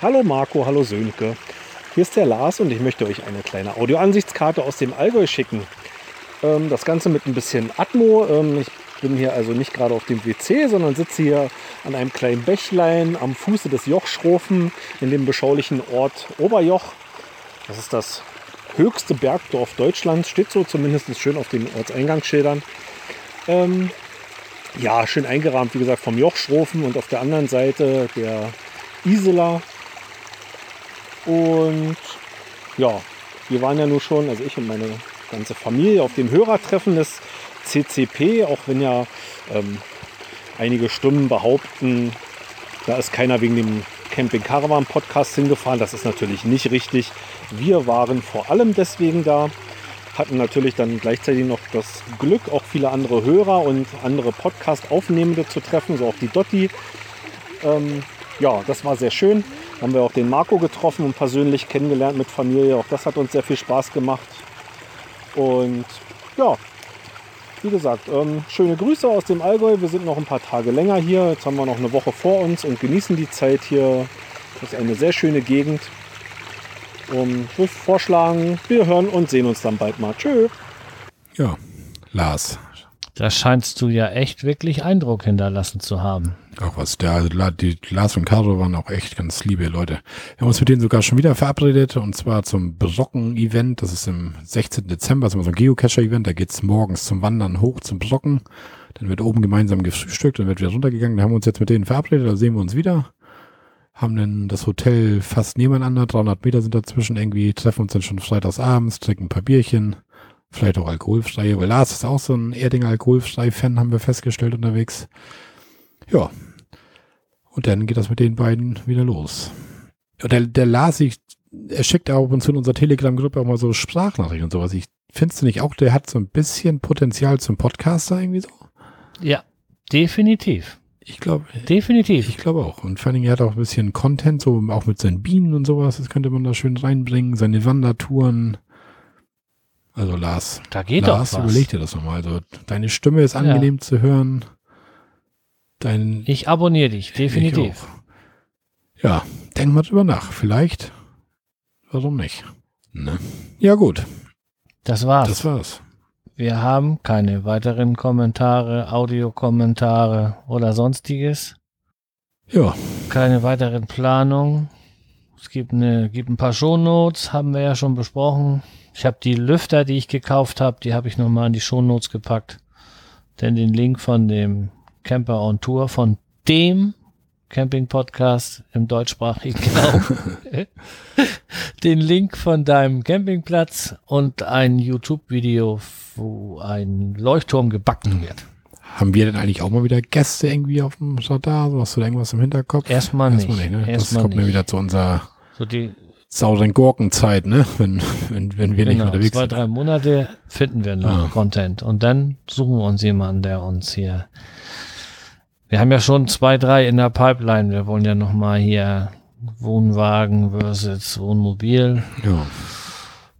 Hallo Marco, hallo Sönke. Hier ist der Lars und ich möchte euch eine kleine Audioansichtskarte aus dem Allgäu schicken. Ähm, das Ganze mit ein bisschen Atmo. Ähm, ich bin hier also nicht gerade auf dem WC, sondern sitze hier an einem kleinen Bächlein am Fuße des Jochschrofen in dem beschaulichen Ort Oberjoch. Das ist das höchste Bergdorf Deutschlands, steht so zumindest schön auf den Ortseingangsschildern. Ähm, ja, schön eingerahmt, wie gesagt, vom Jochschrofen und auf der anderen Seite der Isela. Und ja, wir waren ja nur schon, also ich und meine ganze Familie, auf dem Hörertreffen des CCP, auch wenn ja ähm, einige Stimmen behaupten, da ist keiner wegen dem Camping Caravan Podcast hingefahren. Das ist natürlich nicht richtig. Wir waren vor allem deswegen da, hatten natürlich dann gleichzeitig noch das Glück, auch viele andere Hörer und andere Podcast-Aufnehmende zu treffen, so auch die Dotti. Ähm, ja, das war sehr schön. Haben wir auch den Marco getroffen und persönlich kennengelernt mit Familie. Auch das hat uns sehr viel Spaß gemacht. Und ja, wie gesagt, ähm, schöne Grüße aus dem Allgäu. Wir sind noch ein paar Tage länger hier. Jetzt haben wir noch eine Woche vor uns und genießen die Zeit hier. Das ist eine sehr schöne Gegend. Und ich würde vorschlagen, wir hören und sehen uns dann bald mal. Tschö. Ja, Lars. Da scheinst du ja echt wirklich Eindruck hinterlassen zu haben. Auch was. Der, die Lars und Caro waren auch echt ganz liebe Leute. Wir haben uns mit denen sogar schon wieder verabredet und zwar zum Brocken-Event. Das ist im 16. Dezember, das ist immer so ein Geocacher-Event. Da geht's morgens zum Wandern hoch zum Brocken. Dann wird oben gemeinsam gefrühstückt, dann wird wieder runtergegangen. Da haben wir uns jetzt mit denen verabredet, da sehen wir uns wieder. Haben dann das Hotel fast nebeneinander, 300 Meter sind dazwischen irgendwie, treffen uns dann schon freitags abends, trinken ein paar Bierchen. Vielleicht auch alkoholfrei, weil Lars ist auch so ein Erdinger alkoholfrei-Fan, haben wir festgestellt unterwegs. Ja, und dann geht das mit den beiden wieder los. Und der, der Lars, ich, er schickt auch ab und zu in unserer Telegram-Gruppe auch mal so Sprachnachrichten und sowas. Ich findest du nicht auch, der hat so ein bisschen Potenzial zum Podcaster irgendwie so? Ja, definitiv. Ich glaube, Definitiv. ich glaube auch. Und vor allen Dingen, er hat auch ein bisschen Content, so auch mit seinen Bienen und sowas. Das könnte man da schön reinbringen. Seine Wandertouren. Also Lars, Da geht Lars, doch was. überleg dir das nochmal. Also deine Stimme ist angenehm zu hören. Dein, Ich abonniere dich, definitiv. Ja, denk mal drüber nach. Vielleicht. Warum nicht? Ne? Ja, gut. Das war's. Das war's. Wir haben keine weiteren Kommentare, Audiokommentare oder sonstiges. Ja, Keine weiteren Planungen. Es gibt, eine, gibt ein paar Shownotes, haben wir ja schon besprochen. Ich habe die Lüfter, die ich gekauft habe, die habe ich nochmal in die Shownotes gepackt. Denn den Link von dem Camper on Tour, von dem Camping-Podcast im deutschsprachigen Raum. <laughs> den Link von deinem Campingplatz und ein YouTube-Video, wo ein Leuchtturm gebacken wird. Haben wir denn eigentlich auch mal wieder Gäste irgendwie auf dem Radar? So, hast du da irgendwas im Hinterkopf? Erstmal nicht. Erstmal nicht, ne? Erstmal das kommt mir nicht. wieder zu unserer So die sauren Gurkenzeit, ne? Wenn, wenn, wenn wir nicht genau, unterwegs zwei, sind. drei Monate finden wir noch Ah. Content. Und dann suchen wir uns jemanden, der uns hier. Wir haben ja schon zwei, drei in der Pipeline. Wir wollen ja noch mal hier Wohnwagen versus Wohnmobil Ja,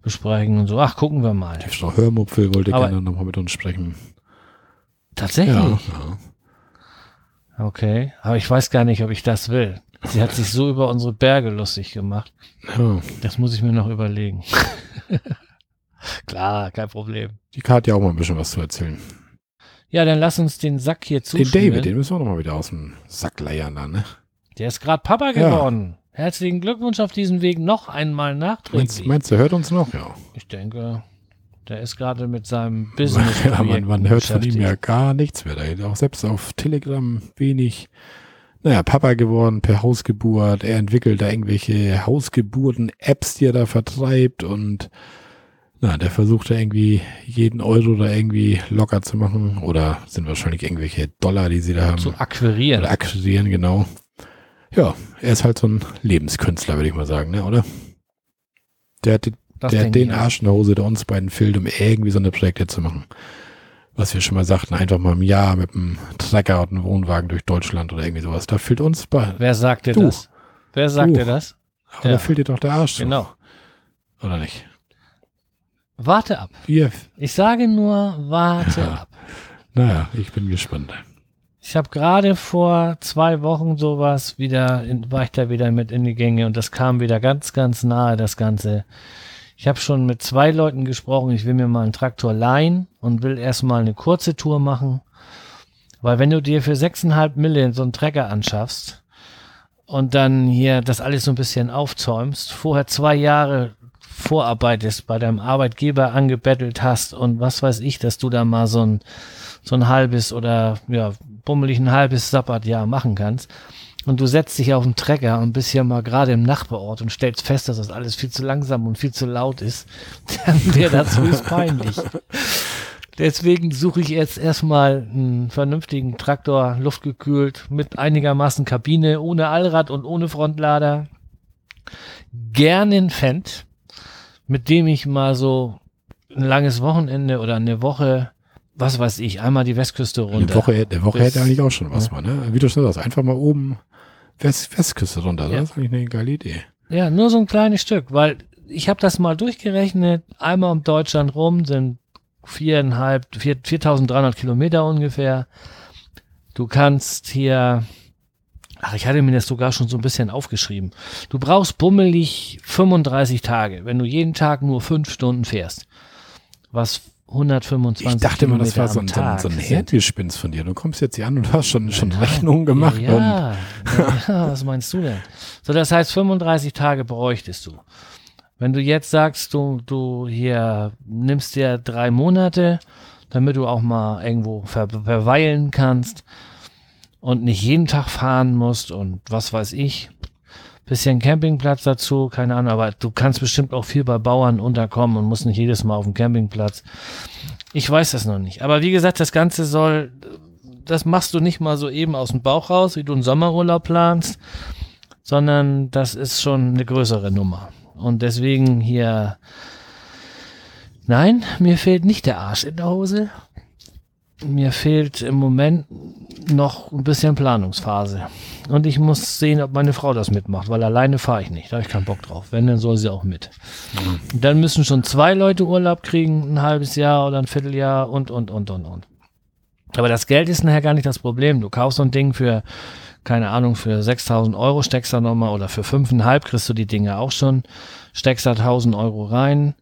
besprechen und so. Ach, gucken wir mal. die Frau Hörmupfel wollte Aber- gerne nochmal mit uns sprechen. Tatsächlich? Ja, ja. Okay. Aber ich weiß gar nicht, ob ich das will. Sie hat sich so über unsere Berge lustig gemacht. ja. Das muss ich mir noch überlegen. <laughs> Klar, kein Problem. Die Karte hat ja auch mal ein bisschen was zu erzählen. Ja, dann lass uns den Sack hier Den zuschnüren. David, den müssen wir nochmal wieder aus dem Sack leiern da, ne? Der ist gerade Papa Ja. geworden. Herzlichen Glückwunsch auf diesem Weg noch einmal Meinst, nachträglich. meinst du, hört uns noch? Ja. ich denke, der ist gerade mit seinem Business. <laughs> ja man, man hört von ihm ja gar nichts mehr. Da auch selbst auf Telegram wenig. Naja, Papa geworden per Hausgeburt. Er entwickelt da irgendwelche Hausgeburten-Apps, die er da vertreibt und na, der versucht da irgendwie jeden Euro da irgendwie locker zu machen. Oder sind wahrscheinlich irgendwelche Dollar, die sie da haben. zu akquirieren. Oder akquirieren, genau. Ja, er ist halt so ein Lebenskünstler, würde ich mal sagen, ne, oder? Der hat, Das der hat den. Arsch in der Hose, der uns beiden fehlt, um irgendwie so eine Projekte zu machen. Was wir schon mal sagten, einfach mal im Jahr mit einem Trecker und einem Wohnwagen durch Deutschland oder irgendwie sowas. Da fehlt uns bei. Wer sagt dir Du. das? Wer sagt Du. dir das? Aber Ja. da fehlt dir doch der Arsch. zu. Genau. Oder nicht? Warte ab. Wir, Ich sage nur, warte Ja. ab. naja, ich bin gespannt. Ich habe gerade vor zwei Wochen sowas wieder, in, war ich da wieder mit in die Gänge und das kam wieder ganz, ganz nahe, das Ganze. Ich habe schon mit zwei Leuten gesprochen, ich will mir mal einen Traktor leihen und will erstmal eine kurze Tour machen. Weil wenn du dir für 6,5 Millionen so einen Trecker anschaffst und dann hier das alles so ein bisschen aufzäumst, vorher zwei Jahre vorarbeitest, bei deinem Arbeitgeber angebettelt hast und was weiß ich, dass du da mal so ein, so ein halbes oder ja, bummelig ein halbes Sabbatjahr machen kannst. Und du setzt dich auf den Trecker und bist ja mal gerade im Nachbarort und stellst fest, dass das alles viel zu langsam und viel zu laut ist, <laughs> dann wäre das höchst peinlich. Deswegen suche ich jetzt erstmal einen vernünftigen Traktor, luftgekühlt, mit einigermaßen Kabine, ohne Allrad und ohne Frontlader. Gerne ein Fendt, mit dem ich mal so ein langes Wochenende oder eine Woche, was weiß ich, einmal die Westküste runter. Eine Woche, eine Woche hätte eigentlich auch schon was Ja. mal, ne? Wie du schon sagst, einfach mal oben West, Westküste runter. Ja. Das ist eigentlich eine geile Idee. Ja, nur so ein kleines Stück, weil ich habe das mal durchgerechnet. Einmal um Deutschland rum sind viereinhalb, vier, 4.300 Kilometer ungefähr. Du kannst hier, ach, ich hatte mir das sogar schon so ein bisschen aufgeschrieben. Du brauchst bummelig 35 Tage, wenn du jeden Tag nur fünf Stunden fährst. Was 125 Ich dachte immer, das war so ein, so ein, so ein sind. Hirngespinst von dir. Du kommst jetzt hier an und hast schon, schon Rechnungen gemacht. Ja, ja, ja, was meinst du denn? So, das heißt, 35 Tage bräuchtest du. Wenn du jetzt sagst, du, du hier nimmst dir drei Monate, damit du auch mal irgendwo ver verweilen kannst und nicht jeden Tag fahren musst und was weiß ich, bisschen Campingplatz dazu, keine Ahnung, aber du kannst bestimmt auch viel bei Bauern unterkommen und musst nicht jedes Mal auf dem Campingplatz. Ich weiß das noch nicht. Aber wie gesagt, das Ganze soll, das machst du nicht mal so eben aus dem Bauch raus, wie du einen Sommerurlaub planst, sondern das ist schon eine größere Nummer. Und deswegen hier, nein, mir fehlt nicht der Arsch in der Hose. Mir fehlt im Moment noch ein bisschen Planungsphase. Und ich muss sehen, ob meine Frau das mitmacht, weil alleine fahre ich nicht. Da habe ich keinen Bock drauf. Wenn, dann soll sie auch mit. Und dann müssen schon zwei Leute Urlaub kriegen, ein halbes Jahr oder ein Vierteljahr und, und, und, und, und. Aber das Geld ist nachher gar nicht das Problem. Du kaufst so ein Ding für, keine Ahnung, für 6000 Euro, steckst da nochmal, oder für 5,5 kriegst du die Dinge auch schon, steckst da 1000 Euro rein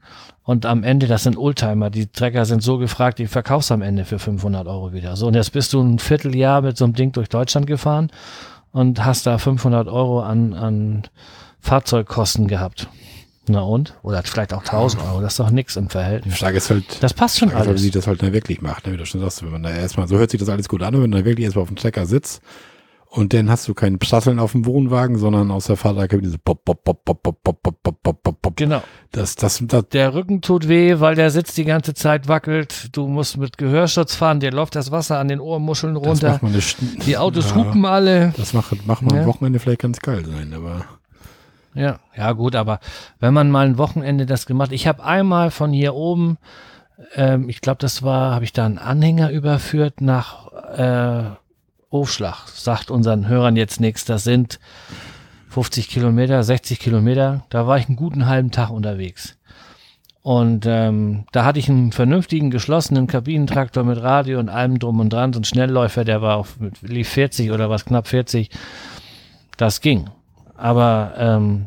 und am Ende, das sind Oldtimer, die Trecker sind so gefragt, die verkaufst am Ende für 500 Euro wieder. So, und jetzt bist du ein Vierteljahr mit so einem Ding durch Deutschland gefahren und hast da 500 Euro an, an Fahrzeugkosten gehabt. Na und? Oder vielleicht auch 1000 Euro. Das ist doch nix im Die Verhältnis. Frage ist halt, Das passt schon ist, halt, wie alles. sich das halt dann wirklich macht, ne? wie du schon sagst, wenn man da erstmal, so hört sich das alles gut an, und wenn du da wirklich erstmal auf dem Trecker sitzt und dann hast du kein Prasseln auf dem Wohnwagen, sondern aus der Fahrerkabine so pop, pop, pop, pop, pop, pop, pop, pop, pop, pop, pop. Genau. Das, das, das, Der Rücken tut weh, weil der Sitz die ganze Zeit wackelt. Du musst mit Gehörschutz fahren. Dir läuft das Wasser an den Ohrmuscheln das runter. Die Autos Ja. hupen alle. Das macht, macht man Ja. am Wochenende vielleicht ganz geil sein, aber Ja, ja gut, aber wenn man mal ein Wochenende das gemacht, ich habe einmal von hier oben, ähm, ich glaube, das war, habe ich da einen Anhänger überführt nach äh, Aufschlag. Sagt unseren Hörern jetzt nichts. Das sind 50 Kilometer, 60 Kilometer. Da war ich einen guten halben Tag unterwegs. Und ähm, da hatte ich einen vernünftigen geschlossenen Kabinentraktor mit Radio und allem drum und dran, so ein Schnellläufer, der war auf lief 40 oder was knapp 40. Das ging. Aber ähm,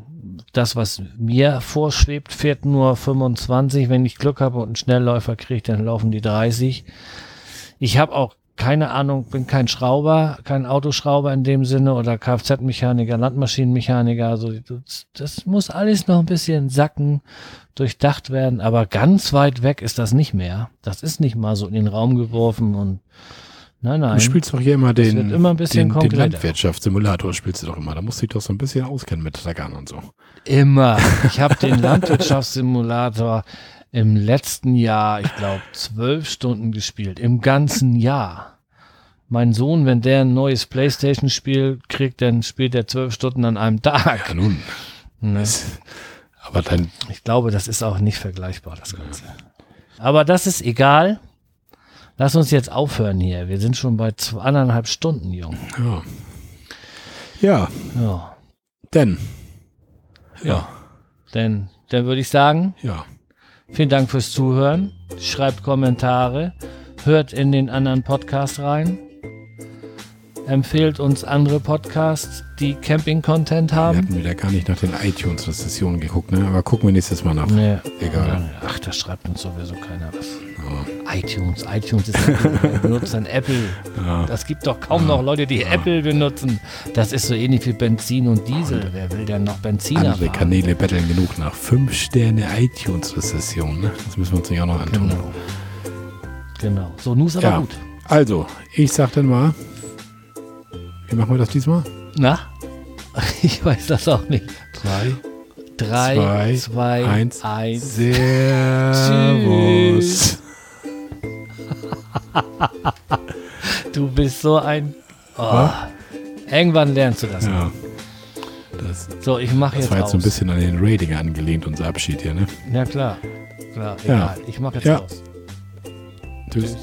das, was mir vorschwebt, fährt nur 25. Wenn ich Glück habe und einen Schnellläufer kriege, dann laufen die 30. Ich habe auch keine Ahnung, bin kein Schrauber, kein Autoschrauber in dem Sinne oder Kfz-Mechaniker, Landmaschinenmechaniker. Also das, muss alles noch ein bisschen sacken, durchdacht werden. Aber ganz weit weg ist das nicht mehr. Das ist nicht mal so in den Raum geworfen und nein, nein. du spielst doch hier immer den, wird immer ein bisschen den, den. Landwirtschaftssimulator spielst du doch immer. Da musst du dich doch so ein bisschen auskennen mit Treckern und so. Immer. Ich habe den Landwirtschaftssimulator im letzten Jahr, ich glaube, zwölf Stunden gespielt. Im ganzen Jahr. Mein Sohn, wenn der ein neues Playstation-Spiel kriegt, dann spielt er zwölf Stunden an einem Tag. Ja, nun. Ne? Aber dann, Ich glaube, das ist auch nicht vergleichbar, das Ganze. Aber das ist egal. Lass uns jetzt aufhören hier. Wir sind schon bei zweieinhalb Stunden, Jung. ja. Ja, Ja. denn, Ja. Denn, dann würde ich sagen, ja. Vielen Dank fürs Zuhören. Schreibt Kommentare. Hört in den anderen Podcast rein. Empfehlt uns andere Podcasts, die Camping-Content Wir haben. hatten wieder gar nicht nach den iTunes-Rezessionen geguckt, ne? Aber gucken wir nächstes Mal nach. Nee. Egal. Ach, da schreibt uns sowieso keiner was. Ja. iTunes, iTunes ist benutzt dann Apple. Ja. Das gibt doch kaum noch Leute, die Apple benutzen. Das ist so ähnlich wie Benzin und Diesel. Wer will denn noch Benziner Andere fahren? Kanäle betteln genug nach. Fünf Sterne iTunes-Rezession, ne? Das müssen wir uns nicht auch noch antun. Genau. Genau. So, nun ist aber Ja. gut. Also, ich sag dann mal, wie machen wir das diesmal? Na? <laughs> Ich weiß das auch nicht. Drei, Drei, Zwei, zwei, eins. eins. Servus. <laughs> Du bist so ein. Oh. Irgendwann lernst du das. Ja. Das, So, ich mache das jetzt war jetzt aus. so ein bisschen an den Rating angelehnt, unser Abschied hier, ne? Ja, klar. Klar, Ja. egal. Ich mache jetzt Ja. aus. Tschüss.